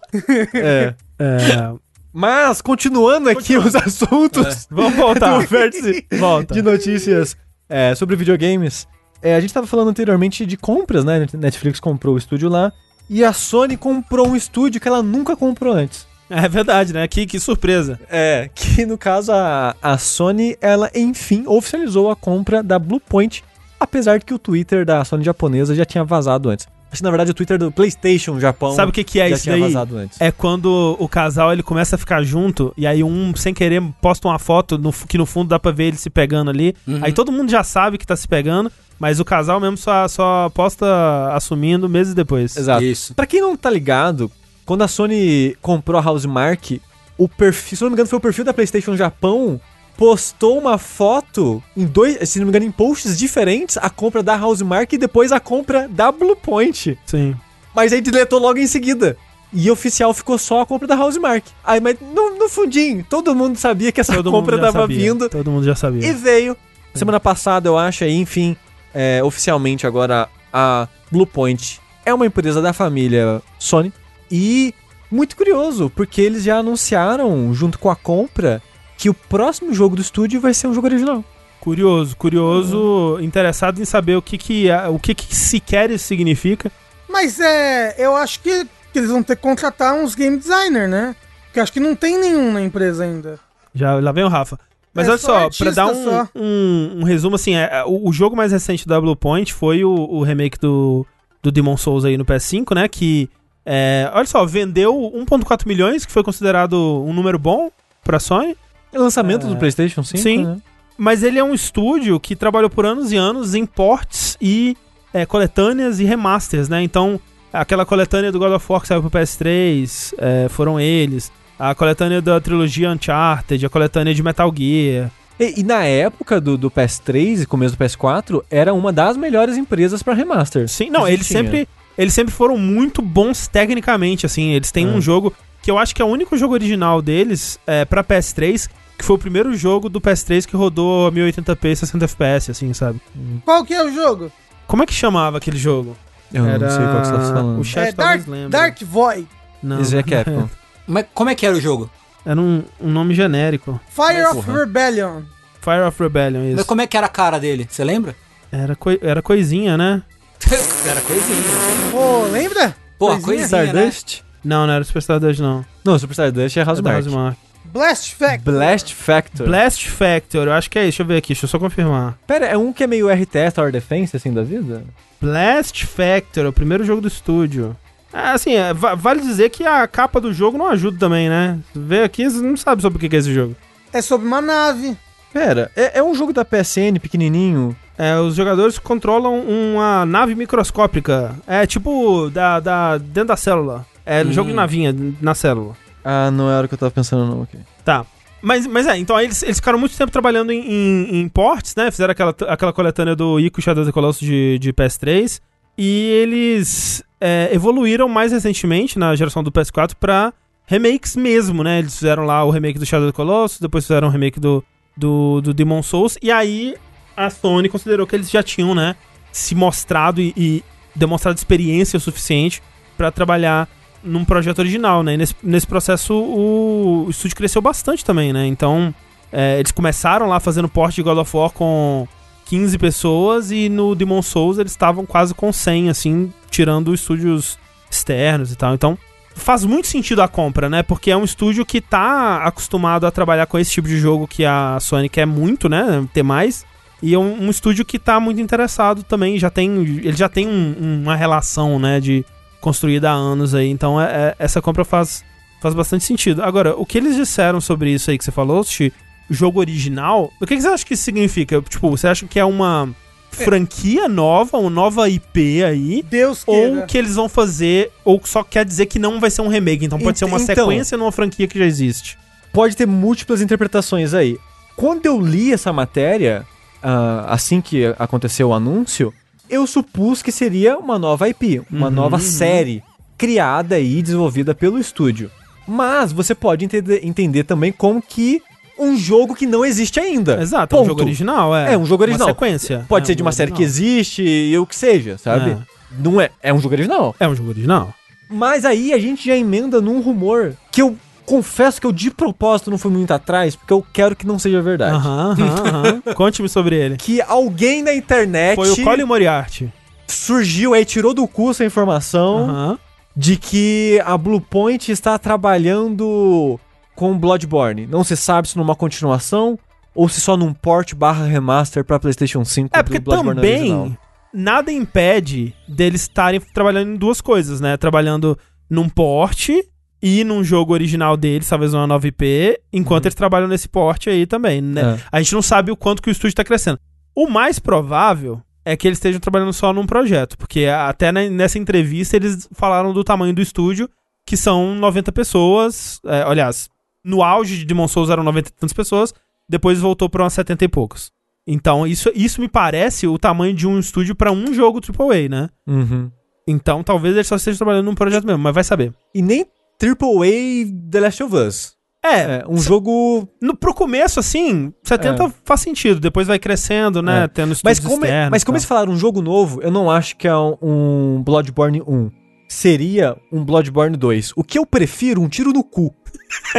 Speaker 2: é.
Speaker 1: É,
Speaker 2: Mas, continuando aqui os assuntos
Speaker 1: vamos voltar.
Speaker 2: do vértice
Speaker 1: Volta.
Speaker 2: de notícias é, sobre videogames. É, a gente tava falando anteriormente de compras, né? Netflix comprou o estúdio lá. E a Sony comprou um estúdio que ela nunca comprou antes.
Speaker 1: É verdade, né? Que, que surpresa.
Speaker 2: É, que no caso a, a Sony, ela enfim oficializou a compra da Bluepoint, apesar de que o Twitter da Sony japonesa já tinha vazado antes. Acho que na verdade o Twitter do PlayStation Japão
Speaker 1: Sabe o que, que é
Speaker 2: já
Speaker 1: isso
Speaker 2: tinha
Speaker 1: daí?
Speaker 2: vazado antes.
Speaker 1: É quando o casal ele começa a ficar junto e aí um sem querer posta uma foto no- que no fundo dá pra ver ele se pegando ali.
Speaker 4: Uhum.
Speaker 1: Aí todo mundo já sabe que tá se pegando, mas o casal mesmo só, só posta assumindo meses depois.
Speaker 2: Exato.
Speaker 4: Isso.
Speaker 2: Pra quem não tá ligado, quando a Sony comprou a Housemark, o perfil, se não me engano, foi o perfil da PlayStation Japão, postou uma foto em dois, se não me engano, em posts diferentes, a compra da Housemark e depois a compra da Bluepoint.
Speaker 1: Sim.
Speaker 2: Mas aí deletou logo em seguida. E oficial ficou só a compra da Housemark. Aí, mas no, no fundinho, todo mundo sabia que essa
Speaker 1: Todo
Speaker 2: compra tava
Speaker 1: sabia.
Speaker 2: vindo.
Speaker 1: Todo mundo já sabia.
Speaker 2: E veio. Semana passada, eu acho, aí, enfim, é, oficialmente agora a Bluepoint é uma empresa da família Sony. E muito curioso, porque eles já anunciaram, junto com a compra, que o próximo jogo do estúdio vai ser um jogo original.
Speaker 1: Curioso, curioso, interessado em saber o que que, é- o que que sequer isso significa.
Speaker 3: Mas é. Eu acho que, que eles vão ter que contratar uns game designer, né? Porque acho que não tem nenhum na empresa ainda.
Speaker 1: Já lá vem o Rafa. Mas
Speaker 3: É
Speaker 1: olha
Speaker 3: só
Speaker 1: só, pra dar um,
Speaker 3: só.
Speaker 1: um, um resumo assim, é, é, o, o jogo mais recente da Bluepoint foi o, o remake do, do Demon Souls aí no PS5, né? Que, é, olha só, vendeu 1.4 milhões, que foi considerado um número bom pra Sony.
Speaker 2: É lançamento
Speaker 1: É.
Speaker 2: do PlayStation 5?
Speaker 1: Sim.
Speaker 2: né?
Speaker 1: Mas ele é um estúdio que trabalhou por anos e anos em ports e é, coletâneas e remasters, né? Então, aquela coletânea do God of War que saiu pro PS3, é, foram eles. A coletânea da trilogia Uncharted, a coletânea de Metal Gear.
Speaker 2: E, e na época do, do PS3 e começo do PS4, era uma das melhores empresas pra remaster.
Speaker 1: Sim, não, eles
Speaker 2: tinha.
Speaker 1: sempre, eles sempre foram muito bons tecnicamente, assim. Eles têm
Speaker 2: É.
Speaker 1: um jogo que eu acho que é o único jogo original deles é, pra PS3, que foi o primeiro jogo do PS3 que rodou a 1080p e 60 FPS, assim, sabe?
Speaker 3: Qual que é o jogo?
Speaker 1: Como é que chamava aquele jogo?
Speaker 2: Eu não sei qual que você tá falando.
Speaker 1: O chat
Speaker 3: é Dark. Dark Void.
Speaker 1: Não,
Speaker 2: Esse é Capcom.
Speaker 4: Mas como é que era o jogo?
Speaker 1: Era um, um nome genérico.
Speaker 3: Fire
Speaker 2: Mas,
Speaker 3: of
Speaker 2: porra.
Speaker 3: Rebellion.
Speaker 1: Fire of Rebellion,
Speaker 4: Mas
Speaker 1: isso.
Speaker 4: como é que era a cara dele? Você lembra?
Speaker 1: Era, coi- era coisinha, né?
Speaker 4: era coisinha.
Speaker 3: Pô, lembra?
Speaker 4: Pô,
Speaker 3: Coisinha.
Speaker 4: coisinha, né?
Speaker 2: Stardust?
Speaker 1: Não, não era Superstar Dust, não.
Speaker 2: Não, Super Stardust é. Housemark.
Speaker 3: Blast Factor.
Speaker 2: Blast Factor.
Speaker 1: Blast Factor, eu acho que é isso. Deixa eu ver aqui, deixa eu só confirmar.
Speaker 2: Pera, é um que é meio RTS, Tower Defense, assim, da vida?
Speaker 1: Blast Factor, é o primeiro jogo do estúdio. É, assim, é, va- vale dizer que a capa do jogo não ajuda também, né? Vê aqui, você não sabe sobre o que é esse jogo.
Speaker 3: É sobre uma nave.
Speaker 2: Pera, é, é um jogo da PSN pequenininho.
Speaker 1: É, os jogadores controlam uma nave microscópica. É tipo da, da, dentro da célula. É
Speaker 4: Hum.
Speaker 1: jogo de navinha na célula.
Speaker 2: Ah, não era o que eu tava pensando, não. ok.
Speaker 1: Tá. Mas, mas é, então eles, eles ficaram muito tempo trabalhando em, em, em ports, né? Fizeram aquela, aquela coletânea do Ico Shadow of the Colossus de, de PS3. E eles é, evoluíram mais recentemente, na geração do PS4, pra remakes mesmo, né? Eles fizeram lá o remake do Shadow of the Colossus, depois fizeram o remake do, do, do Demon Souls. E aí a Sony considerou que eles já tinham, né? Se mostrado e, e demonstrado experiência o suficiente pra trabalhar num projeto original, né? E nesse, nesse processo o, o estúdio cresceu bastante também, né? Então é, eles começaram lá fazendo porte de God of War com 15 pessoas e no Demon Souls eles estavam quase com 100, assim, tirando estúdios externos e tal. Então faz muito sentido a compra, né? Porque é um estúdio que tá acostumado a trabalhar com esse tipo de jogo que a Sony quer muito, né? Ter mais. E é um, um estúdio que tá muito interessado também, já tem, ele já tem um- uma relação, né, de construída há anos aí, então é- é- essa compra faz, faz bastante sentido. Agora, o que eles disseram sobre isso aí que você falou, Sushi, jogo original, o que, que você acha que isso significa? Tipo, você acha que é uma franquia nova, uma nova IP aí?
Speaker 3: Deus queira.
Speaker 1: Ou que eles vão fazer, ou só quer dizer que não vai ser um remake, então pode
Speaker 2: Ent-
Speaker 1: ser uma
Speaker 2: então-
Speaker 1: sequência numa franquia que já existe.
Speaker 2: Pode ter múltiplas interpretações aí. Quando eu li essa matéria, ah, assim que aconteceu o anúncio, eu supus que seria uma nova IP, uma
Speaker 1: Uhum,
Speaker 2: nova
Speaker 1: uhum.
Speaker 2: série criada e desenvolvida pelo estúdio. Mas você pode entender, entender também como que um jogo que não existe ainda.
Speaker 1: Exato, é um
Speaker 2: Ponto.
Speaker 1: jogo original, é.
Speaker 2: É um jogo original.
Speaker 1: Uma sequência.
Speaker 2: Pode
Speaker 1: É
Speaker 2: ser de uma série que
Speaker 1: original.
Speaker 2: existe e o que seja, sabe?
Speaker 1: É.
Speaker 2: Não é, é um jogo original.
Speaker 1: É um jogo original.
Speaker 2: Mas aí a gente já emenda num rumor que eu confesso que eu de propósito não fui muito atrás, porque eu quero que não seja verdade.
Speaker 1: Aham, aham, aham. Conte-me sobre ele.
Speaker 2: Que alguém na internet
Speaker 1: Foi o Colin Moriarty.
Speaker 2: surgiu aí, tirou do cu essa informação
Speaker 1: Aham.
Speaker 2: de que a Bluepoint está trabalhando com Bloodborne. Não se sabe se numa continuação ou se só num port barra remaster pra PlayStation 5
Speaker 1: É porque também nada impede deles estarem trabalhando em duas coisas, né? Trabalhando num porte e num jogo original deles, talvez uma 9P, enquanto eles trabalham nesse porte aí também, né?
Speaker 2: É.
Speaker 1: A gente não sabe o quanto que o estúdio tá crescendo. O mais provável é que eles estejam trabalhando só num projeto, porque até ne- nessa entrevista eles falaram do tamanho do estúdio, que são 90 pessoas, é, aliás, no auge de Demon Souls eram 90 e tantas pessoas, depois voltou pra umas 70 e poucos. Então, isso, isso me parece o tamanho de um estúdio pra um jogo AAA, né?
Speaker 2: Uhum.
Speaker 1: Então, talvez ele só esteja trabalhando num projeto mesmo, mas vai saber.
Speaker 2: E nem AAA The Last of Us.
Speaker 1: É,
Speaker 2: É, um jogo.
Speaker 1: no, pro começo, assim, 70 faz sentido, depois vai crescendo, né?
Speaker 2: É.
Speaker 1: Tendo
Speaker 2: Mas como,
Speaker 1: externos
Speaker 2: mas como eles falaram um jogo novo, eu não acho que é um, um Bloodborne 1. Seria um Bloodborne 2. O que eu prefiro, um tiro no cu.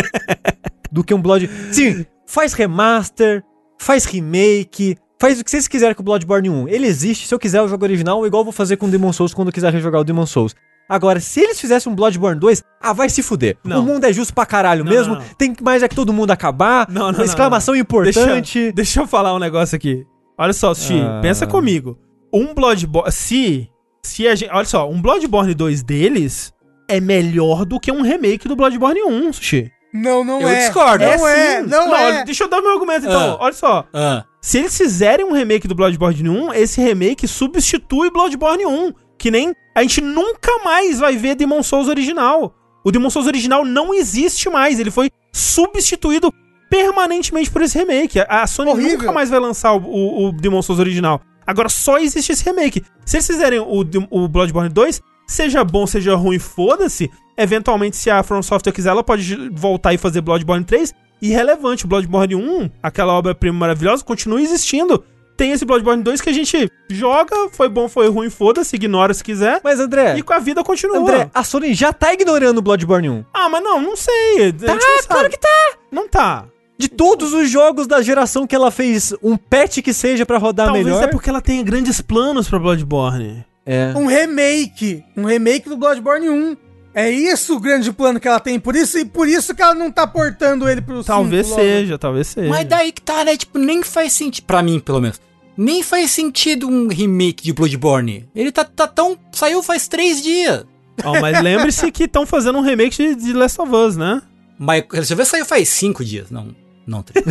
Speaker 2: do que um Blood. Sim, faz remaster, faz remake, faz o que vocês quiserem com o Bloodborne 1. Ele existe, se eu quiser o jogo original, igual eu vou fazer com o Demon Souls quando eu quiser rejogar o Demon Souls. Agora, se eles fizessem um Bloodborne 2, ah, vai se fuder.
Speaker 1: Não.
Speaker 2: O mundo é justo pra caralho
Speaker 1: Não,
Speaker 2: mesmo.
Speaker 1: não.
Speaker 2: Tem mais é que todo mundo acabar.
Speaker 1: Não, não,
Speaker 2: uma exclamação
Speaker 1: Deixa,
Speaker 2: importante.
Speaker 1: deixa eu falar um negócio aqui. Olha só, Sushi,
Speaker 2: Ah.
Speaker 1: pensa comigo. Um Bloodborne. Se. Se a gente. Olha só, um Bloodborne 2 deles é melhor do que um remake do Bloodborne 1, Sushi.
Speaker 3: Não, não
Speaker 4: Eu
Speaker 3: é.
Speaker 4: discordo.
Speaker 3: Não
Speaker 1: É
Speaker 3: é,
Speaker 1: sim.
Speaker 3: não, é.
Speaker 1: olha, Deixa eu dar meu argumento então.
Speaker 4: Ah.
Speaker 1: Olha só.
Speaker 4: Ah,
Speaker 1: Se eles fizerem um remake do Bloodborne 1, esse remake substitui Bloodborne 1. Que nem a gente nunca mais vai ver Demon Souls original. O Demon Souls original não existe mais. Ele foi substituído permanentemente por esse remake. A a Sony
Speaker 3: Horrível.
Speaker 1: nunca mais vai lançar o, o, o Demon Souls original. Agora só existe esse remake. Se eles fizerem o, o Bloodborne 2, seja bom, seja ruim, foda-se. Eventualmente, se a From Software quiser, ela pode voltar e fazer Bloodborne 3. Irrelevante, Bloodborne 1, aquela obra-prima maravilhosa, continua existindo. Tem esse Bloodborne 2 que a gente joga, foi bom, foi ruim, foda-se, ignora se quiser.
Speaker 2: Mas, André.
Speaker 1: E com a vida continua.
Speaker 2: André, a Sony já tá ignorando o Bloodborne 1.
Speaker 1: Ah, mas não, não sei. Tá,
Speaker 2: claro que tá.
Speaker 1: Não tá.
Speaker 2: De todos os jogos da geração que ela fez, um patch que seja pra rodar
Speaker 1: Talvez
Speaker 2: melhor.
Speaker 1: é porque ela tenha grandes planos pra Bloodborne.
Speaker 2: É.
Speaker 3: Um remake. Um remake do Bloodborne 1. É isso o grande plano que ela tem. Por isso, e por isso que ela não tá portando ele pro
Speaker 1: Talvez
Speaker 3: cinco logo.
Speaker 1: seja, talvez seja.
Speaker 4: mas daí que tá, né? Tipo, nem faz sentido. Pra mim, pelo menos. Nem faz sentido um remake de Bloodborne. Ele tá, tá tão. Saiu faz três dias.
Speaker 1: Ó, mas lembre-se que estão fazendo um remake de, de Last of Us, né?
Speaker 4: Mas deixa eu ver, saiu faz cinco dias. Não, não três.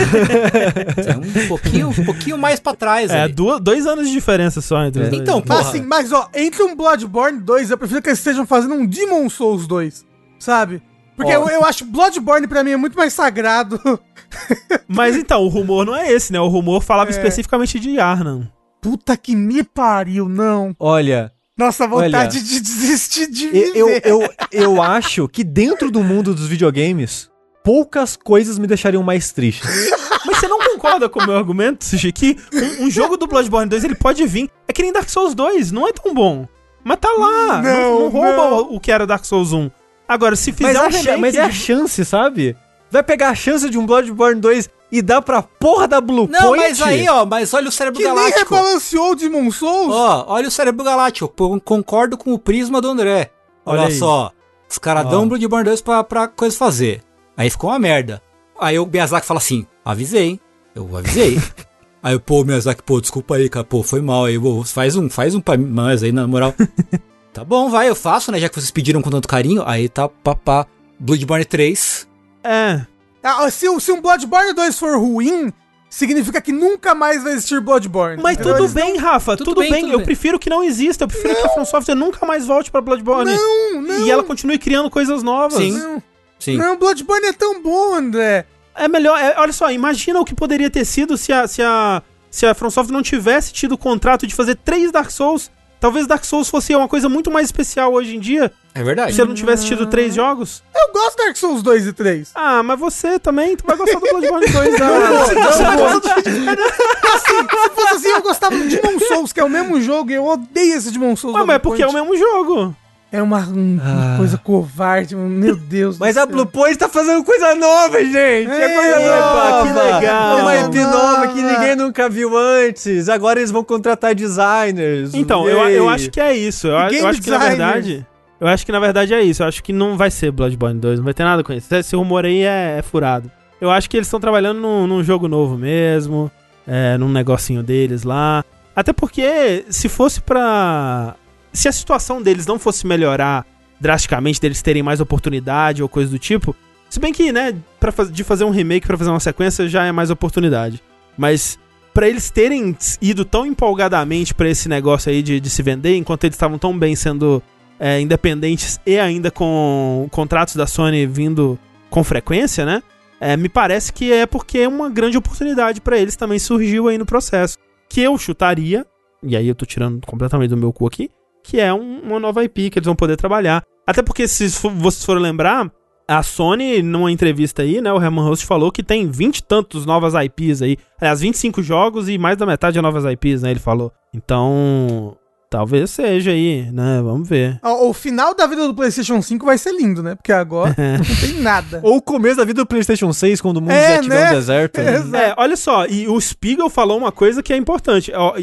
Speaker 4: Saiu um pouquinho, um pouquinho mais pra trás.
Speaker 1: É,
Speaker 4: ali.
Speaker 1: du- dois anos de diferença só entre os dois.
Speaker 4: Então, Porra.
Speaker 3: assim, mas ó, entre um Bloodborne 2, eu prefiro que eles estejam fazendo um Demon Souls 2. Sabe? Porque eu, eu acho Bloodborne pra mim é muito mais sagrado.
Speaker 1: Mas então, o rumor não é esse, né? O rumor falava
Speaker 3: É.
Speaker 1: especificamente de Yarnan.
Speaker 3: Puta que me pariu, não.
Speaker 2: Olha,
Speaker 3: Nossa, vontade
Speaker 2: Olha,
Speaker 3: de desistir de viver.
Speaker 2: eu, eu, eu acho que dentro do mundo dos videogames, poucas coisas me deixariam mais triste.
Speaker 1: Mas você não concorda com o meu argumento, Sushi? Que um, um jogo do Bloodborne 2 ele pode vir. É que nem Dark Souls 2, não é tão bom. Mas tá lá. Não,
Speaker 3: Não,
Speaker 1: não rouba
Speaker 3: não.
Speaker 1: o- que era Dark Souls 1. Agora, se fizer
Speaker 2: Mas,
Speaker 1: um
Speaker 2: a cha-
Speaker 1: remake
Speaker 2: mas é a chance, sabe? Vai pegar a chance de um Bloodborne 2 e dar pra porra da Blue
Speaker 4: Não,
Speaker 2: Point?
Speaker 4: mas aí, ó, mas olha o cérebro
Speaker 3: Que nem
Speaker 4: galáctico.
Speaker 3: rebalanceou o Demon Souls.
Speaker 4: Ó, olha o cérebro galáctico. Eu concordo com o prisma do André. Olha,
Speaker 1: Olha
Speaker 4: só. Os caras dão um Bloodborne 2 pra, pra coisa fazer. Aí ficou uma merda. Aí o Miyazaki fala assim: avisei. Eu avisei. aí o pô, o Miyazaki, pô, desculpa aí, cara. Pô, foi mal aí. Pô, faz um, faz um pra nós aí, na moral. tá bom, vai, eu faço, né? Já que vocês pediram com tanto carinho. Aí tá, papá. Bloodborne 3.
Speaker 1: É.
Speaker 3: Ah, se, se um Bloodborne 2 for ruim, significa que nunca mais vai existir Bloodborne.
Speaker 1: Mas tudo bem, Rafa,
Speaker 4: tudo
Speaker 1: tudo,
Speaker 4: bem,
Speaker 1: bem.
Speaker 4: tudo
Speaker 1: eu
Speaker 4: bem.
Speaker 1: prefiro que não exista. Eu prefiro que a From Software nunca mais volte pra Bloodborne.
Speaker 3: Não, não.
Speaker 1: E ela continue criando coisas novas.
Speaker 4: Sim.
Speaker 3: Não,
Speaker 4: Sim.
Speaker 3: não, Bloodborne é tão bom, André.
Speaker 1: É melhor. é, olha só, imagina o que poderia ter sido se a, se a, se a From Software não tivesse tido o contrato de fazer três Dark Souls. Talvez Dark Souls fosse uma coisa muito mais especial hoje em dia.
Speaker 4: É verdade.
Speaker 1: Se ela não tivesse tido três jogos.
Speaker 3: Eu gosto de Dark Souls 2 e 3.
Speaker 1: Ah, mas você também, tu vai gostar do Bloodborne 2.
Speaker 3: Não,
Speaker 1: ah.
Speaker 3: não, não, assim, se fosse assim, eu gostava do Demon Souls, que é o mesmo jogo, e eu odeio esse Demon Souls.
Speaker 1: Ué, mas é porque é o mesmo jogo.
Speaker 3: É uma, um- uma
Speaker 2: Ah.
Speaker 3: coisa covarde, meu Deus
Speaker 2: Mas
Speaker 3: do
Speaker 2: a. Blue Point tá fazendo coisa nova, gente! É, coisa
Speaker 3: Ei,
Speaker 2: nova!
Speaker 1: que legal.
Speaker 2: É uma IP
Speaker 3: Nova.
Speaker 2: nova que ninguém nunca viu antes. Agora eles vão contratar dezerners.
Speaker 1: Então, eu, eu acho que é isso. Eu, eu acho que na
Speaker 3: designers.
Speaker 1: verdade. Eu acho que na verdade é isso. Eu acho que não vai ser Bloodborne 2, não vai ter nada com isso. Esse rumor aí é, é furado. Eu acho que eles estão trabalhando num, num jogo novo mesmo, é, num negocinho deles lá. Até porque, se fosse pra. Se a situação deles não fosse melhorar drasticamente, deles terem mais oportunidade ou coisa do tipo. Se bem que, né, pra, de fazer um remake pra fazer uma sequência já é mais oportunidade. Mas pra eles terem ido tão empolgadamente pra esse negócio aí de, de se vender, enquanto eles estavam tão bem sendo é, independentes e ainda com contratos da Sony vindo com frequência, né? é, me parece que é porque é uma grande oportunidade pra eles também surgiu aí no processo. Que eu chutaria, e aí eu tô tirando completamente do meu cu aqui, que é um- uma nova IP que eles vão poder trabalhar. Até porque, se vocês forem lembrar, a Sony, numa entrevista aí, né, o Herman Host falou que tem 20 e tantos novas IPs aí. Aliás, 25 jogos e mais da metade é novas IPs, né, ele falou. Então, talvez seja aí, né, vamos ver.
Speaker 3: Ó, O final da vida do PlayStation 5 vai ser lindo, né? Porque agora não tem nada.
Speaker 2: Ou o começo da vida do PlayStation 6, quando o mundo
Speaker 3: É,
Speaker 2: já tiver
Speaker 3: né?
Speaker 2: um deserto. né?
Speaker 1: É, olha só, e o Spiegel falou uma coisa que é importante. ó,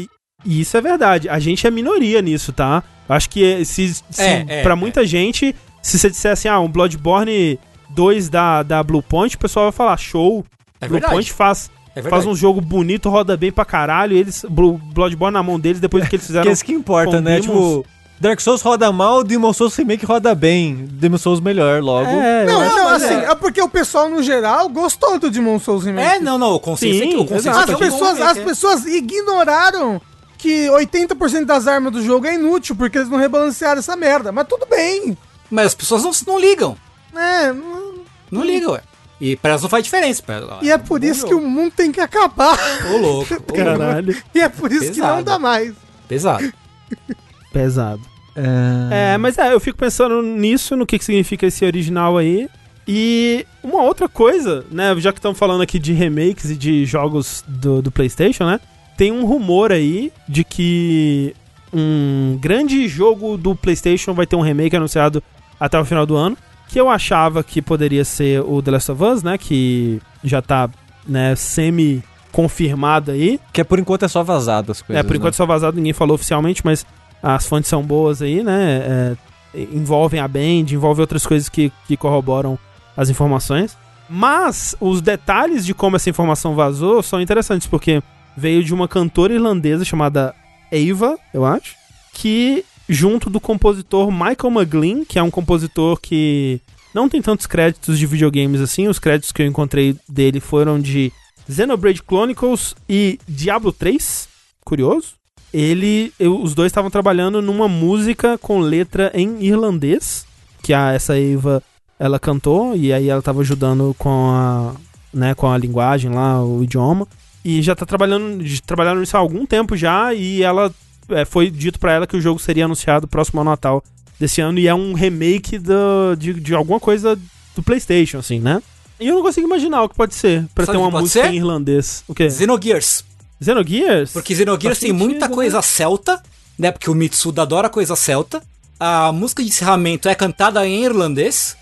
Speaker 1: e, isso é verdade. A gente é minoria nisso, tá? Acho que se, se
Speaker 4: É, é,
Speaker 1: pra
Speaker 4: é.
Speaker 1: muita gente, se você disser assim, ah, um Bloodborne 2 da, da Bluepoint, o pessoal vai falar, show.
Speaker 4: É
Speaker 1: Bluepoint
Speaker 4: verdade.
Speaker 1: faz,
Speaker 4: É
Speaker 1: faz um jogo bonito, roda bem pra caralho, e eles, Blue- Bloodborne na mão deles, depois que eles fizeram...
Speaker 2: Que é isso que importa, né?
Speaker 1: Demons.
Speaker 2: Tipo, Dark Souls roda mal, Demon Souls Remake roda bem. Demon Souls melhor, logo.
Speaker 1: É,
Speaker 3: Não, não, assim,
Speaker 4: é.
Speaker 3: é. porque o pessoal, no geral, gostou do Demon Souls Remake.
Speaker 4: É, não, não, o consenso é que
Speaker 1: Sim,
Speaker 4: o é
Speaker 3: As
Speaker 4: que é um bom
Speaker 3: pessoas, as
Speaker 4: é.
Speaker 3: pessoas ignoraram que 80% das armas do jogo é inútil, porque eles não rebalancearam essa merda. Mas tudo bem.
Speaker 4: Mas as pessoas não, não ligam.
Speaker 3: É, não-
Speaker 4: Não ligam, ué. E pra elas não faz diferença. Pra
Speaker 3: e é por isso que
Speaker 4: jogo.
Speaker 3: o mundo tem que acabar.
Speaker 4: Ô, louco. ô, louco.
Speaker 1: Caralho,
Speaker 3: E é por isso que não
Speaker 4: Pesado.
Speaker 3: dá mais.
Speaker 4: Pesado.
Speaker 1: pesado.
Speaker 2: É...
Speaker 1: É, mas é, eu fico pensando nisso, no que, que significa esse original aí. E uma outra coisa, né, já que estamos falando aqui de remakes e de jogos do, do PlayStation, né? Tem um rumor aí de que um grande jogo do PlayStation vai ter um remake anunciado até o final do ano. Que eu achava que poderia ser o The Last of Us, né? Que já tá, né, semi-confirmado aí.
Speaker 2: Que é por enquanto é só vazado as coisas.
Speaker 1: É, por enquanto
Speaker 2: né?
Speaker 1: só vazado, ninguém falou oficialmente, mas as fontes são boas aí, né? É, envolvem a Band, envolvem outras coisas que, que corroboram as informações. Mas os detalhes de como essa informação vazou são interessantes, porque veio de uma cantora irlandesa chamada Ava, eu acho, que junto do compositor Michael McGlynn, que é um compositor que não tem tantos créditos de videogames assim, os créditos que eu encontrei dele foram de Xenoblade Chronicles e Diablo 3, curioso. Ele, eu- os dois estavam trabalhando numa música com letra em irlandês, que a, essa Eva ela cantou e aí ela tava ajudando com a, né, com a linguagem lá, o idioma. E já tá trabalhando, trabalhando nisso há algum tempo já e ela é, foi dito pra ela que o jogo seria anunciado próximo ao Natal desse ano e é um remake do, de, de alguma coisa do PlayStation, assim, né? E eu não consigo imaginar o que pode ser pra
Speaker 4: Sabe
Speaker 1: ter uma música
Speaker 4: ser?
Speaker 1: em irlandês. O quê?
Speaker 4: Xenogears.
Speaker 1: Xenogears?
Speaker 4: Porque Xenogears tem muita
Speaker 1: né?
Speaker 4: coisa celta, né? Porque o Mitsuda adora coisa celta. A música de encerramento é cantada em irlandês.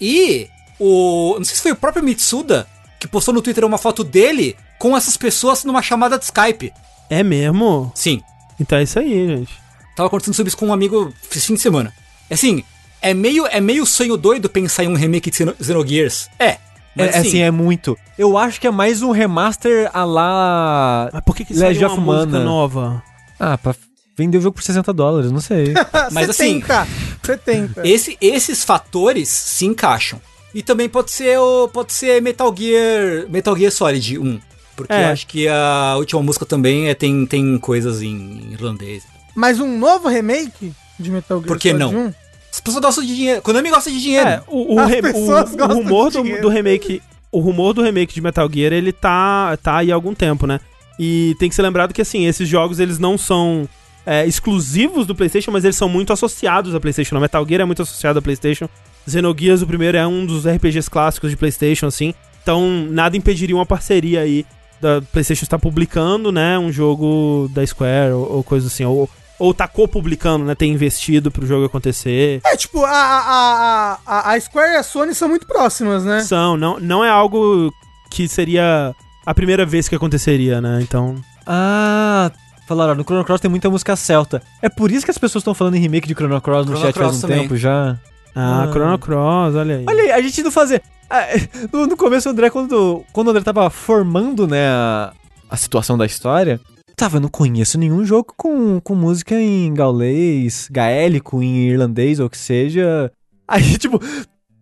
Speaker 4: E o. Não sei se foi o próprio Mitsuda que postou no Twitter uma foto dele com essas pessoas numa chamada de Skype.
Speaker 1: É mesmo?
Speaker 4: Sim.
Speaker 1: Então é isso aí, gente.
Speaker 4: Tava conversando sobre isso com um amigo esse fim de semana. Assim, é meio, é meio sonho doido pensar em um remake de Xeno- Xenogears. É.
Speaker 2: É,
Speaker 4: Mas
Speaker 2: assim, é muito. Eu acho que é mais um remaster a lá.
Speaker 1: Mas por que, que
Speaker 2: Legend
Speaker 1: saiu uma música nova?
Speaker 2: Ah, pra vender o jogo por 60 dólares, não sei.
Speaker 4: Mas assim-
Speaker 3: 70, 70.
Speaker 4: Esse, esses fatores se encaixam. E também pode ser o pode ser Metal Gear, Metal Gear Solid 1, porque
Speaker 1: É.
Speaker 4: eu acho que a última música também é, tem, tem coisas em irlandês.
Speaker 3: Mas um novo remake de Metal Gear
Speaker 4: Por que
Speaker 3: Solid
Speaker 4: não?
Speaker 3: 1?
Speaker 4: As pessoas gostam de dinheiro. Konami gosta de dinheiro.
Speaker 1: É, o, o,
Speaker 3: As
Speaker 1: re- o-
Speaker 3: pessoas
Speaker 1: o
Speaker 3: gostam
Speaker 1: rumor
Speaker 3: de
Speaker 1: do,
Speaker 3: dinheiro.
Speaker 1: do remake. O rumor do remake de Metal Gear, ele tá, tá aí há algum tempo, né? E tem que ser lembrado que, assim, esses jogos, eles não são é, exclusivos do PlayStation, mas eles são muito associados ao PlayStation. O Metal Gear é muito associado ao PlayStation. Xenogears, o primeiro, é um dos RPGs clássicos de PlayStation, assim. Então, nada impediria uma parceria aí da PlayStation estar publicando, né, um jogo da Square ou, ou coisa assim. Ou, ou tá co-publicando, né, ter investido pro jogo acontecer.
Speaker 3: É, tipo, a, a, a, a Square e a Sony são muito próximas, né?
Speaker 1: São, não, não é algo que seria a primeira vez que aconteceria, né? Então.
Speaker 2: ah, falaram, no Chrono Cross tem muita música celta. É por isso que as pessoas estão falando em remake de Chrono Cross no
Speaker 4: Chrono
Speaker 2: chat faz
Speaker 4: Cross
Speaker 2: um
Speaker 4: também.
Speaker 2: tempo já.
Speaker 1: Ah,
Speaker 2: Ah.
Speaker 1: Chrono Cross, olha aí.
Speaker 2: Olha aí, a gente não fazer. Ah, No, no começo, o André, quando, quando o André tava formando, né, a, a situação da história, tava, eu não conheço nenhum jogo com, com música em gaulês, gaélico, em irlandês ou o que seja. Aí, tipo,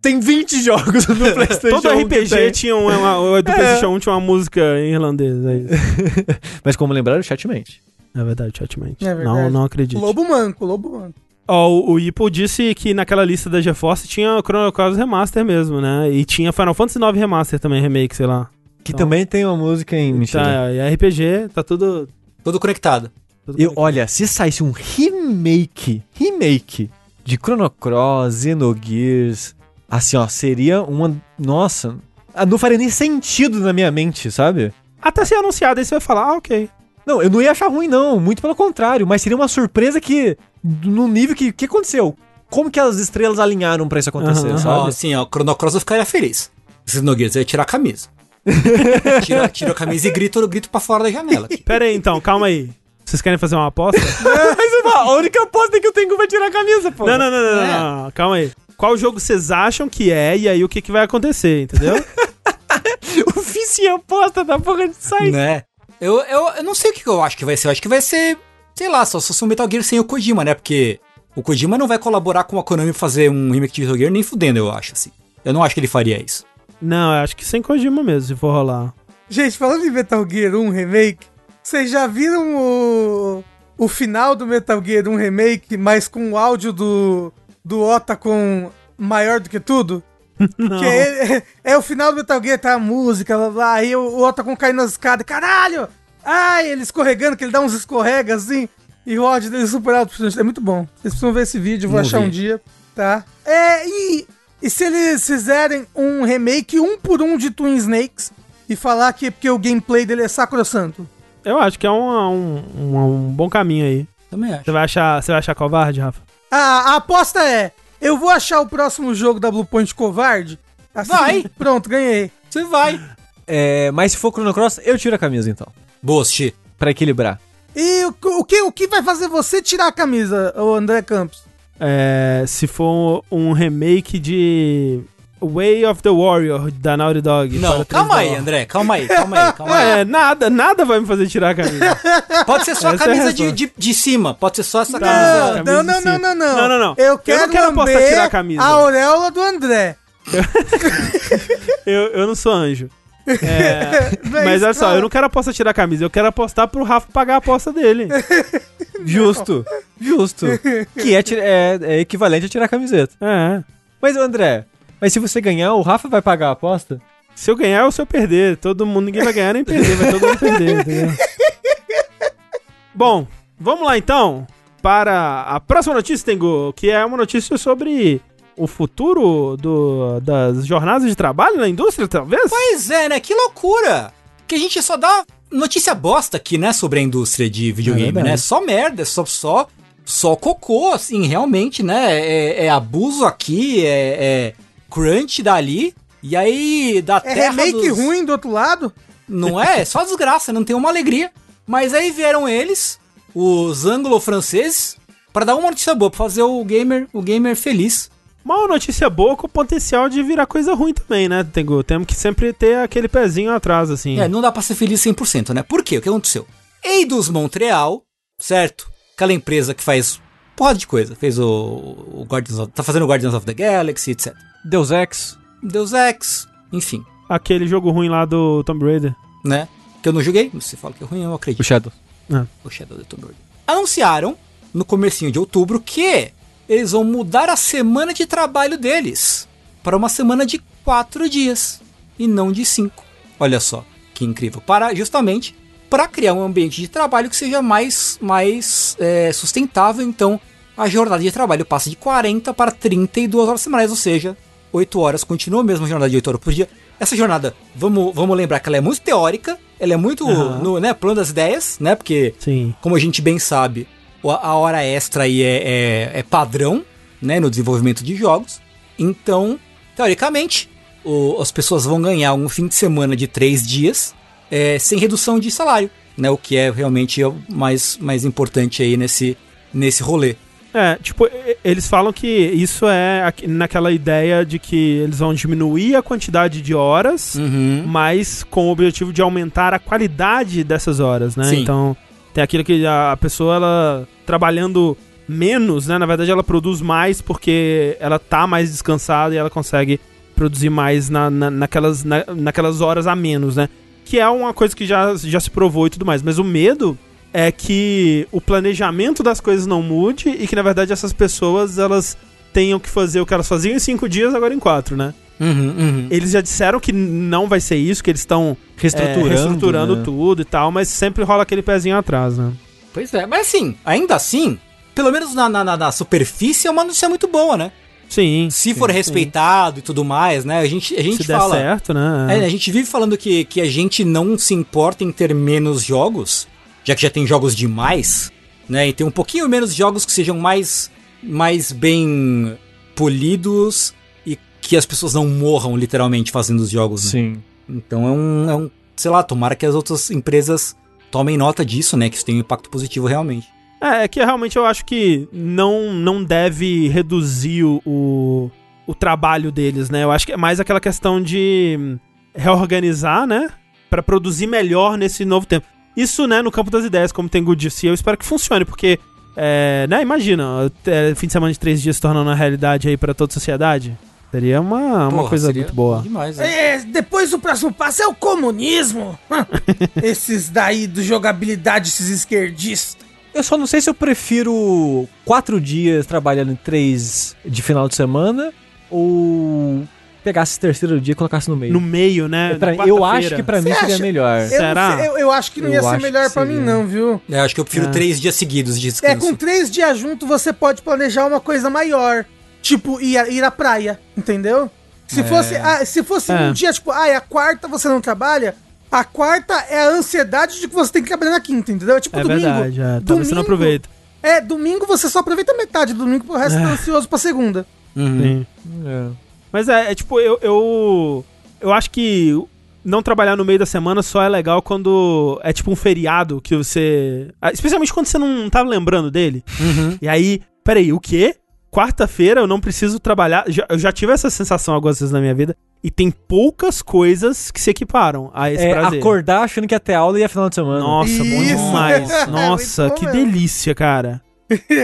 Speaker 2: tem 20 jogos no PlayStation.
Speaker 1: Todo
Speaker 2: 1 que
Speaker 1: RPG tinha uma, o do PlayStation 1 tinha uma música em irlandês. É.
Speaker 2: Mas como lembraram, chatmente.
Speaker 1: é verdade, chatmente.
Speaker 3: É verdade.
Speaker 1: Não, não acredito.
Speaker 3: Lobo Manco, Lobo Manco.
Speaker 1: Ó, o, o Ipo disse que naquela lista da GeForce tinha o Chrono Cross Remaster mesmo, né? E tinha Final Fantasy IX Remaster também, remake, sei lá.
Speaker 2: Que
Speaker 1: Então-
Speaker 2: também tem uma música em mentira.
Speaker 1: Tá, e RPG, tá tudo...
Speaker 4: Tudo conectado.
Speaker 1: tudo
Speaker 2: E
Speaker 1: conectado.
Speaker 2: olha, se saísse um remake, remake de Chrono Cross, Xenogears, assim, ó, seria uma, nossa, ah, não faria nem sentido na minha mente, sabe?
Speaker 1: Até ser anunciado, aí você vai falar, ah, ok.
Speaker 2: Não, eu não ia achar ruim não, muito pelo contrário, mas seria uma surpresa que no nível que que aconteceu? Como que as estrelas alinharam pra isso acontecer.
Speaker 4: Ó,
Speaker 2: sabe?
Speaker 4: assim, ó, Chrono Cross eu ficaria feliz. Se no Gears eu ia tirar a camisa. tira, tira a camisa e grito, grito pra fora da janela.
Speaker 1: Pera aí, então, calma aí. Vocês querem fazer uma aposta?
Speaker 2: Mas a única aposta é que o Tengu vai tirar a camisa, pô.
Speaker 1: não, não, não, não, não,
Speaker 4: É.
Speaker 1: não, calma aí. Qual jogo vocês acham que é e aí o que, que vai acontecer, entendeu?
Speaker 2: Oficial aposta da porra de sair.
Speaker 4: né? Eu, eu, eu não sei o que eu acho que vai ser. Eu acho que vai ser, sei lá, só se fosse um Metal Gear sem o Kojima, né? Porque o Kojima não vai colaborar com a Konami pra fazer um remake de Metal Gear nem fudendo, eu acho, assim. Eu não acho que ele faria isso.
Speaker 1: não, eu acho que sem Kojima mesmo, se for rolar.
Speaker 3: Gente, falando em Metal Gear 1 Remake, vocês já viram o, o final do Metal Gear 1 Remake, mas com o áudio do, do Ota com maior do que tudo?
Speaker 1: Não.
Speaker 3: Que é, é o final do Metal Gear, tá a música, blá blá, aí o, o Ota com caindo nas escadas, caralho! Ai, ele escorregando, que ele dá uns escorregas assim, e o áudio dele super alto. É muito bom. Vocês precisam ver esse vídeo, vou
Speaker 4: Não
Speaker 3: achar
Speaker 4: vi.
Speaker 3: um dia, tá? É, e, e se eles fizerem um remake um por um de Twin Snakes e falar que é porque o gameplay dele é sacrosanto?
Speaker 1: Eu acho que é um, um, um, um bom caminho aí.
Speaker 4: Também acho.
Speaker 1: Você vai achar, você vai achar covarde, Rafa?
Speaker 3: A, a aposta é: eu vou achar o próximo jogo da Bluepoint covarde? Assim,
Speaker 4: Vai.
Speaker 3: Pronto, ganhei.
Speaker 4: Você vai.
Speaker 2: É, mas se for Chrono Cross, eu tiro a camisa então.
Speaker 4: Boa, Xi.
Speaker 2: Pra equilibrar.
Speaker 3: E o, o que, o que vai fazer você tirar a camisa, o André Campos?
Speaker 1: É, se for um remake de Way of the Warrior da Naughty Dog.
Speaker 4: Não,
Speaker 1: para
Speaker 4: calma
Speaker 1: 3DO.
Speaker 4: aí, André. Calma aí, calma aí, calma aí.
Speaker 1: É, nada, nada vai me fazer tirar a camisa.
Speaker 4: Pode ser só a
Speaker 1: Essa é a
Speaker 4: camisa de,
Speaker 1: resposta.
Speaker 4: de, de cima. Pode ser só essa
Speaker 1: Tá.
Speaker 4: camisa.
Speaker 1: camisa
Speaker 3: Não, não,
Speaker 1: de
Speaker 3: não, não, não.
Speaker 1: Não, não, não.
Speaker 3: Eu
Speaker 1: Eu
Speaker 3: quero,
Speaker 1: não quero apostar tirar a camisa.
Speaker 3: A auréola do André.
Speaker 1: Eu, eu não sou anjo. É,
Speaker 3: é
Speaker 1: mas olha só, eu não quero apostar tirar a camisa, eu quero apostar pro Rafa pagar a aposta dele.
Speaker 2: Justo, justo. que é, é- é equivalente a tirar a camiseta.
Speaker 1: É.
Speaker 2: Mas, André, mas se você ganhar, o Rafa vai pagar a aposta?
Speaker 1: Se eu ganhar ou se eu perder. Todo mundo, ninguém vai ganhar nem perder, vai todo mundo perder, entendeu? Bom, vamos lá então para a próxima notícia, Tengu, que é uma notícia sobre o futuro do, das jornadas de trabalho na indústria, talvez?
Speaker 4: Pois é, né? Que loucura! Que a gente só dá notícia bosta aqui, né? Sobre a indústria de
Speaker 1: É
Speaker 4: videogame,
Speaker 1: verdade.
Speaker 4: né? Só merda, só, só, só cocô, assim, realmente, né? É, é abuso aqui, é, é crunch dali. E aí, da
Speaker 3: É
Speaker 4: terra
Speaker 3: remake
Speaker 4: dos-
Speaker 3: ruim do outro lado?
Speaker 4: Não é? É só desgraça, não tem uma alegria. Mas aí vieram eles, os anglo-franceses, pra dar uma notícia boa, pra fazer o gamer, o gamer feliz.
Speaker 1: Uma notícia boa com potencial de virar coisa ruim também, né, Tengu? Temos que sempre ter aquele pezinho atrás, assim.
Speaker 4: É, não dá pra ser feliz 100%, né? Por quê? O que aconteceu? Eidos Montreal, certo? Aquela empresa que faz porrada de coisa. Fez o, o Guardians of, tá fazendo o Guardians of the Galaxy, etc.
Speaker 2: Deus Ex.
Speaker 4: Deus Ex, enfim,
Speaker 1: Aquele jogo ruim lá do Tomb Raider.
Speaker 4: né? Que eu não joguei, você fala que é ruim, eu
Speaker 2: O
Speaker 4: acredito.
Speaker 2: Shadow.
Speaker 4: O Shadow the Tomb Raider. Anunciaram, no comecinho de outubro, que eles vão mudar a semana de trabalho deles para uma semana de quatro dias e não de cinco. Olha só, que incrível. Para justamente para criar um ambiente de trabalho que seja mais, mais é, sustentável. Então, a jornada de trabalho passa de 40 para 32 horas semanais, ou seja, 8 horas. Continua a mesma jornada de 8 horas por dia. Essa jornada, vamos, vamos lembrar que ela é muito teórica, ela é muito
Speaker 1: Aham.
Speaker 4: no né, plano das ideias, né? Porque
Speaker 1: Sim.
Speaker 4: como a gente bem sabe, a hora extra aí é, é- é padrão, né, no desenvolvimento de jogos. Então, teoricamente, o- as pessoas vão ganhar um fim de semana de três dias é, sem redução de salário, né, o que é realmente o mais, mais importante aí nesse, nesse rolê.
Speaker 1: É, tipo, eles falam que isso é naquela ideia de que eles vão diminuir a quantidade de horas,
Speaker 4: Uhum.
Speaker 1: mas com o objetivo de aumentar a qualidade dessas horas, né?
Speaker 4: Sim.
Speaker 1: Então, tem aquilo que a pessoa, ela trabalhando menos, né? Na verdade, ela produz mais porque ela tá mais descansada e ela consegue produzir mais na, na- naquelas, na- naquelas horas a menos, né? Que é uma coisa que já, já se provou e tudo mais. Mas o medo é que o planejamento das coisas não mude e que, na verdade, essas pessoas, elas tenham que fazer o que elas faziam em cinco dias, agora em quatro, né?
Speaker 4: Uhum, uhum.
Speaker 1: Eles já disseram que não vai ser isso, que eles estão
Speaker 2: Reestruturando,
Speaker 1: é, reestruturando
Speaker 2: né?
Speaker 1: tudo e tal, mas sempre rola aquele pezinho atrás, né?
Speaker 4: Pois é, mas assim, ainda assim, pelo menos na, na, na- superfície é uma notícia muito boa, né?
Speaker 1: Sim.
Speaker 4: Se
Speaker 1: sim,
Speaker 4: for
Speaker 1: sim.
Speaker 4: respeitado e tudo mais, né? A gente, a gente
Speaker 1: Se der
Speaker 4: fala.
Speaker 1: certo, né?
Speaker 4: É, a gente vive falando que, que a gente não se importa em ter menos jogos, já que já tem jogos demais, né? E tem um pouquinho menos jogos que sejam mais, mais bem polidos que as pessoas não morram literalmente fazendo os jogos, né?
Speaker 2: Sim.
Speaker 4: Então é um, é um, sei lá, tomara que as outras empresas tomem nota disso, né? Que isso tem um impacto positivo realmente.
Speaker 1: É, é que realmente eu acho que não, não deve reduzir o, o, trabalho deles, né? Eu acho que é mais aquela questão de reorganizar, né? Pra produzir melhor nesse novo tempo. Isso, né, no campo das ideias, como tem Good eu espero que funcione, porque, é, né, imagina, é, fim de semana de três dias se tornando uma realidade aí pra toda a sociedade. Seria uma, uma
Speaker 4: Porra,
Speaker 1: coisa
Speaker 4: seria
Speaker 1: muito boa.
Speaker 4: Demais, né?
Speaker 3: É, depois o próximo passo é o comunismo. esses daí do jogabilidade, esses esquerdistas.
Speaker 2: Eu só não sei se eu prefiro quatro dias trabalhando em três de final de semana ou pegasse esse terceiro dia e colocasse no meio.
Speaker 1: No meio, né?
Speaker 2: É pra- eu acho que pra mim
Speaker 3: Você
Speaker 2: seria
Speaker 3: acha?
Speaker 2: melhor.
Speaker 3: Eu,
Speaker 1: Será?
Speaker 3: eu, eu acho que não
Speaker 2: Eu
Speaker 3: ia ser melhor pra mim, não, viu?
Speaker 4: É, acho que eu prefiro
Speaker 1: É.
Speaker 4: três dias seguidos de
Speaker 3: É,
Speaker 4: descanso.
Speaker 3: com três dias junto você pode planejar uma coisa maior. Tipo, ir, a- ir à praia, entendeu? Se
Speaker 4: É.
Speaker 3: fosse, ah, se fosse
Speaker 1: É.
Speaker 3: um dia, tipo, ah, é a quarta você não trabalha, a quarta é a ansiedade de que você tem que trabalhar na quinta, entendeu? É tipo
Speaker 1: É
Speaker 3: domingo.
Speaker 1: verdade, é. Talvez você não aproveita.
Speaker 3: É, domingo você só aproveita metade do domingo, pro resto tá ansioso pra segunda.
Speaker 4: Uhum.
Speaker 1: Sim.
Speaker 2: É.
Speaker 1: Mas é, é tipo, eu, eu. Eu acho que não trabalhar no meio da semana só é legal quando é tipo um feriado que você. ah, Especialmente quando você não tá lembrando dele.
Speaker 4: Uhum.
Speaker 1: E aí, peraí, o quê? Quarta-feira eu não preciso trabalhar. Já- eu já tive essa sensação algumas vezes na minha vida. E tem poucas coisas que se equiparam a esse
Speaker 2: É,
Speaker 1: prazer.
Speaker 2: acordar achando que ia ter aula e ia final de semana.
Speaker 1: Nossa, bom
Speaker 3: Isso.
Speaker 1: demais.
Speaker 3: É
Speaker 1: Nossa,
Speaker 3: muito bom
Speaker 1: que
Speaker 3: mesmo.
Speaker 1: delícia, cara.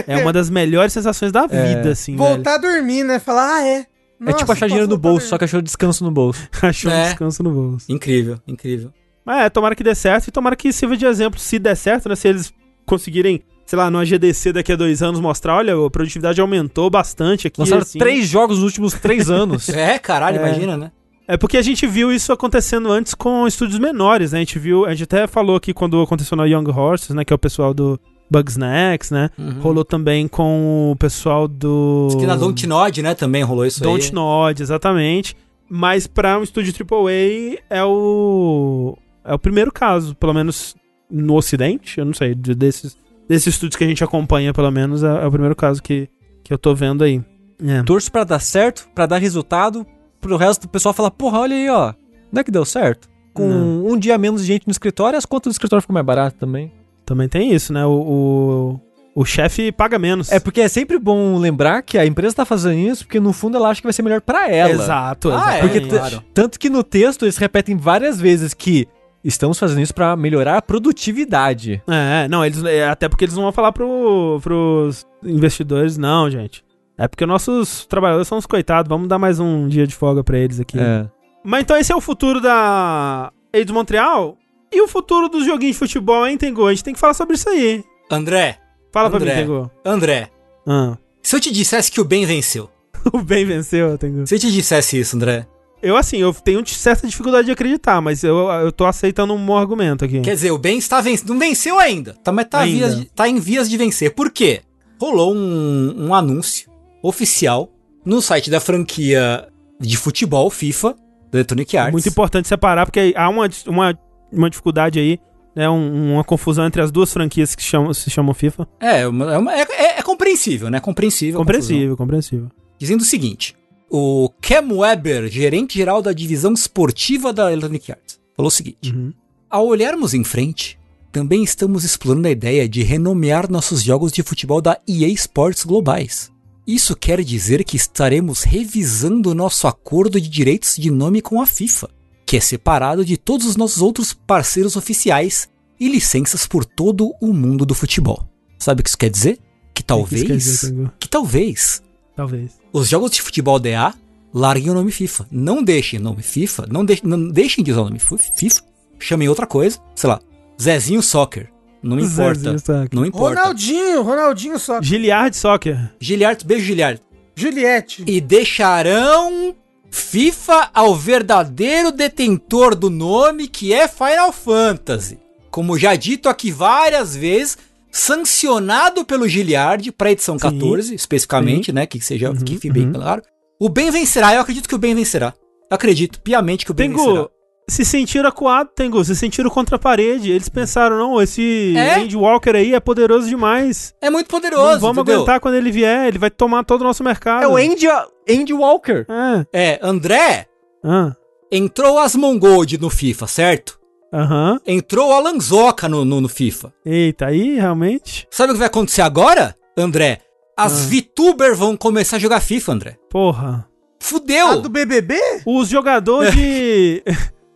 Speaker 1: É uma das melhores sensações da vida, assim,
Speaker 3: Voltar a dormir, né? Falar, ah, é.
Speaker 2: é tipo achar dinheiro no bolso, só que achou descanso no bolso.
Speaker 1: velho. Achou um
Speaker 4: É.
Speaker 1: descanso no bolso.
Speaker 4: Incrível, incrível.
Speaker 1: Mas é, tomara que dê certo e tomara que sirva de exemplo. Se der certo, né? Se eles conseguirem, sei lá, numa GDC daqui a dois anos mostrar, olha, a produtividade aumentou bastante aqui.
Speaker 2: Lançaram
Speaker 1: assim.
Speaker 2: três jogos nos últimos três anos.
Speaker 4: É, caralho,
Speaker 1: É.
Speaker 4: imagina, né?
Speaker 1: É porque a gente viu isso acontecendo antes com estúdios menores, né? A gente viu, a gente até falou aqui quando aconteceu na Young Horses, né? Que é o pessoal do Bugsnax, né?
Speaker 4: Uhum.
Speaker 1: Rolou também com o pessoal do.
Speaker 4: Diz que na Dontnod, né, também rolou isso
Speaker 1: Don't
Speaker 4: aí.
Speaker 1: Nod, exatamente. Mas pra um estúdio AAA é o. É o primeiro caso, pelo menos no Ocidente, eu não sei, de- desses, desses estúdios que a gente acompanha, pelo menos, é, é o primeiro caso que, que eu tô vendo aí. É.
Speaker 2: Torço pra dar certo, pra dar resultado, pro resto do pessoal falar, porra, olha aí, ó. Não é que deu certo? Com
Speaker 1: Não.
Speaker 2: um dia menos de gente no escritório, as contas do escritório ficam mais baratas também.
Speaker 1: Também tem isso, né? O, o, o chefe paga menos.
Speaker 2: É porque é sempre bom lembrar que a empresa tá fazendo isso porque no fundo ela acha que vai ser melhor pra ela.
Speaker 1: Exato,
Speaker 4: Ah, é,
Speaker 1: exatamente.
Speaker 2: Porque t-
Speaker 4: claro.
Speaker 2: tanto que no texto eles repetem várias vezes que estamos fazendo isso pra melhorar a produtividade.
Speaker 1: É, não, eles, é, até porque eles não vão falar pro, pros investidores, não, gente. É porque nossos trabalhadores são os coitados, vamos dar mais um dia de folga pra eles aqui.
Speaker 2: É.
Speaker 1: Mas então esse é o futuro da Eidos Montreal? E o futuro dos joguinhos de futebol, hein, Tengu? A gente tem que falar sobre isso aí.
Speaker 4: André,
Speaker 1: Fala pra
Speaker 4: André.
Speaker 1: mim, Tengu.
Speaker 4: André,
Speaker 1: Ah.
Speaker 4: se eu te dissesse que o bem venceu,
Speaker 1: O bem venceu, Tengu.
Speaker 4: se eu te dissesse isso, André,
Speaker 1: Eu, assim, eu tenho certa dificuldade de acreditar, mas eu, eu tô aceitando um bom argumento aqui.
Speaker 4: quer dizer, o bem está vencendo, não venceu ainda, tá, mas tá,
Speaker 1: Ainda.
Speaker 4: vias tá em vias de vencer. Por quê? Rolou um, um anúncio oficial no site da franquia de futebol FIFA, da Electronic
Speaker 1: É
Speaker 4: Arts.
Speaker 1: muito importante separar, porque há uma, uma, uma dificuldade aí, né? um- uma confusão entre as duas franquias que chamam, se chamam FIFA.
Speaker 4: É, uma- é, uma- é- é- é compreensível, né? Compreensível.
Speaker 1: Compreensível, compreensível.
Speaker 4: Dizendo o seguinte: o Cam Weber, gerente geral da divisão esportiva da Electronic Arts, falou o seguinte:
Speaker 1: Uhum.
Speaker 4: Ao olharmos em frente, também estamos explorando a ideia de renomear nossos jogos de futebol da EA Sports globais. Isso quer dizer que estaremos revisando nosso acordo de direitos de nome com a FIFA, que é separado de todos os nossos outros parceiros oficiais e licenças por todo o mundo do futebol. Sabe o que isso quer dizer? Que
Speaker 1: O que
Speaker 4: talvez,
Speaker 1: dizer,
Speaker 4: que talvez
Speaker 1: Talvez.
Speaker 4: os jogos de futebol DA larguem o nome FIFA. Não deixem o nome FIFA, não, deixem- não deixem de usar o nome FIFA, chamem outra coisa, sei lá, Zezinho Soccer. Não importa.
Speaker 1: Soccer.
Speaker 4: Não importa.
Speaker 3: Ronaldinho, Ronaldinho só.
Speaker 1: Giliard Soccer.
Speaker 4: Giliard, beijo, Giliard.
Speaker 3: Juliette.
Speaker 4: E deixarão FIFA ao verdadeiro detentor do nome que é Final Fantasy. Como já dito aqui várias vezes, sancionado pelo Giliard para edição
Speaker 1: Sim.
Speaker 4: 14, especificamente, né? Que seja,
Speaker 1: Uhum,
Speaker 4: que fique bem
Speaker 1: uhum.
Speaker 4: claro. O bem vencerá, eu acredito que o bem vencerá. Eu acredito piamente que o bem vencerá.
Speaker 1: Tengu, se sentiram acuados, Tengu, se sentiram contra a parede. Eles pensaram, não, esse
Speaker 4: É?
Speaker 1: Andy Walker aí é poderoso demais.
Speaker 4: É muito poderoso,
Speaker 1: não vamos
Speaker 4: entendeu?
Speaker 1: aguentar quando ele vier, ele vai tomar todo o nosso mercado.
Speaker 2: É o Andy, Andy Walker.
Speaker 1: É.
Speaker 4: É, André,
Speaker 1: Ah,
Speaker 4: entrou Asmongold no FIFA, certo?
Speaker 1: Aham.
Speaker 4: Entrou Alan Zoca no, no, no FIFA.
Speaker 1: Eita, aí realmente.
Speaker 4: Sabe o que vai acontecer agora, André? As
Speaker 1: Ah.
Speaker 4: VTuber vão começar a jogar FIFA, André.
Speaker 1: Porra.
Speaker 4: Fudeu!
Speaker 3: A do BBB?
Speaker 1: Os jogadores de.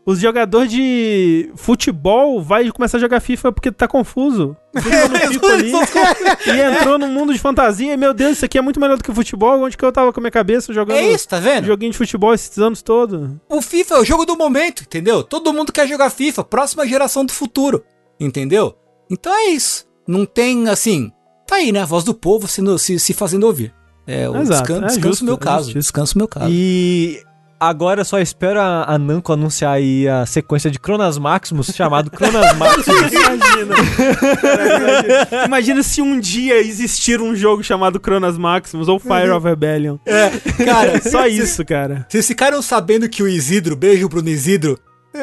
Speaker 1: Os jogadores de futebol vai começar a jogar FIFA porque tá confuso. Ali, e entrou no mundo de fantasia. E, meu Deus, isso aqui é muito melhor do que futebol. Onde que eu tava com a minha cabeça jogando
Speaker 4: É isso, tá vendo?
Speaker 1: joguinho de futebol esses anos todos?
Speaker 4: O FIFA é o jogo do momento, entendeu? Todo mundo quer jogar FIFA, próxima geração do futuro, entendeu? Então é isso. Não tem, assim... Tá aí, né? A voz do povo sendo, se, se fazendo ouvir. É, o
Speaker 1: Exato,
Speaker 4: descanso,
Speaker 1: é
Speaker 4: descanso
Speaker 1: justo,
Speaker 4: meu
Speaker 1: é
Speaker 4: caso.
Speaker 1: justo.
Speaker 4: Descanso meu caso.
Speaker 2: E agora eu só espero a, a Namco anunciar aí a sequência de Cronas Maximus, chamado Cronas Maximus.
Speaker 1: Imagina. imagina. Imagina se um dia existir um jogo chamado Cronas Maximus ou Fire of Rebellion.
Speaker 4: É, cara,
Speaker 1: Só isso, cara.
Speaker 4: Vocês ficaram sabendo que o Isidro, beijo Bruno Isidro,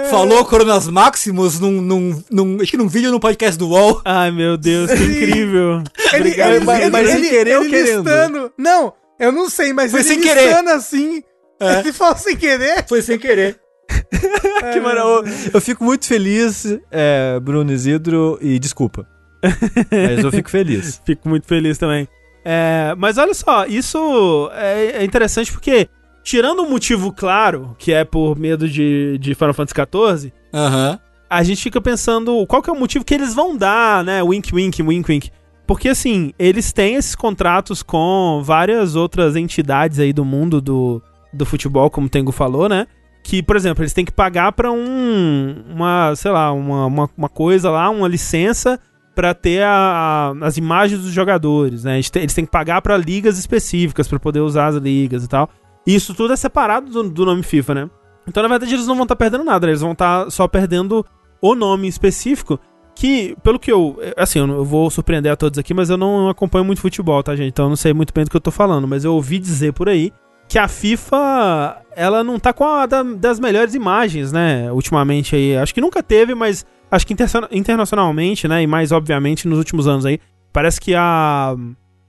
Speaker 4: falou Coronas Maximus num, num, num, acho que num vídeo no podcast do UOL.
Speaker 1: Ai, meu Deus, que incrível.
Speaker 3: Ele,
Speaker 1: Obrigado,
Speaker 3: ele,
Speaker 2: mas-
Speaker 3: ele,
Speaker 2: mas sem
Speaker 3: ele-
Speaker 2: querer ou
Speaker 3: ele
Speaker 2: querendo?
Speaker 3: listando. Não, eu não sei, mas
Speaker 4: Foi
Speaker 3: ele
Speaker 4: sem querer.
Speaker 3: assim.
Speaker 4: É.
Speaker 3: Ele falou sem querer.
Speaker 4: Foi sem querer.
Speaker 2: que maravilha. Eu, eu fico muito feliz, é, Bruno Isidro, e desculpa. Mas eu fico feliz.
Speaker 1: Fico muito feliz também. É, mas olha só, isso é, é interessante porque, tirando um motivo claro, que é por medo de, de Final Fantasy XIV,
Speaker 4: Aham.
Speaker 1: a gente fica pensando qual que é o motivo que eles vão dar, né? Wink, wink, wink, wink. Porque, assim, eles têm esses contratos com várias outras entidades aí do mundo do, do futebol, como o Tengu falou, né? Que, por exemplo, eles têm que pagar pra um. Uma, sei lá, uma, uma, uma coisa lá, uma licença pra ter a- a- as imagens dos jogadores, né? Eles têm, eles têm que pagar pra ligas específicas pra poder usar as ligas e tal. E isso tudo é separado do, do nome FIFA, né? Então, na verdade, eles não vão estar perdendo nada, né? eles vão estar só perdendo o nome específico. Que, pelo que eu. Assim, eu vou surpreender a todos aqui, mas eu não acompanho muito futebol, tá, gente? Então eu não sei muito bem do que eu tô falando. Mas eu ouvi dizer por aí que a FIFA. Ela não tá com a da- das melhores imagens, né? Ultimamente aí. Acho que nunca teve, mas acho que interna- internacionalmente, né? E mais obviamente nos últimos anos aí. Parece que a.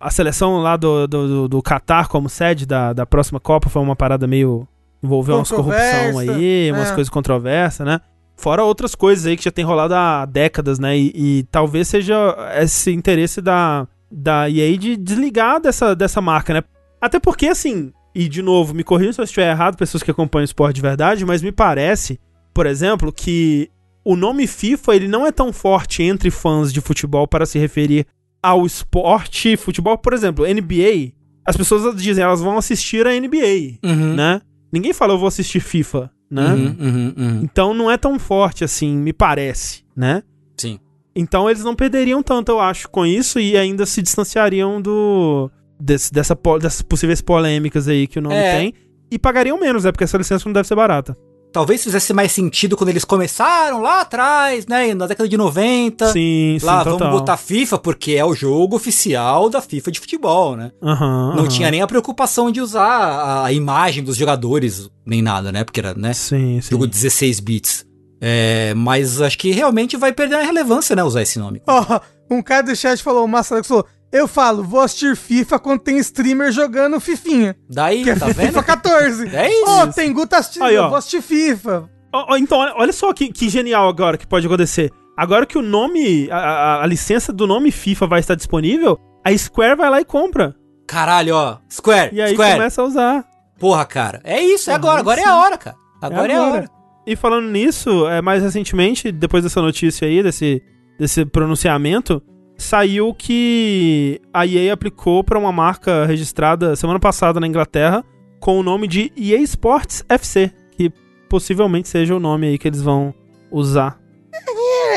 Speaker 1: A seleção lá do, do, do, Qatar como sede da, da próxima Copa foi uma parada meio. Envolveu umas corrupção aí, umas
Speaker 3: é.
Speaker 1: coisas controversas, né? Fora outras coisas aí que já tem rolado há décadas, né? E, e talvez seja esse interesse da, da EA de desligar dessa, dessa marca, né? Até porque, assim, e de novo, me corrija se eu estiver errado, pessoas que acompanham o esporte de verdade, mas me parece, por exemplo, que o nome FIFA ele não é tão forte entre fãs de futebol para se referir ao esporte futebol. Por exemplo, NBA, as pessoas dizem elas vão assistir a NBA,
Speaker 4: Uhum.
Speaker 1: né? Ninguém fala eu vou assistir FIFA, né?
Speaker 4: Uhum, uhum, uhum.
Speaker 1: Então não é tão forte assim, me parece, né?
Speaker 4: Sim.
Speaker 1: Então eles não perderiam tanto, eu acho, com isso e ainda se distanciariam do desse- dessa, dessas possíveis polêmicas aí que o nome
Speaker 4: É.
Speaker 1: tem e pagariam menos, é porque essa licença não deve ser barata.
Speaker 4: Talvez fizesse mais sentido quando eles começaram lá atrás, né? Na década de 90.
Speaker 1: Sim, sim,
Speaker 4: Lá,
Speaker 1: total.
Speaker 4: vamos botar FIFA porque é o jogo oficial da FIFA de futebol, né?
Speaker 1: Aham,
Speaker 4: Não
Speaker 1: aham.
Speaker 4: tinha nem a preocupação de usar a, imagem dos jogadores, nem nada, né? Porque era, né?
Speaker 1: Sim, sim.
Speaker 4: Jogo 16 bits. É, mas acho que realmente vai perder a relevância, né? Usar esse nome.
Speaker 3: Ó, um cara do chat falou, o Massa falou, eu falo, vou assistir FIFA quando tem streamer jogando Fifinha.
Speaker 4: Daí,
Speaker 3: Que é
Speaker 4: tá vendo?
Speaker 3: FIFA 14.
Speaker 4: É isso.
Speaker 3: Ô, tem Guta assistindo,
Speaker 1: Aí, ó.
Speaker 3: eu vou assistir FIFA.
Speaker 1: Ó, ó, então, olha- só que, que genial agora que pode acontecer. Agora que o nome, a, a- a licença do nome FIFA vai estar disponível, a Square vai lá e compra.
Speaker 4: Caralho, ó. Square,
Speaker 1: E aí
Speaker 4: Square.
Speaker 1: começa a usar.
Speaker 4: Porra, cara. É isso, é
Speaker 1: Uhum,
Speaker 4: agora. Agora é a hora, cara. Agora é, a
Speaker 1: agora.
Speaker 4: hora.
Speaker 1: E falando nisso, é, mais recentemente, depois dessa notícia aí, desse, desse pronunciamento, saiu que a EA aplicou para uma marca registrada semana passada na Inglaterra com o nome de EA Sports FC, que possivelmente seja o nome aí que eles vão usar.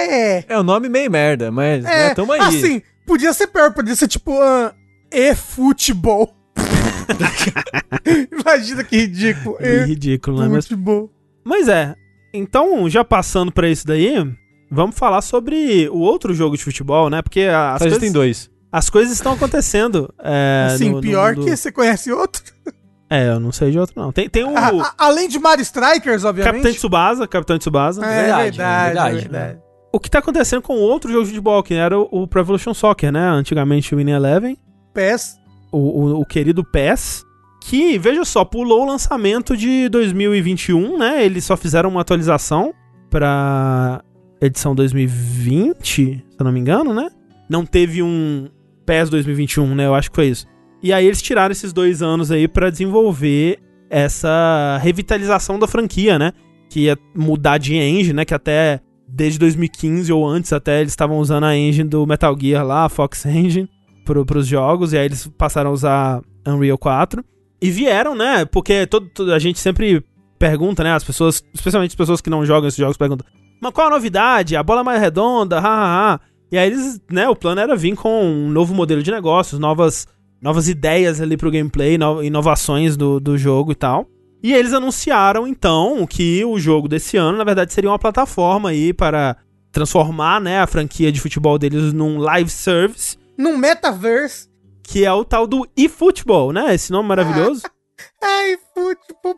Speaker 3: É.
Speaker 2: É o nome meio merda, mas
Speaker 3: É,
Speaker 2: né, tamo aí.
Speaker 3: assim, podia ser pior, podia ser tipo ah, e-futebol. Imagina que ridículo.
Speaker 1: Que ridículo, né? Mas, mas é. Então, já passando pra isso daí, vamos falar sobre o outro jogo de futebol, né? Porque as,
Speaker 2: Só
Speaker 1: coisas,
Speaker 2: tem dois.
Speaker 1: as coisas estão acontecendo. É,
Speaker 3: Assim,
Speaker 1: no- no
Speaker 3: pior
Speaker 1: mundo-
Speaker 3: que você conhece outro.
Speaker 1: É, eu não sei de outro, não. Tem, tem o
Speaker 3: A- a- além de Mario Strikers, obviamente.
Speaker 1: Capitão Tsubasa, Capitão Tsubasa.
Speaker 3: É
Speaker 2: Verdade,
Speaker 3: verdade,
Speaker 2: verdade.
Speaker 3: é verdade.
Speaker 1: O que tá acontecendo com outro jogo de futebol, que era o, o Pro Evolution Soccer, né? Antigamente o Winning Eleven,
Speaker 3: PES.
Speaker 1: o, o, o querido PES, que, veja só, pulou o lançamento de 2021, né? Eles só fizeram uma atualização pra edição 2020, se eu não me engano, né? Não teve um PES 2021, né? Eu acho que foi isso. E aí eles tiraram esses dois anos aí pra desenvolver essa revitalização da franquia, né? Que ia mudar de engine, né? Que até desde 2015 ou antes até eles estavam usando a engine do Metal Gear lá, a Fox Engine, pro, pros jogos. E aí eles passaram a usar Unreal 4. E vieram, né? Porque todo, todo- a gente sempre pergunta, né? As pessoas, especialmente as pessoas que não jogam esses jogos, perguntam: Mas qual a novidade? A bola é mais redonda? Ha, ha, ha. E aí eles, né? O plano era vir com um novo modelo de negócios, novas, novas ideias ali pro gameplay, no- inovações do, do jogo e tal. E eles anunciaram, então, que o jogo desse ano, na verdade, seria uma plataforma aí para transformar, né, a franquia de futebol deles num live service,
Speaker 3: Num metaverse.
Speaker 1: que é o tal do eFootball, né? Esse nome maravilhoso.
Speaker 3: Ai, futebol.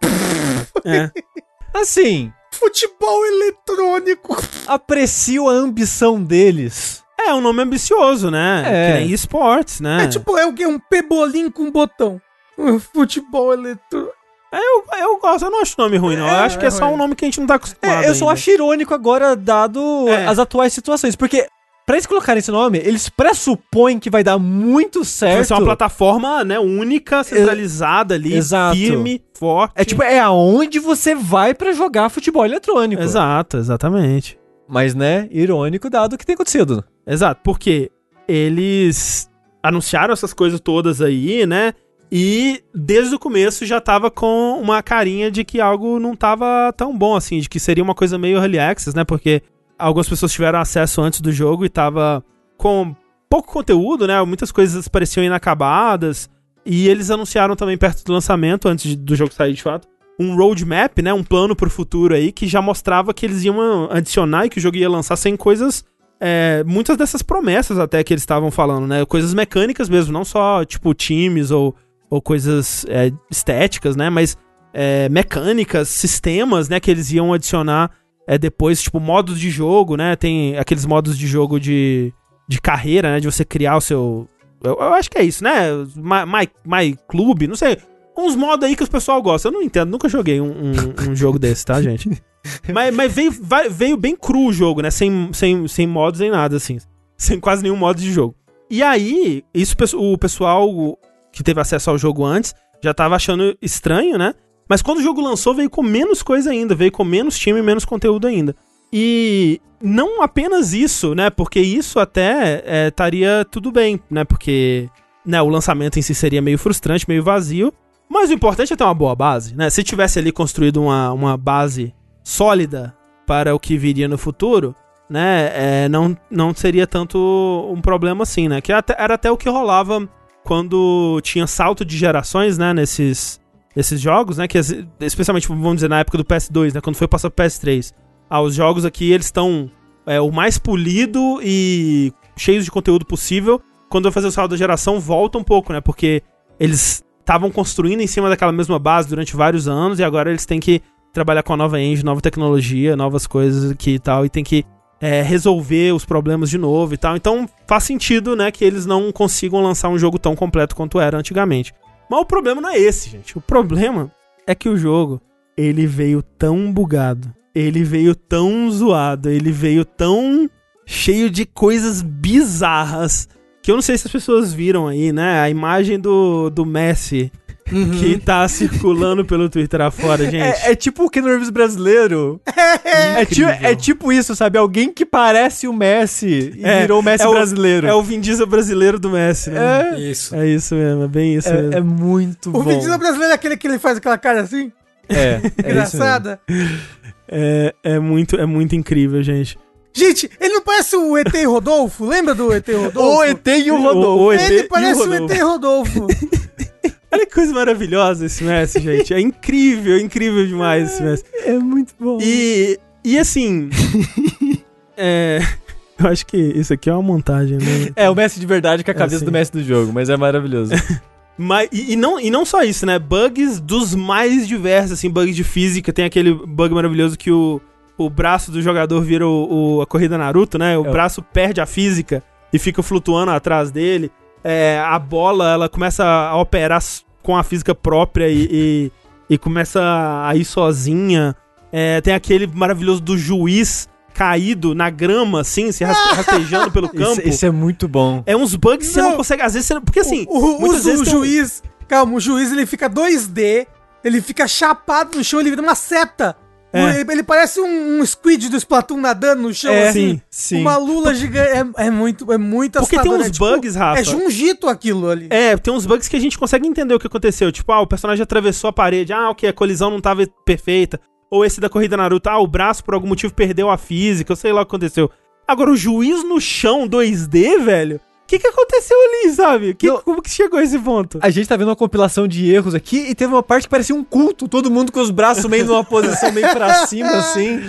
Speaker 1: É.
Speaker 2: Assim,
Speaker 3: Futebol eletrônico.
Speaker 2: aprecio a ambição deles.
Speaker 1: É um nome ambicioso, né?
Speaker 2: É.
Speaker 1: Que nem esportes, né?
Speaker 3: É tipo, é o quê? Um pebolim com botão. Um Futebol eletrônico.
Speaker 1: Eu, eu gosto, eu não acho o nome ruim, não. eu
Speaker 3: É,
Speaker 1: acho que é
Speaker 3: é
Speaker 1: só um nome que a gente não tá acostumado.
Speaker 2: É, eu só
Speaker 1: ainda.
Speaker 2: acho irônico agora, dado
Speaker 1: É.
Speaker 2: as atuais situações. Porque, pra eles colocarem esse nome, eles pressupõem que vai dar muito
Speaker 1: Vai
Speaker 2: certo.
Speaker 1: ser uma plataforma, né, única, centralizada ali,
Speaker 2: Exato.
Speaker 1: firme, forte.
Speaker 2: É tipo, é aonde você vai pra jogar futebol eletrônico.
Speaker 1: Exato, exatamente.
Speaker 2: Mas, né, irônico dado o que tem acontecido.
Speaker 1: Exato, porque eles anunciaram essas coisas todas aí, né? E desde o começo já tava com uma carinha de que algo não tava tão bom assim, de que seria uma coisa meio early access, né? Porque algumas pessoas tiveram acesso antes do jogo e tava com pouco conteúdo, né? Muitas coisas pareciam inacabadas. E eles anunciaram também perto do lançamento, antes de- do jogo sair de fato, um roadmap, né? Um plano pro futuro aí que já mostrava que eles iam adicionar e que o jogo ia lançar sem coisas é, muitas dessas promessas até que eles estavam falando, né? Coisas mecânicas mesmo, não só, tipo, times ou, ou coisas é, estéticas, né? Mas é, mecânicas, sistemas, né? Que eles iam adicionar é, depois, tipo, modos de jogo, né? Tem aqueles modos de jogo de, de carreira, né? De você criar o seu... Eu, eu acho que é isso, né? My, My, My Club, não sei. Uns modos aí que o pessoal gosta. Eu não entendo, nunca joguei um, um- um jogo desse, tá, gente? Mas, mas veio, veio bem cru o jogo, né? Sem, sem, sem modos nem nada, assim. Sem quase nenhum modo de jogo. E aí, isso o pessoal que teve acesso ao jogo antes já tava achando estranho, né? Mas quando o jogo lançou, veio com menos coisa ainda, veio com menos time e menos conteúdo ainda. E não apenas isso, né? Porque isso até é, estaria tudo bem, né? Porque né, o lançamento em si seria meio frustrante, meio vazio. Mas o importante é ter uma boa base, né? Se tivesse ali construído uma, uma base sólida para o que viria no futuro, né? é, não, não seria tanto um problema assim, né? Que até- era até o que rolava quando tinha salto de gerações, né? Nesses, nesses jogos, né? Que especialmente, vamos dizer, na época do PS2, né? Quando foi passar pro PS3. Ah, os jogos aqui, eles estão é, o mais polido e cheios de conteúdo possível. Quando vai fazer o salto da geração, volta um pouco, né? Porque eles estavam construindo em cima daquela mesma base durante vários anos e agora eles têm que trabalhar com a nova engine, nova tecnologia, novas coisas aqui e tal, e tem que é, resolver os problemas de novo e tal. Então faz sentido, né, que eles não consigam lançar um jogo tão completo quanto era antigamente. Mas o problema não é esse, gente. O problema é que o jogo, ele veio tão bugado, ele veio tão zoado, ele veio tão cheio de coisas bizarras que eu não sei se as pessoas viram aí, né? A imagem do, do Messi que tá circulando pelo Twitter afora, gente.
Speaker 2: É, é tipo o Ken Reeves brasileiro. É, ti- é tipo isso, sabe? Alguém que parece o Messi e
Speaker 1: É,
Speaker 2: virou o Messi
Speaker 1: é o-
Speaker 2: brasileiro.
Speaker 1: É o Vin Diesel brasileiro do Messi, né?
Speaker 2: É,
Speaker 4: Isso.
Speaker 1: É isso mesmo, é bem isso
Speaker 2: é,
Speaker 1: mesmo.
Speaker 2: é muito
Speaker 3: O
Speaker 2: bom.
Speaker 3: Vin Diesel brasileiro é aquele que ele faz aquela cara assim,
Speaker 2: É, é
Speaker 3: engraçada.
Speaker 1: É, é muito, é muito incrível, gente.
Speaker 3: Gente, ele não parece o ET Rodolfo? Lembra do ET Rodolfo?
Speaker 2: O ET e o Rodolfo.
Speaker 1: O- o ET e
Speaker 3: Ele
Speaker 1: o
Speaker 3: parece o
Speaker 1: Rodolfo.
Speaker 3: ET Rodolfo.
Speaker 1: Olha que coisa maravilhosa esse Messi, gente. É incrível, incrível demais esse Messi.
Speaker 2: É muito bom.
Speaker 1: E, e assim. é, eu acho que isso aqui é uma montagem, né?
Speaker 2: É, o Messi de verdade com a
Speaker 1: É,
Speaker 2: cabeça
Speaker 1: sim.
Speaker 2: do Messi do jogo, mas é maravilhoso.
Speaker 1: Mas, e, e não, e não só isso, né? Bugs dos mais diversos, assim, bugs de física. Tem aquele bug maravilhoso que o, o braço do jogador vira o, o- a corrida Naruto, né? O
Speaker 2: É.
Speaker 1: braço perde a física e fica flutuando atrás dele. É, a bola, ela começa a operar com a física própria e, e, e começa a ir sozinha. É, tem aquele maravilhoso do juiz caído na grama, assim, se raste- rastejando pelo campo.
Speaker 2: Isso, isso é muito bom.
Speaker 1: É uns bugs que você não consegue. Às vezes você não. Porque assim.
Speaker 3: o, o,
Speaker 1: muitas
Speaker 3: o
Speaker 1: vezes tem um-
Speaker 3: juiz. Calma, o juiz ele fica 2D, ele fica chapado no chão, ele vira uma seta.
Speaker 1: É.
Speaker 3: Ele, ele parece um, um squid do Splatoon nadando no chão,
Speaker 2: É,
Speaker 3: assim.
Speaker 1: sim,
Speaker 2: sim.
Speaker 3: Uma lula gigante. É, é muito, é muito
Speaker 1: Porque tem uns
Speaker 3: é tipo-
Speaker 1: bugs, Rafa.
Speaker 3: É Jungito aquilo ali.
Speaker 1: É, tem uns bugs que a gente consegue entender o que aconteceu. Tipo, ah, o personagem atravessou a parede. Ah, ok, a colisão não tava perfeita. Ou esse da corrida Naruto, ah, o braço por algum motivo perdeu a física, eu sei lá o que aconteceu. Agora, o juiz no chão 2D, velho? O que, que aconteceu ali, sabe? Que,
Speaker 2: Não.
Speaker 1: como que chegou a esse ponto?
Speaker 2: A gente tá vendo uma compilação de erros aqui e teve uma parte que parecia um culto, todo mundo com os braços meio numa posição meio pra cima, assim.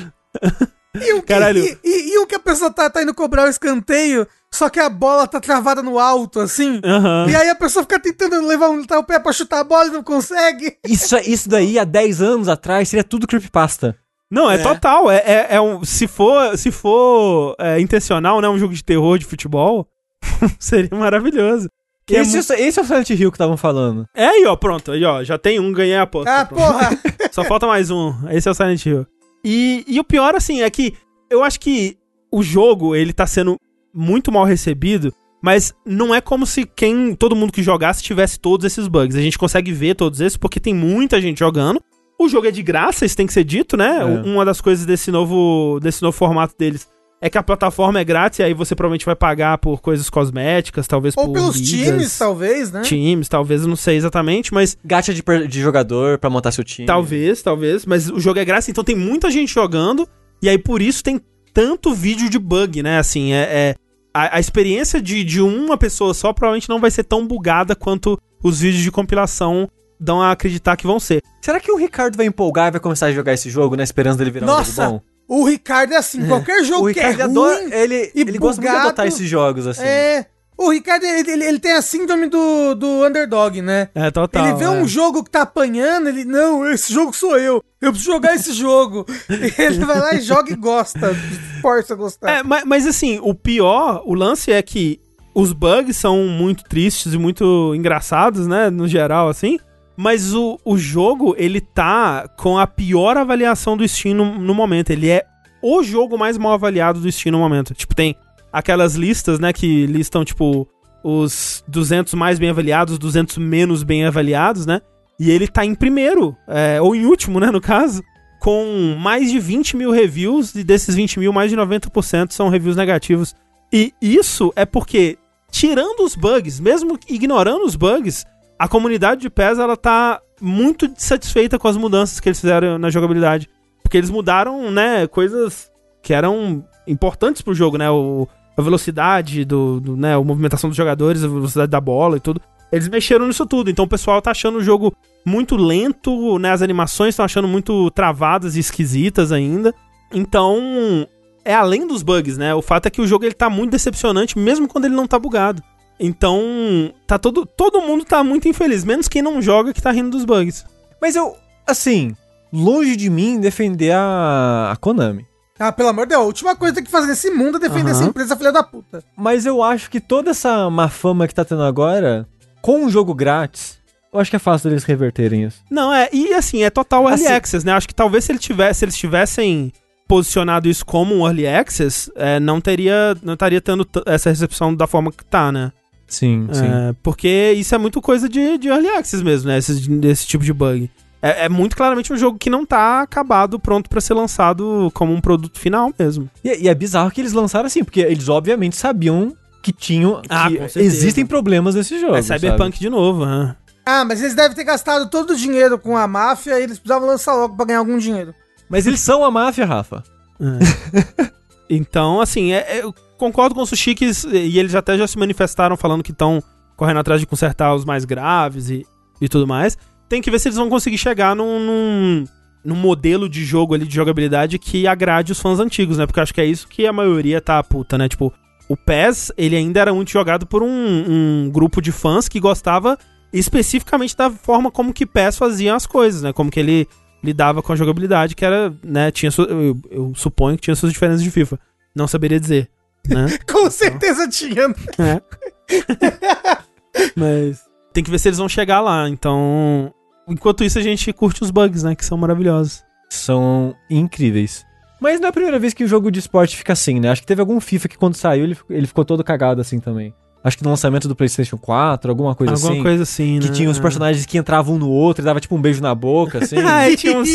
Speaker 3: E o que,
Speaker 1: Caralho.
Speaker 3: E, e- e o que a pessoa tá, tá indo cobrar o escanteio, só que a bola tá travada no alto, assim.
Speaker 1: Aham.
Speaker 3: E aí a pessoa fica tentando levar um, tá o pé pra chutar a bola e não consegue.
Speaker 2: Isso, isso daí, há 10 anos atrás, seria tudo creepypasta.
Speaker 1: Não, é,
Speaker 3: É.
Speaker 1: total. É, é, é um, se for, se for é, intencional, né? Um jogo de terror de futebol, seria maravilhoso. E é
Speaker 2: Esse,
Speaker 1: mu-
Speaker 2: esse é o Silent Hill que estavam falando.
Speaker 1: É aí, ó, pronto. Aí, ó, já tem um, ganhei a aposta.
Speaker 3: Ah,
Speaker 1: pronto.
Speaker 3: porra.
Speaker 1: Só falta mais um. Esse é o Silent Hill. E, e o pior, assim, é que eu acho que o jogo, ele tá sendo muito mal recebido, mas não é como se quem, todo mundo que jogasse tivesse todos esses bugs. A gente consegue ver todos esses porque tem muita gente jogando. O jogo é de graça, isso tem que ser dito, né?
Speaker 2: É.
Speaker 1: Uma das coisas desse novo, desse novo formato deles é que a plataforma é grátis e aí você provavelmente vai pagar por coisas cosméticas, talvez
Speaker 3: Ou
Speaker 1: por
Speaker 3: pelos
Speaker 1: ligas,
Speaker 3: times, talvez, né?
Speaker 1: times, talvez, eu não sei exatamente, mas
Speaker 2: Gacha de, de jogador pra montar seu time.
Speaker 1: Talvez, talvez, mas o jogo é graça, então tem muita gente jogando, e aí por isso tem tanto vídeo de bug, né? Assim, é. é- a, a experiência de, de uma pessoa só provavelmente não vai ser tão bugada quanto os vídeos de compilação dão a acreditar que vão ser.
Speaker 2: Será que o Ricardo vai empolgar e vai começar a jogar esse jogo na esperança dele virar um
Speaker 3: Nossa,
Speaker 2: jogo bom?
Speaker 3: O Ricardo é assim, qualquer jogo que é
Speaker 2: Ricardo
Speaker 3: ruim,
Speaker 2: adora. Ele,
Speaker 3: e
Speaker 2: ele gosta muito de
Speaker 3: bugado,
Speaker 2: adotar esses jogos, assim.
Speaker 3: é... O Ricardo, ele, ele, ele tem a síndrome do, do underdog, né?
Speaker 1: É, total.
Speaker 3: ele vê
Speaker 1: é.
Speaker 3: um jogo que tá apanhando, ele, não, esse jogo sou eu, eu preciso jogar esse jogo. Ele vai lá e joga e gosta, força a gostar.
Speaker 1: É, mas, mas assim, o pior, o lance é que os bugs são muito tristes e muito engraçados, né? No geral, assim. Mas o, o jogo, ele tá com a pior avaliação do Steam no, no momento. Ele é o jogo mais mal avaliado do Steam no momento. Tipo, tem aquelas listas, né? Que listam, tipo, os 200 mais bem avaliados, 200 menos bem avaliados, né? E ele tá em primeiro, é, ou em último, né? No caso com mais de 20 mil reviews, e desses 20 mil, mais de 90% são reviews negativos. E isso é porque, tirando os bugs, mesmo ignorando os bugs, a comunidade de PES ela tá muito satisfeita com as mudanças que eles fizeram na jogabilidade. Porque eles mudaram, né, coisas que eram importantes pro jogo, né? O, a velocidade do, do, né, a movimentação dos jogadores, a velocidade da bola e tudo. Eles mexeram nisso tudo. Então o pessoal tá achando o jogo muito lento, né? As animações estão achando muito travadas e esquisitas ainda. Então, é além dos bugs, né? O fato é que o jogo ele tá muito decepcionante, mesmo quando ele não tá bugado. Então, tá todo, todo mundo tá muito infeliz, menos quem não joga que tá rindo dos bugs.
Speaker 2: Mas eu, assim, longe de mim defender a, a Konami.
Speaker 3: Ah, pelo amor de Deus, a última coisa que tem que fazer nesse mundo é defender
Speaker 1: Aham.
Speaker 3: essa empresa filha da puta.
Speaker 2: Mas eu acho que toda essa má fama que tá tendo agora, com um jogo grátis, eu acho que é fácil deles reverterem isso.
Speaker 1: Não, é, e assim, é total early
Speaker 2: Assim-
Speaker 1: access, né? Acho que talvez se, ele tivesse, se eles tivessem posicionado isso como um early access, é, não teria, não estaria tendo essa recepção da forma que tá, né?
Speaker 2: Sim,
Speaker 1: É, porque isso é muito coisa de, de early access mesmo, né? Esse, desse tipo de bug. É, é muito claramente um jogo que não tá acabado, pronto pra ser lançado como um produto final mesmo.
Speaker 2: E, e é bizarro que eles lançaram assim, porque eles obviamente sabiam que tinham.
Speaker 1: Ah,
Speaker 2: que
Speaker 1: com certeza.
Speaker 2: existem problemas nesse jogo.
Speaker 1: é Cyberpunk de novo, né?
Speaker 3: Ah, mas eles devem ter gastado todo o dinheiro com a máfia e eles precisavam lançar logo pra ganhar algum dinheiro.
Speaker 2: sabe? Mas eles são a máfia, Rafa.
Speaker 1: É. Então, assim, é- é- concordo com o Sushi que, e eles até já se manifestaram falando que estão correndo atrás de consertar os mais graves e, e tudo mais. Tem que ver se eles vão conseguir chegar num, num, num modelo de jogo ali, de jogabilidade que agrade os fãs antigos, né? Porque acho que é isso que a maioria tá puta, né? Tipo, o PES, ele ainda era muito jogado por um, um grupo de fãs que gostava especificamente da forma como que PES fazia as coisas, né? Como que ele lidava com a jogabilidade, que era, né, tinha eu, eu suponho que tinha suas diferenças de FIFA. Não saberia dizer, né?
Speaker 3: Com certeza tinha.
Speaker 1: É. Mas tem que ver se eles vão chegar lá. Então, enquanto isso a gente curte os bugs, né, que são maravilhosos.
Speaker 2: São incríveis. Mas não é a primeira vez que o jogo de esporte fica assim, né? Acho que teve algum FIFA que quando saiu ele, ele ficou todo cagado assim também. Acho que no lançamento do PlayStation 4, alguma coisa
Speaker 1: Alguma
Speaker 2: assim.
Speaker 1: coisa assim,
Speaker 2: Que
Speaker 1: né?
Speaker 2: tinha os personagens que entravam um no outro e dava tipo um beijo na boca, assim.
Speaker 1: Ah, e tinha uns,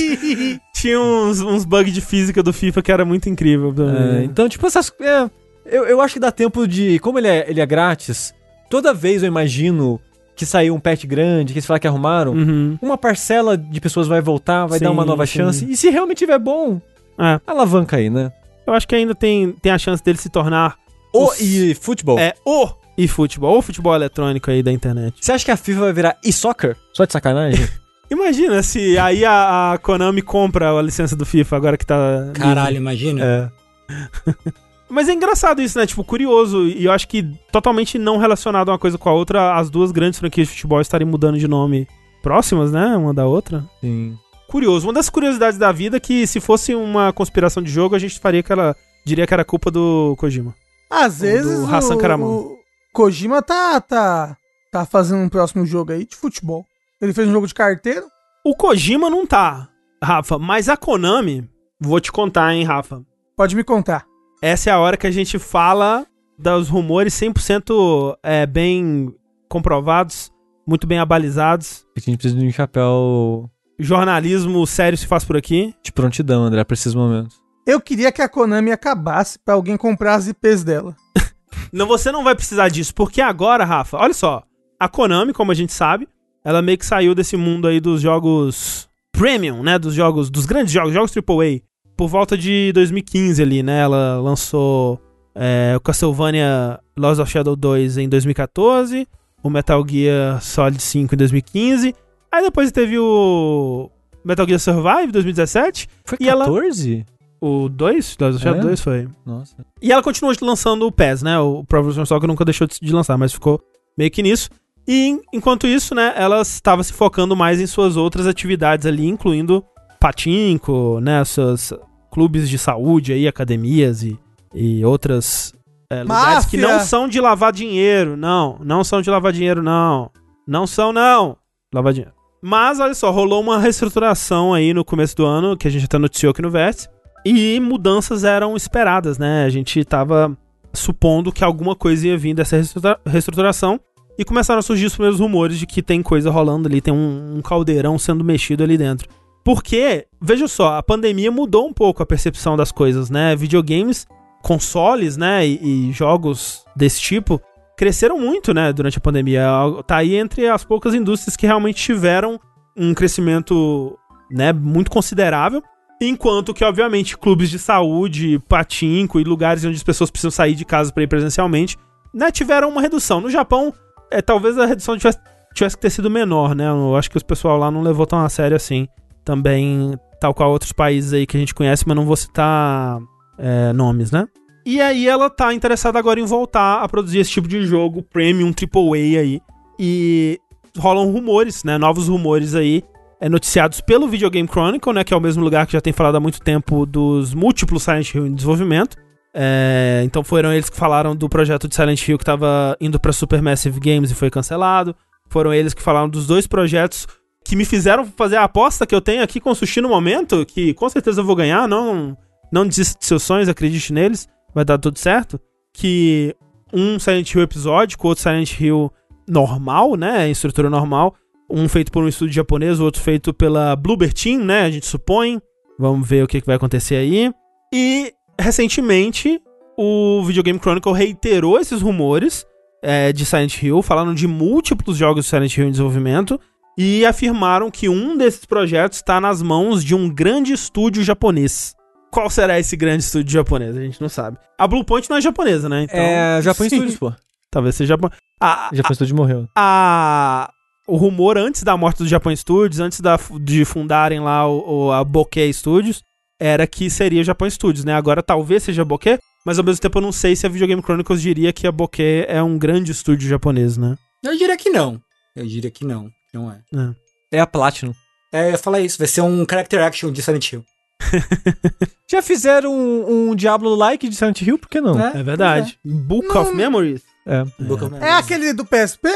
Speaker 1: tinha uns, uns bugs de física do FIFA que era muito incrível.
Speaker 2: É,
Speaker 1: também.
Speaker 2: então, tipo, essas. é, eu, eu acho que dá tempo de. Como ele é, ele é grátis, toda vez eu imagino que saiu um patch grande, que eles falaram que arrumaram.
Speaker 1: Uhum.
Speaker 2: Uma parcela de pessoas vai voltar, vai dar
Speaker 1: Sim,
Speaker 2: uma nova
Speaker 1: sim.
Speaker 2: chance. E se realmente tiver bom,
Speaker 1: É,
Speaker 2: alavanca aí, né?
Speaker 1: eu acho que ainda tem, tem a chance dele se tornar
Speaker 2: O
Speaker 1: Os-
Speaker 2: e futebol.
Speaker 1: é, o e futebol, o futebol eletrônico aí da internet.
Speaker 2: Você acha que a FIFA vai virar e-soccer? Só de sacanagem?
Speaker 1: Imagina se aí a, a Konami compra a licença do FIFA agora que tá.
Speaker 4: Caralho, imagina.
Speaker 2: é.
Speaker 1: Mas é engraçado isso, né? Tipo, curioso. E eu acho que totalmente não relacionado uma coisa com a outra, as duas grandes franquias de futebol estarem mudando de nome próximas, né? Uma da outra.
Speaker 2: Sim.
Speaker 1: Curioso. Uma das curiosidades da vida é que se fosse uma conspiração de jogo, a gente faria que ela. Diria que era culpa do Kojima.
Speaker 3: Às vezes
Speaker 1: do Hassan
Speaker 3: o,
Speaker 1: Karaman.
Speaker 3: o Kojima tá, tá, tá fazendo um próximo jogo aí de futebol. Ele fez um jogo de carteiro.
Speaker 1: O Kojima não tá, Rafa, mas a Konami. Vou te contar, hein, Rafa.
Speaker 3: Pode me contar.
Speaker 1: Essa é a hora que a gente fala dos rumores 100% é, bem comprovados, muito bem abalizados.
Speaker 2: A gente precisa de um chapéu
Speaker 1: Jornalismo sério se faz por aqui.
Speaker 2: de prontidão, André, pra esses momentos.
Speaker 3: Eu queria que a Konami acabasse pra alguém comprar as IPs dela.
Speaker 1: Não, você não vai precisar disso, porque agora, Rafa, olha só. A Konami, como a gente sabe, ela meio que saiu desse mundo aí dos jogos premium, né? Dos jogos, dos grandes jogos, jogos AAA, por volta de 2015 ali, né? Ela lançou é, o Castlevania Lost of Shadow 2 em 2014, o Metal Gear Solid 5 em 2015, aí depois teve o Metal Gear Survive 2017,
Speaker 2: Foi
Speaker 1: E ela-
Speaker 2: 14?
Speaker 1: o 2, Lost of Shadow
Speaker 2: É?
Speaker 1: 2 foi.
Speaker 2: Nossa.
Speaker 1: E ela continuou lançando o PES, né? O Pro Evolution Soccer nunca deixou de lançar, mas ficou meio que nisso. E en- enquanto isso, né, ela estava se focando mais em suas outras atividades ali, incluindo patinco, né, seus clubes de saúde aí, academias e, e outras é, lugares que não são de lavar dinheiro, não, não são de lavar dinheiro, não, não são não, lavar dinheiro. Mas, olha só, rolou uma reestruturação aí no começo do ano, que a gente até noticiou aqui no Vértice, e mudanças eram esperadas, né? A gente tava supondo que alguma coisa ia vir dessa reestrutura- reestruturação. E começaram a surgir os primeiros rumores de que tem coisa rolando ali, tem um, um caldeirão sendo mexido ali dentro. Porque, veja só, a pandemia mudou um pouco a percepção das coisas, né? Videogames, consoles, né? E, e jogos desse tipo cresceram muito, né? Durante a pandemia. Tá aí entre as poucas indústrias que realmente tiveram um crescimento, né? Muito considerável. Enquanto que, obviamente, clubes de saúde, patinco e lugares onde as pessoas precisam sair de casa para ir presencialmente, né, tiveram uma redução. No Japão, é, talvez a redução tivesse, tivesse que ter sido menor, né? Eu acho que o pessoal lá não levou tão a sério assim. Também, tal qual outros países aí que a gente conhece, mas não vou citar é, nomes, né? E aí ela tá interessada agora em voltar a produzir esse tipo de jogo premium, AAA aí. E rolam rumores, né? Novos rumores aí é, noticiados pelo Video Game Chronicle, né, que é o mesmo lugar que já tem falado há muito tempo dos múltiplos Silent Hill em desenvolvimento. É, então foram eles que falaram do projeto de Silent Hill que estava indo para Supermassive Games e foi cancelado. Foram eles que falaram dos dois projetos que me fizeram fazer a aposta que eu tenho aqui com o Sushi no momento, que com certeza eu vou ganhar, não, não desista de seus sonhos, acredite neles, vai dar tudo certo. Que um Silent Hill episódico, outro Silent Hill normal, né, em estrutura normal, um feito por um estúdio japonês, o outro feito pela Bloober Team, né? A gente supõe. Vamos ver o que, vai acontecer aí. E, recentemente, o Video Game Chronicle reiterou esses rumores é, de Silent Hill, falando de múltiplos jogos de Silent Hill em desenvolvimento, e afirmaram que um desses projetos está nas mãos de um grande estúdio japonês. qual será esse grande estúdio japonês? A gente não sabe. A Bluepoint não é japonesa, né? Então,
Speaker 2: é, Japão
Speaker 3: sim.
Speaker 2: Studios, pô.
Speaker 1: talvez seja japonês. A,
Speaker 2: Japão Studios morreu.
Speaker 1: a- o rumor antes da morte do Japão Studios, antes da, de fundarem lá o, o- a Bokeh Studios, era que seria Japão Studios, né? Agora talvez seja Bokeh, mas ao mesmo tempo eu não sei se a Video Game Chronicles diria que a Bokeh é um grande estúdio japonês, né?
Speaker 4: Eu diria que não. Eu diria que não. Não é.
Speaker 2: É a Platinum.
Speaker 4: É, eu ia falar isso. Vai ser um character action de Silent Hill.
Speaker 2: Já fizeram um, um Diablo-like de Silent Hill, por que não?
Speaker 4: É,
Speaker 1: É verdade. Book
Speaker 3: Não-
Speaker 1: of Memories.
Speaker 2: É.
Speaker 4: Book of
Speaker 3: É
Speaker 4: Memories.
Speaker 3: aquele do PSP?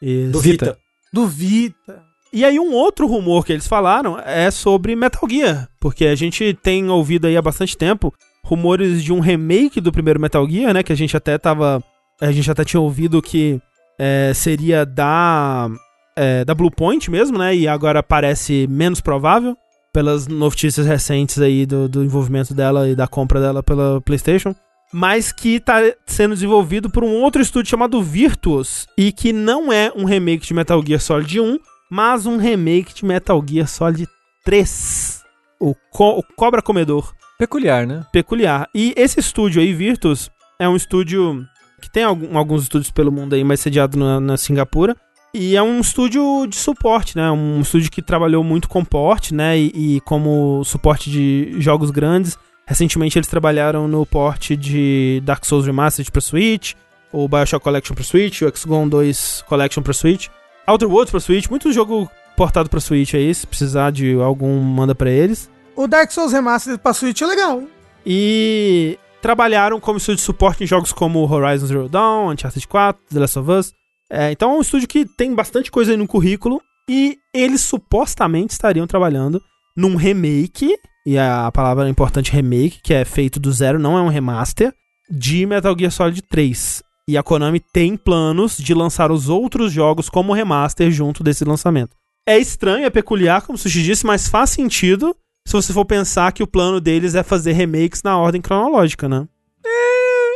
Speaker 1: Isso.
Speaker 4: Do
Speaker 2: Vita.
Speaker 4: Vita.
Speaker 3: Do Vita.
Speaker 1: E aí um outro rumor que eles falaram é sobre Metal Gear, porque a gente tem ouvido aí há bastante tempo rumores de um remake do primeiro Metal Gear, né, que a gente até tava, a gente até tinha ouvido que é, seria da é, da Bluepoint mesmo, né, e agora parece menos provável pelas notícias recentes aí do, do envolvimento dela e da compra dela pela PlayStation. Mas que tá sendo desenvolvido por um outro estúdio chamado Virtuos. E que não é um remake de Metal Gear Solid 1, mas um remake de Metal Gear Solid 3. O, co o Cobra Comedor
Speaker 2: Peculiar, né?
Speaker 1: peculiar. E esse estúdio aí, Virtus, é um estúdio que tem algum- alguns estúdios pelo mundo aí, mas sediado na, na Singapura. E é um estúdio de suporte, né? Um estúdio que trabalhou muito com porte, né? E, e como suporte de jogos grandes. Recentemente eles trabalharam no porte de Dark Souls Remastered pra Switch, o Bioshock Collection pra Switch, o XCOM 2 Collection pra Switch, Outer Worlds pra Switch, muito jogo portado pra Switch aí, se precisar de algum, manda pra eles.
Speaker 3: O Dark Souls Remastered pra Switch é legal?
Speaker 1: E trabalharam como estúdio de suporte em jogos como Horizon Zero Dawn, Uncharted 4, The Last of Us. É, então é um estúdio que tem bastante coisa aí no currículo. E eles supostamente estariam trabalhando num remake, e a palavra importante remake, que é feito do zero, não é um remaster, de Metal Gear Solid 3. E a Konami tem planos de lançar os outros jogos como remaster junto desse lançamento. É estranho, é peculiar, como o Sushi disse, mas faz sentido se você for pensar que o plano deles é fazer remakes na ordem cronológica, né?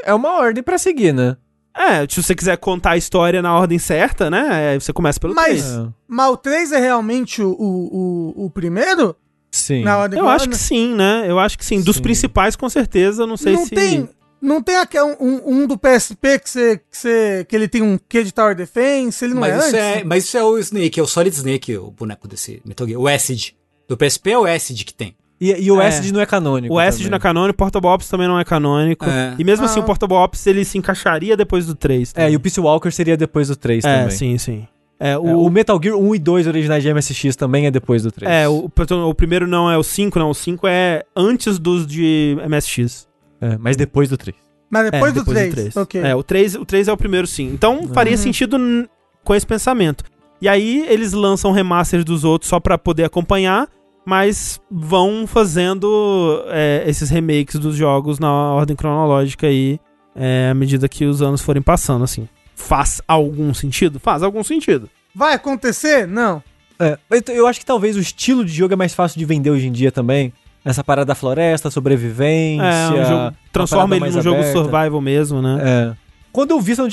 Speaker 2: É uma ordem pra seguir, né?
Speaker 1: É, se você quiser contar a história na ordem certa, né? aí Você começa pelo
Speaker 3: Mas-
Speaker 1: 3.
Speaker 2: É.
Speaker 3: Mas o 3 é realmente o, o, o, o primeiro?
Speaker 2: Sim.
Speaker 3: Na ordem
Speaker 1: Eu acho que sim, né? Eu acho que sim. Dos
Speaker 2: Sim.
Speaker 1: principais, com certeza. Não sei
Speaker 3: não
Speaker 1: se.
Speaker 3: tem. Não tem aquele um, um, um do PSP que, você, que, você, que ele tem um Q de Tower Defense, ele não
Speaker 4: Mas,
Speaker 3: é
Speaker 4: isso
Speaker 3: antes?
Speaker 4: é, mas isso é o Snake, é o Solid Snake, o boneco desse Metal Gear. O Acid. Do PSP é o Acid que tem.
Speaker 2: E, e o
Speaker 1: É.
Speaker 2: Acid não é canônico.
Speaker 1: O Acid
Speaker 2: também.
Speaker 1: não é canônico, o Portable Ops também não é canônico.
Speaker 4: É.
Speaker 1: E mesmo assim,
Speaker 3: Ah.
Speaker 1: o Portable Ops ele se encaixaria depois do 3.
Speaker 2: É, e o Peace Walker seria depois do 3
Speaker 1: É,
Speaker 2: também.
Speaker 1: sim, sim. É,
Speaker 2: É,
Speaker 1: o,
Speaker 2: O, Metal Gear 1 e 2 originais de MSX também é depois do 3.
Speaker 1: é, o, o primeiro não é o 5, não. O 5 é antes dos de MSX.
Speaker 2: É, mas depois do 3.
Speaker 3: Mas depois,
Speaker 1: É,
Speaker 3: do 3. Ok.
Speaker 1: É, o 3, o 3 é o primeiro sim. Então faria
Speaker 3: Uhum.
Speaker 1: sentido n- com esse pensamento. E aí eles lançam remaster dos outros só pra poder acompanhar, mas vão fazendo é, esses remakes dos jogos na ordem cronológica aí, é, à medida que os anos forem passando, assim. Faz algum sentido? Faz algum sentido.
Speaker 3: Vai acontecer? Não.
Speaker 2: É, eu acho que talvez o estilo de jogo é mais fácil de vender hoje em dia também. Essa parada da floresta, sobrevivência.
Speaker 1: É, um jogo, transforma ele num jogo survival mesmo, né?
Speaker 2: É. Quando eu vi isso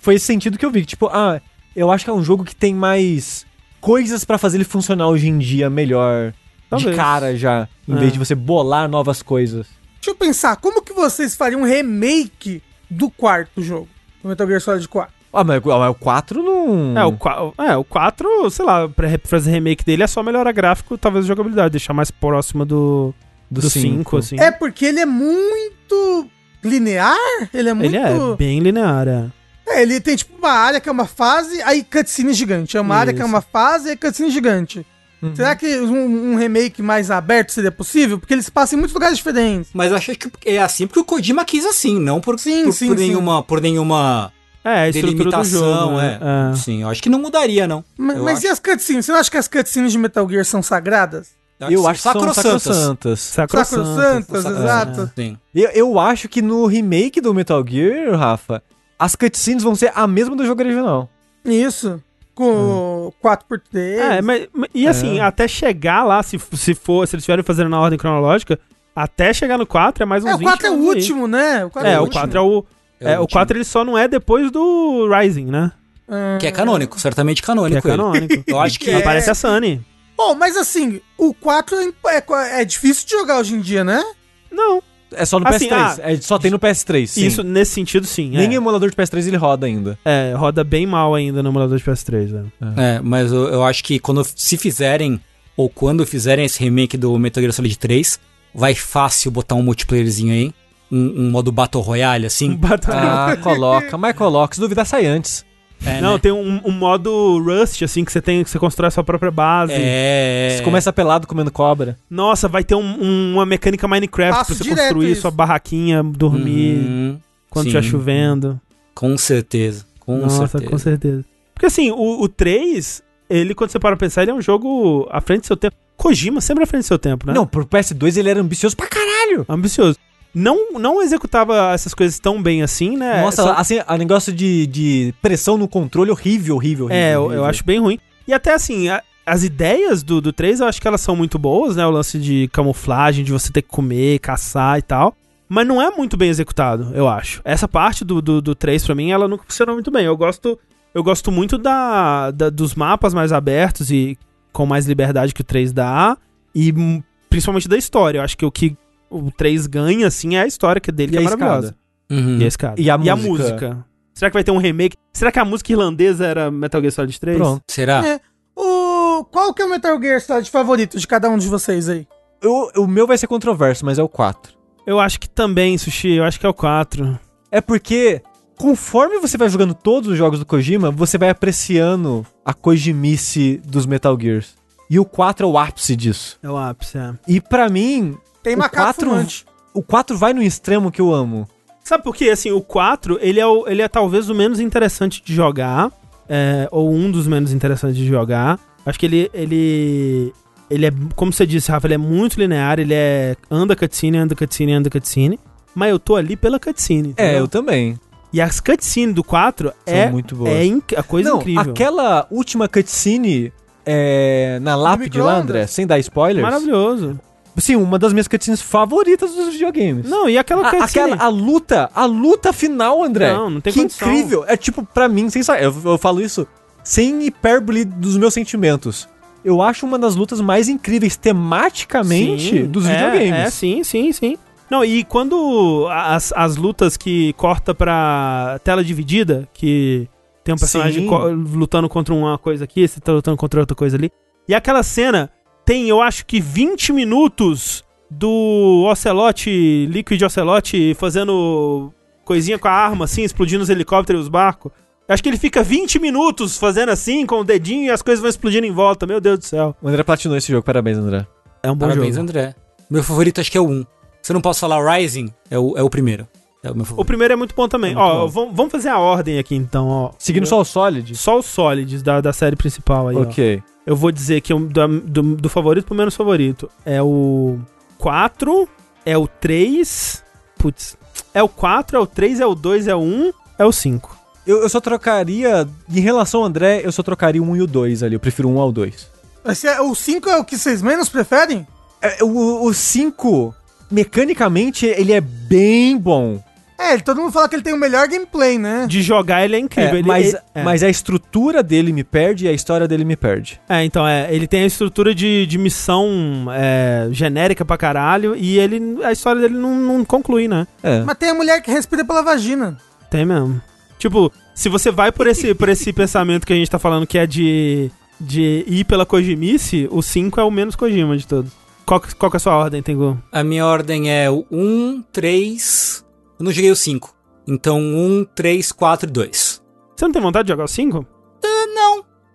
Speaker 2: foi esse sentido que eu vi. Tipo, ah, eu acho que é um jogo que tem mais coisas pra fazer ele funcionar hoje em dia melhor.
Speaker 1: Talvez.
Speaker 2: De cara já. Em
Speaker 1: É.
Speaker 2: vez de você bolar novas coisas.
Speaker 3: Deixa eu pensar, como que vocês fariam um remake do quarto jogo? Do Metal Gear Solid 4?
Speaker 2: Ah, mas, o- mas o 4 não.
Speaker 1: É, o, qua- é, o 4, sei lá, pra fazer remake dele é só melhorar gráfico, talvez a jogabilidade, deixar mais próxima do,
Speaker 2: do
Speaker 1: do
Speaker 2: 5.
Speaker 1: 5, assim.
Speaker 3: É porque ele é muito linear? Ele é muito...
Speaker 1: Ele é bem linear, é.
Speaker 3: É, ele tem tipo uma área que é uma fase, aí cutscene gigante. É uma área que é
Speaker 1: Isso.
Speaker 3: uma fase, aí cutscene gigante.
Speaker 2: Uhum.
Speaker 3: Será que um, um remake mais aberto seria possível? Porque eles passam em muitos lugares diferentes.
Speaker 4: Mas eu acho que é assim porque o Kojima quis assim, não por,
Speaker 3: Sim,
Speaker 4: por,
Speaker 3: sim,
Speaker 4: por
Speaker 3: sim.
Speaker 4: nenhuma, por nenhuma
Speaker 1: É, a
Speaker 4: delimitação,
Speaker 1: jogo, né?
Speaker 4: é.
Speaker 1: É.
Speaker 4: Sim, eu acho que não mudaria, não.
Speaker 3: Mas, mas e as cutscenes? Você não acha que as cutscenes de Metal Gear são sagradas?
Speaker 2: Eu acho que são
Speaker 4: sacrossantas.
Speaker 2: sacrossantas.
Speaker 1: Sacrossantas.
Speaker 3: Sacrossantas,
Speaker 4: Sacro-
Speaker 3: exato.
Speaker 4: Sim.
Speaker 2: Eu, eu acho que no remake do Metal Gear, Rafa, as cutscenes vão ser a mesma do jogo original.
Speaker 3: Isso. Com 4x3.
Speaker 1: É, mas, mas- e assim,
Speaker 2: É.
Speaker 1: até chegar lá, se, se for, se eles estiverem fazendo na ordem cronológica, até chegar no 4 é mais uns
Speaker 3: É, o
Speaker 1: 20
Speaker 3: 4 é o
Speaker 1: aí.
Speaker 3: último, né? O 4
Speaker 1: É, o
Speaker 3: último.
Speaker 1: 4 é o. É, o 4 ele só não é depois do Rising, né?
Speaker 3: Ah.
Speaker 4: Que é canônico, certamente
Speaker 1: Que é
Speaker 4: canônico. ele.
Speaker 1: canônico.
Speaker 4: Eu acho que
Speaker 3: É.
Speaker 1: Aparece a Sunny.
Speaker 3: Oh, mas assim, o 4 é, é- é difícil de jogar hoje em dia, né?
Speaker 1: Não,
Speaker 2: É só no
Speaker 1: Assim,
Speaker 2: PS3.
Speaker 1: ah,
Speaker 2: é, só tem no PS3, sim.
Speaker 1: isso nesse sentido sim.
Speaker 2: Nem
Speaker 1: é.
Speaker 2: emulador de PS3 ele roda ainda.
Speaker 1: É, roda bem mal ainda no emulador de PS3, né?
Speaker 4: É, mas eu, eu acho que quando se fizerem, ou quando fizerem esse remake do Metal Gear Solid 3, vai fácil botar um multiplayerzinho aí. Um, um modo Battle Royale, assim.
Speaker 1: Batalha.
Speaker 2: Ah, coloca. Mas coloca. Se duvidar, sai antes.
Speaker 4: É,
Speaker 1: Não,
Speaker 4: né?
Speaker 1: tem um, um modo Rust, assim, que você tem, que você constrói a sua própria base.
Speaker 4: É.
Speaker 2: Você começa pelado comendo cobra.
Speaker 1: Nossa, vai ter um- um- uma mecânica Minecraft
Speaker 3: Passo
Speaker 1: pra você construir
Speaker 3: isso.
Speaker 1: sua barraquinha, dormir,
Speaker 4: Uhum,
Speaker 1: quando estiver chovendo.
Speaker 4: Com certeza. Com
Speaker 1: Nossa,
Speaker 4: certeza.
Speaker 1: com certeza. Porque assim, o, o 3, ele, quando você para pra pensar, ele é um jogo à frente do seu tempo. Kojima sempre à frente do seu tempo, né?
Speaker 2: Não, pro PS2 ele era ambicioso pra caralho.
Speaker 1: Ambicioso. Não, não executava essas coisas tão bem assim, né?
Speaker 2: Nossa,
Speaker 1: Só-
Speaker 2: assim, o negócio de, de pressão no controle horrível, horrível, horrível.
Speaker 1: É, eu,
Speaker 2: horrível.
Speaker 1: eu acho bem ruim. E até assim, a- as ideias do, do 3 eu acho que elas são muito boas, né? O lance de camuflagem, de você ter que comer, caçar e tal. Mas não é muito bem executado, eu acho. Essa parte do, do, do 3, pra mim, ela não funcionou muito bem. Eu gosto, eu gosto muito da, da- dos mapas mais abertos e com mais liberdade que o 3 dá. E hum, principalmente da história. Eu acho que o que o 3 ganha, assim, é a história que dele,
Speaker 2: E
Speaker 1: que é
Speaker 2: a
Speaker 1: maravilhosa.
Speaker 2: escada.
Speaker 4: Uhum.
Speaker 1: E a escada.
Speaker 2: E a música?
Speaker 1: Será que vai ter um remake? Será que a música irlandesa era Metal Gear Solid 3?
Speaker 2: Pronto.
Speaker 4: Será?
Speaker 3: É. O... Qual que é o Metal Gear Solid favorito de cada um de vocês aí?
Speaker 2: Eu- o meu vai ser controverso, mas é o 4.
Speaker 1: Eu acho que também, Sushi. Eu acho que é o 4.
Speaker 2: É porque, conforme você vai jogando todos os jogos do Kojima, você vai apreciando a Kojimice dos Metal Gears. E o 4 é o ápice disso.
Speaker 1: É o ápice, é.
Speaker 2: E pra mim,
Speaker 3: Tem
Speaker 2: O
Speaker 3: macaco
Speaker 2: quatro-
Speaker 3: fumante.
Speaker 2: o 4 vai no extremo que eu amo.
Speaker 1: Sabe por quê? Assim, o 4, ele é, o- ele é talvez o menos interessante de jogar. é, ou um dos menos interessantes de jogar. Acho que ele, ele... Ele é, como você disse, Rafa, ele é muito linear. Ele é... Anda cutscene, anda cutscene, anda cutscene. Mas eu tô ali pela cutscene.
Speaker 2: É,
Speaker 1: entendeu?
Speaker 2: eu também.
Speaker 1: E as cutscenes do 4
Speaker 2: São
Speaker 1: é,
Speaker 2: muito boas.
Speaker 1: é a coisa
Speaker 2: Não,
Speaker 1: incrível.
Speaker 2: aquela última cutscene é, na lápide lá? André, sem dar spoilers.
Speaker 1: Maravilhoso.
Speaker 2: Sim, uma das minhas cutscenes favoritas dos videogames.
Speaker 1: Não, e aquela
Speaker 2: A,
Speaker 1: cutscene...
Speaker 2: aquela, a luta, a luta final, André.
Speaker 1: Não, não tem
Speaker 2: que
Speaker 1: condição.
Speaker 2: incrível. É tipo, pra mim, sem eu, eu falo isso sem hipérbole dos meus sentimentos. Eu acho uma das lutas mais incríveis tematicamente
Speaker 1: Sim,
Speaker 2: dos
Speaker 1: é,
Speaker 2: videogames.
Speaker 1: É, sim, sim, sim. Não, e quando as, as lutas que corta pra tela dividida, que tem um personagem co- lutando contra uma coisa aqui, você tá lutando contra outra coisa ali. E aquela cena tem, eu acho que 20 minutos do Ocelote, Liquid Ocelote, fazendo coisinha com a arma, assim, explodindo os helicópteros e os barcos. Eu Acho que ele fica 20 minutos fazendo assim, com o dedinho, e as coisas vão explodindo em volta. Meu Deus do céu.
Speaker 2: O André platinou esse jogo, parabéns, André.
Speaker 1: É um bom
Speaker 4: Parabéns,
Speaker 1: jogo.
Speaker 4: André. Meu favorito acho que é o 1. Se eu não posso falar Rising, é o, é o primeiro. É o meu
Speaker 1: O
Speaker 4: favorito.
Speaker 1: primeiro é muito bom também.
Speaker 2: É muito
Speaker 1: ó,
Speaker 2: bom.
Speaker 1: vamos- fazer a ordem aqui então, ó.
Speaker 2: Seguindo só o Solid.
Speaker 1: Só os sólides da, da série principal aí, ó.
Speaker 2: Ok.
Speaker 1: Eu vou dizer que o da- do, do favorito pro menos favorito é o 4, é o 3. Putz. É o 4, é o 3, é o 2, é o 1, é o 5.
Speaker 2: Eu, eu só trocaria, em relação ao André, eu só trocaria o 1 e o 2 ali. Eu prefiro o 1 ao 2.
Speaker 3: Esse é- o 5 é o que vocês menos preferem?
Speaker 2: É, o, o 5, mecanicamente, ele é bem bom.
Speaker 3: É, todo mundo fala que ele tem o melhor gameplay, né?
Speaker 1: De jogar ele é incrível.
Speaker 2: É,
Speaker 1: ele,
Speaker 2: mas,
Speaker 1: ele- é.
Speaker 2: mas a estrutura dele me perde e a história dele me perde.
Speaker 1: É, então, é, ele tem a estrutura de, de missão é, genérica pra caralho e ele, a história dele não, não conclui, né?
Speaker 2: É.
Speaker 3: Mas tem a mulher que respira pela vagina.
Speaker 1: Tem mesmo. Tipo, se você vai por esse, por esse pensamento que a gente tá falando que é de, de ir pela Kojimice, o 5 é o menos Kojima de todos. Qual, que- qual que é a sua ordem, Tengu?
Speaker 4: A minha ordem é o 1, 3. Eu não joguei o 5. Então 1, 3, 4 e 2.
Speaker 1: Você não tem vontade de jogar o 5?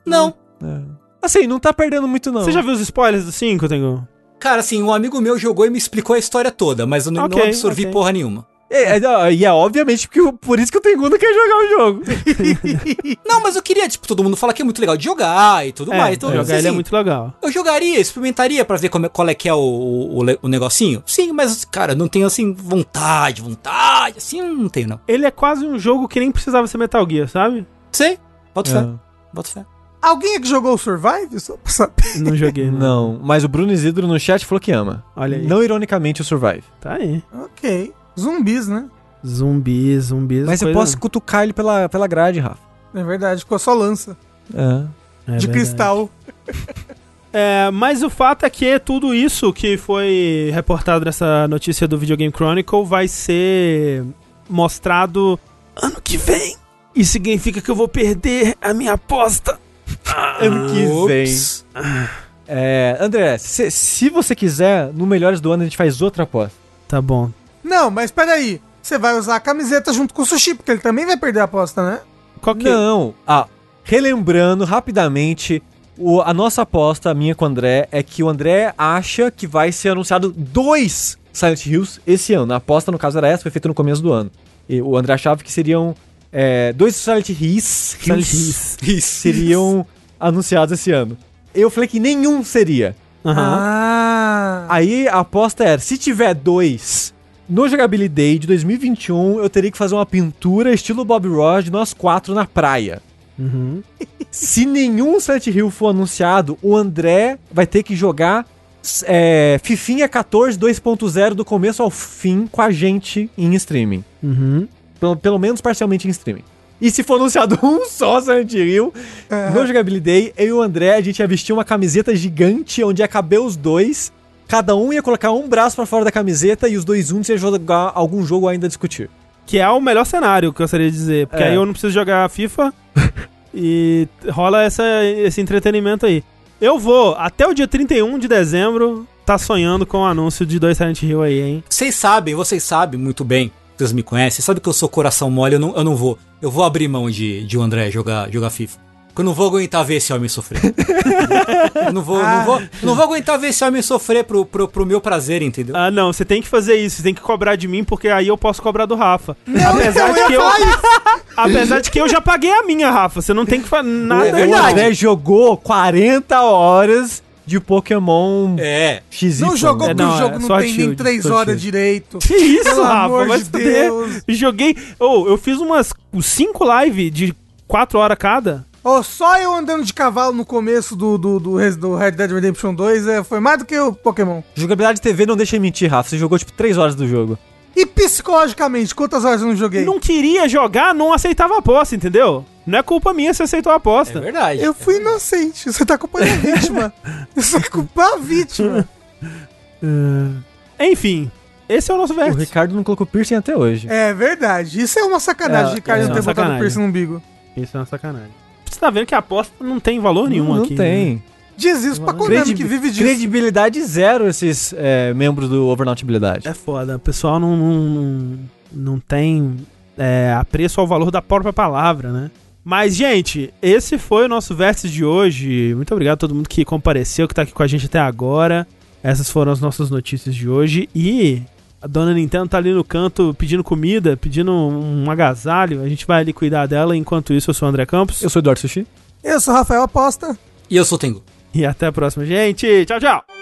Speaker 4: Não, não.
Speaker 2: Assim, não tá perdendo muito, não.
Speaker 1: Você já viu os spoilers do 5, Tengu?
Speaker 4: Cara, assim, um amigo meu jogou e me explicou a história toda, mas eu não, não absorvi
Speaker 1: ok.
Speaker 4: porra nenhuma.
Speaker 2: É, é, e é obviamente porque, eu- por isso que o Tengu não quer jogar o jogo.
Speaker 4: Não, mas eu queria, tipo, todo mundo fala que é muito legal de jogar e tudo mais. Então,
Speaker 1: jogar
Speaker 4: assim,
Speaker 1: ele é muito legal.
Speaker 4: Eu jogaria, experimentaria pra ver como é- qual é que é o, o, o- negocinho. Sim, mas, cara, não tenho, assim, vontade, vontade, assim, não tenho, não.
Speaker 1: Ele é quase um jogo que nem precisava ser Metal Gear, sabe?
Speaker 4: Sei, boto fé,
Speaker 2: É.
Speaker 4: boto fé.
Speaker 3: Alguém aqui jogou o Survive? Só pra saber.
Speaker 1: Não joguei, não.
Speaker 2: Não, mas o Bruno Isidro no chat falou que ama.
Speaker 1: Olha aí.
Speaker 2: Não ironicamente o Survive.
Speaker 1: Tá aí.
Speaker 3: Ok. Zumbis, né?
Speaker 1: Zumbis, zumbis.
Speaker 2: Mas eu
Speaker 1: coisa-
Speaker 2: posso cutucar ele pela, pela grade, Rafa.
Speaker 3: É verdade, ficou só lança.
Speaker 2: É.
Speaker 1: É
Speaker 3: de
Speaker 1: verdade.
Speaker 3: cristal.
Speaker 1: É, mas o fato é que tudo isso que foi reportado nessa notícia do Video Game Chronicle vai ser mostrado ano que vem. Isso significa que eu vou perder a minha aposta.
Speaker 2: ano que vem.
Speaker 4: Ups.
Speaker 2: É, André, se, se você quiser, no Melhores do Ano a gente faz outra aposta.
Speaker 1: Tá bom.
Speaker 3: Não, mas peraí. Você vai usar a camiseta junto com o sushi, porque ele também vai perder a aposta, né?
Speaker 1: Qual que
Speaker 2: Não. Ah, relembrando rapidamente, o- a nossa aposta, a minha com o André, é que o André acha que vai ser anunciado dois Silent Hills esse ano. A aposta, no caso, era essa, foi feita no começo do ano. E o André achava que seriam é, dois Silent Hills,
Speaker 1: Silent
Speaker 2: Hills
Speaker 4: Isso.
Speaker 2: seriam anunciados esse ano. Eu falei que nenhum seria.
Speaker 1: Aham.
Speaker 3: Ah.
Speaker 2: Aí a aposta era, se tiver dois no Jogability Day de 2021, eu teria que fazer uma pintura estilo Bob Ross de nós quatro na praia.
Speaker 1: Uhum.
Speaker 2: Se nenhum Silent Hill for anunciado, o André vai ter que jogar é, Fifinha 14 2.0 do começo ao fim com a gente em streaming.
Speaker 1: Uhum.
Speaker 2: Pelo, pelo menos parcialmente em streaming. E se for anunciado um só Silent Hill, no Jogability Day, eu e o André, a gente ia vestir uma camiseta gigante onde ia caber os dois. Cada um ia colocar um braço pra fora da camiseta e os dois juntos iam jogar algum jogo ainda a discutir.
Speaker 1: Que é o melhor cenário que eu gostaria de dizer. Porque
Speaker 2: É.
Speaker 1: aí eu não preciso jogar FIFA e rola essa, esse entretenimento aí. Eu vou, até o dia 31 de dezembro, tá sonhando com o anúncio de dois Silent Hill aí, hein?
Speaker 4: Vocês sabem, vocês sabem muito bem. Vocês me conhecem, sabe que eu sou coração mole, eu não, eu não vou. Eu vou abrir mão de, de o André jogar, jogar FIFA. Porque eu não vou aguentar ver esse homem sofrer. eu não vou, não vou, não vou aguentar ver esse homem sofrer pro, pro, pro meu prazer, entendeu?
Speaker 1: Ah, não, você tem que fazer isso, você tem que cobrar de mim, porque aí eu posso cobrar do Rafa.
Speaker 3: Não,
Speaker 1: apesar,
Speaker 3: então,
Speaker 1: de que eu, apesar de que eu já paguei a minha, Rafa. Você não tem que fazer nada.
Speaker 2: o, o André jogou 40 horas de Pokémon
Speaker 4: É.
Speaker 2: XY.
Speaker 3: Não jogou
Speaker 1: É,
Speaker 3: porque
Speaker 1: não,
Speaker 3: o jogo
Speaker 1: é
Speaker 3: não tem nem
Speaker 1: Shield,
Speaker 3: 3
Speaker 1: Sword
Speaker 3: horas
Speaker 1: Shield.
Speaker 3: direito.
Speaker 1: Que isso,
Speaker 3: Pelo
Speaker 1: Rafa?
Speaker 3: amor
Speaker 1: Vai
Speaker 3: de
Speaker 1: fuder.
Speaker 3: Deus.
Speaker 1: Joguei. Oh, eu fiz umas 5 lives de 4 horas cada.
Speaker 3: Ó, só eu andando de cavalo no começo do, do, do, do Red Dead Redemption 2 é, foi mais do que o Pokémon.
Speaker 2: Jogabilidade TV não deixa eu mentir, Rafa. Você jogou tipo 3 horas do jogo.
Speaker 3: E psicologicamente, quantas horas eu não joguei?
Speaker 1: Não queria jogar, não aceitava a aposta, entendeu? Não é culpa minha se aceitou a
Speaker 4: É
Speaker 1: aposta.
Speaker 4: verdade.
Speaker 3: Eu fui inocente. Você tá culpando a vítima. Você tá culpando a vítima.
Speaker 1: Enfim, esse é o nosso
Speaker 2: O
Speaker 1: vértice.
Speaker 2: Ricardo não colocou piercing até hoje.
Speaker 3: É verdade. Isso é uma sacanagem
Speaker 2: É,
Speaker 3: cara
Speaker 1: é
Speaker 3: não ter botado
Speaker 1: sacanagem.
Speaker 3: piercing no umbigo.
Speaker 1: Isso é uma sacanagem. Você tá vendo que a aposta não tem valor nenhum
Speaker 2: não, não
Speaker 1: aqui. né?
Speaker 2: tem.
Speaker 3: Diz isso pra Konami
Speaker 2: Credi-
Speaker 3: que vive disso.
Speaker 2: Credibilidade zero esses é, membros do Overnautibilidade.
Speaker 1: É foda. O pessoal não, não, não, não tem é, apreço ao valor da própria palavra, né? Mas, gente, esse foi o nosso vértice de hoje. Muito obrigado a todo mundo que compareceu, que tá aqui com a gente até agora. Essas foram as nossas notícias de hoje. E a dona Nintendo tá ali no canto pedindo comida, pedindo um agasalho. A gente vai ali cuidar dela. Enquanto isso, eu sou o André Campos.
Speaker 2: Eu sou o Eduardo Sushi.
Speaker 3: Eu sou o Rafael Aposta.
Speaker 4: E eu sou o Tengu.
Speaker 1: E até a próxima, gente. Tchau, tchau.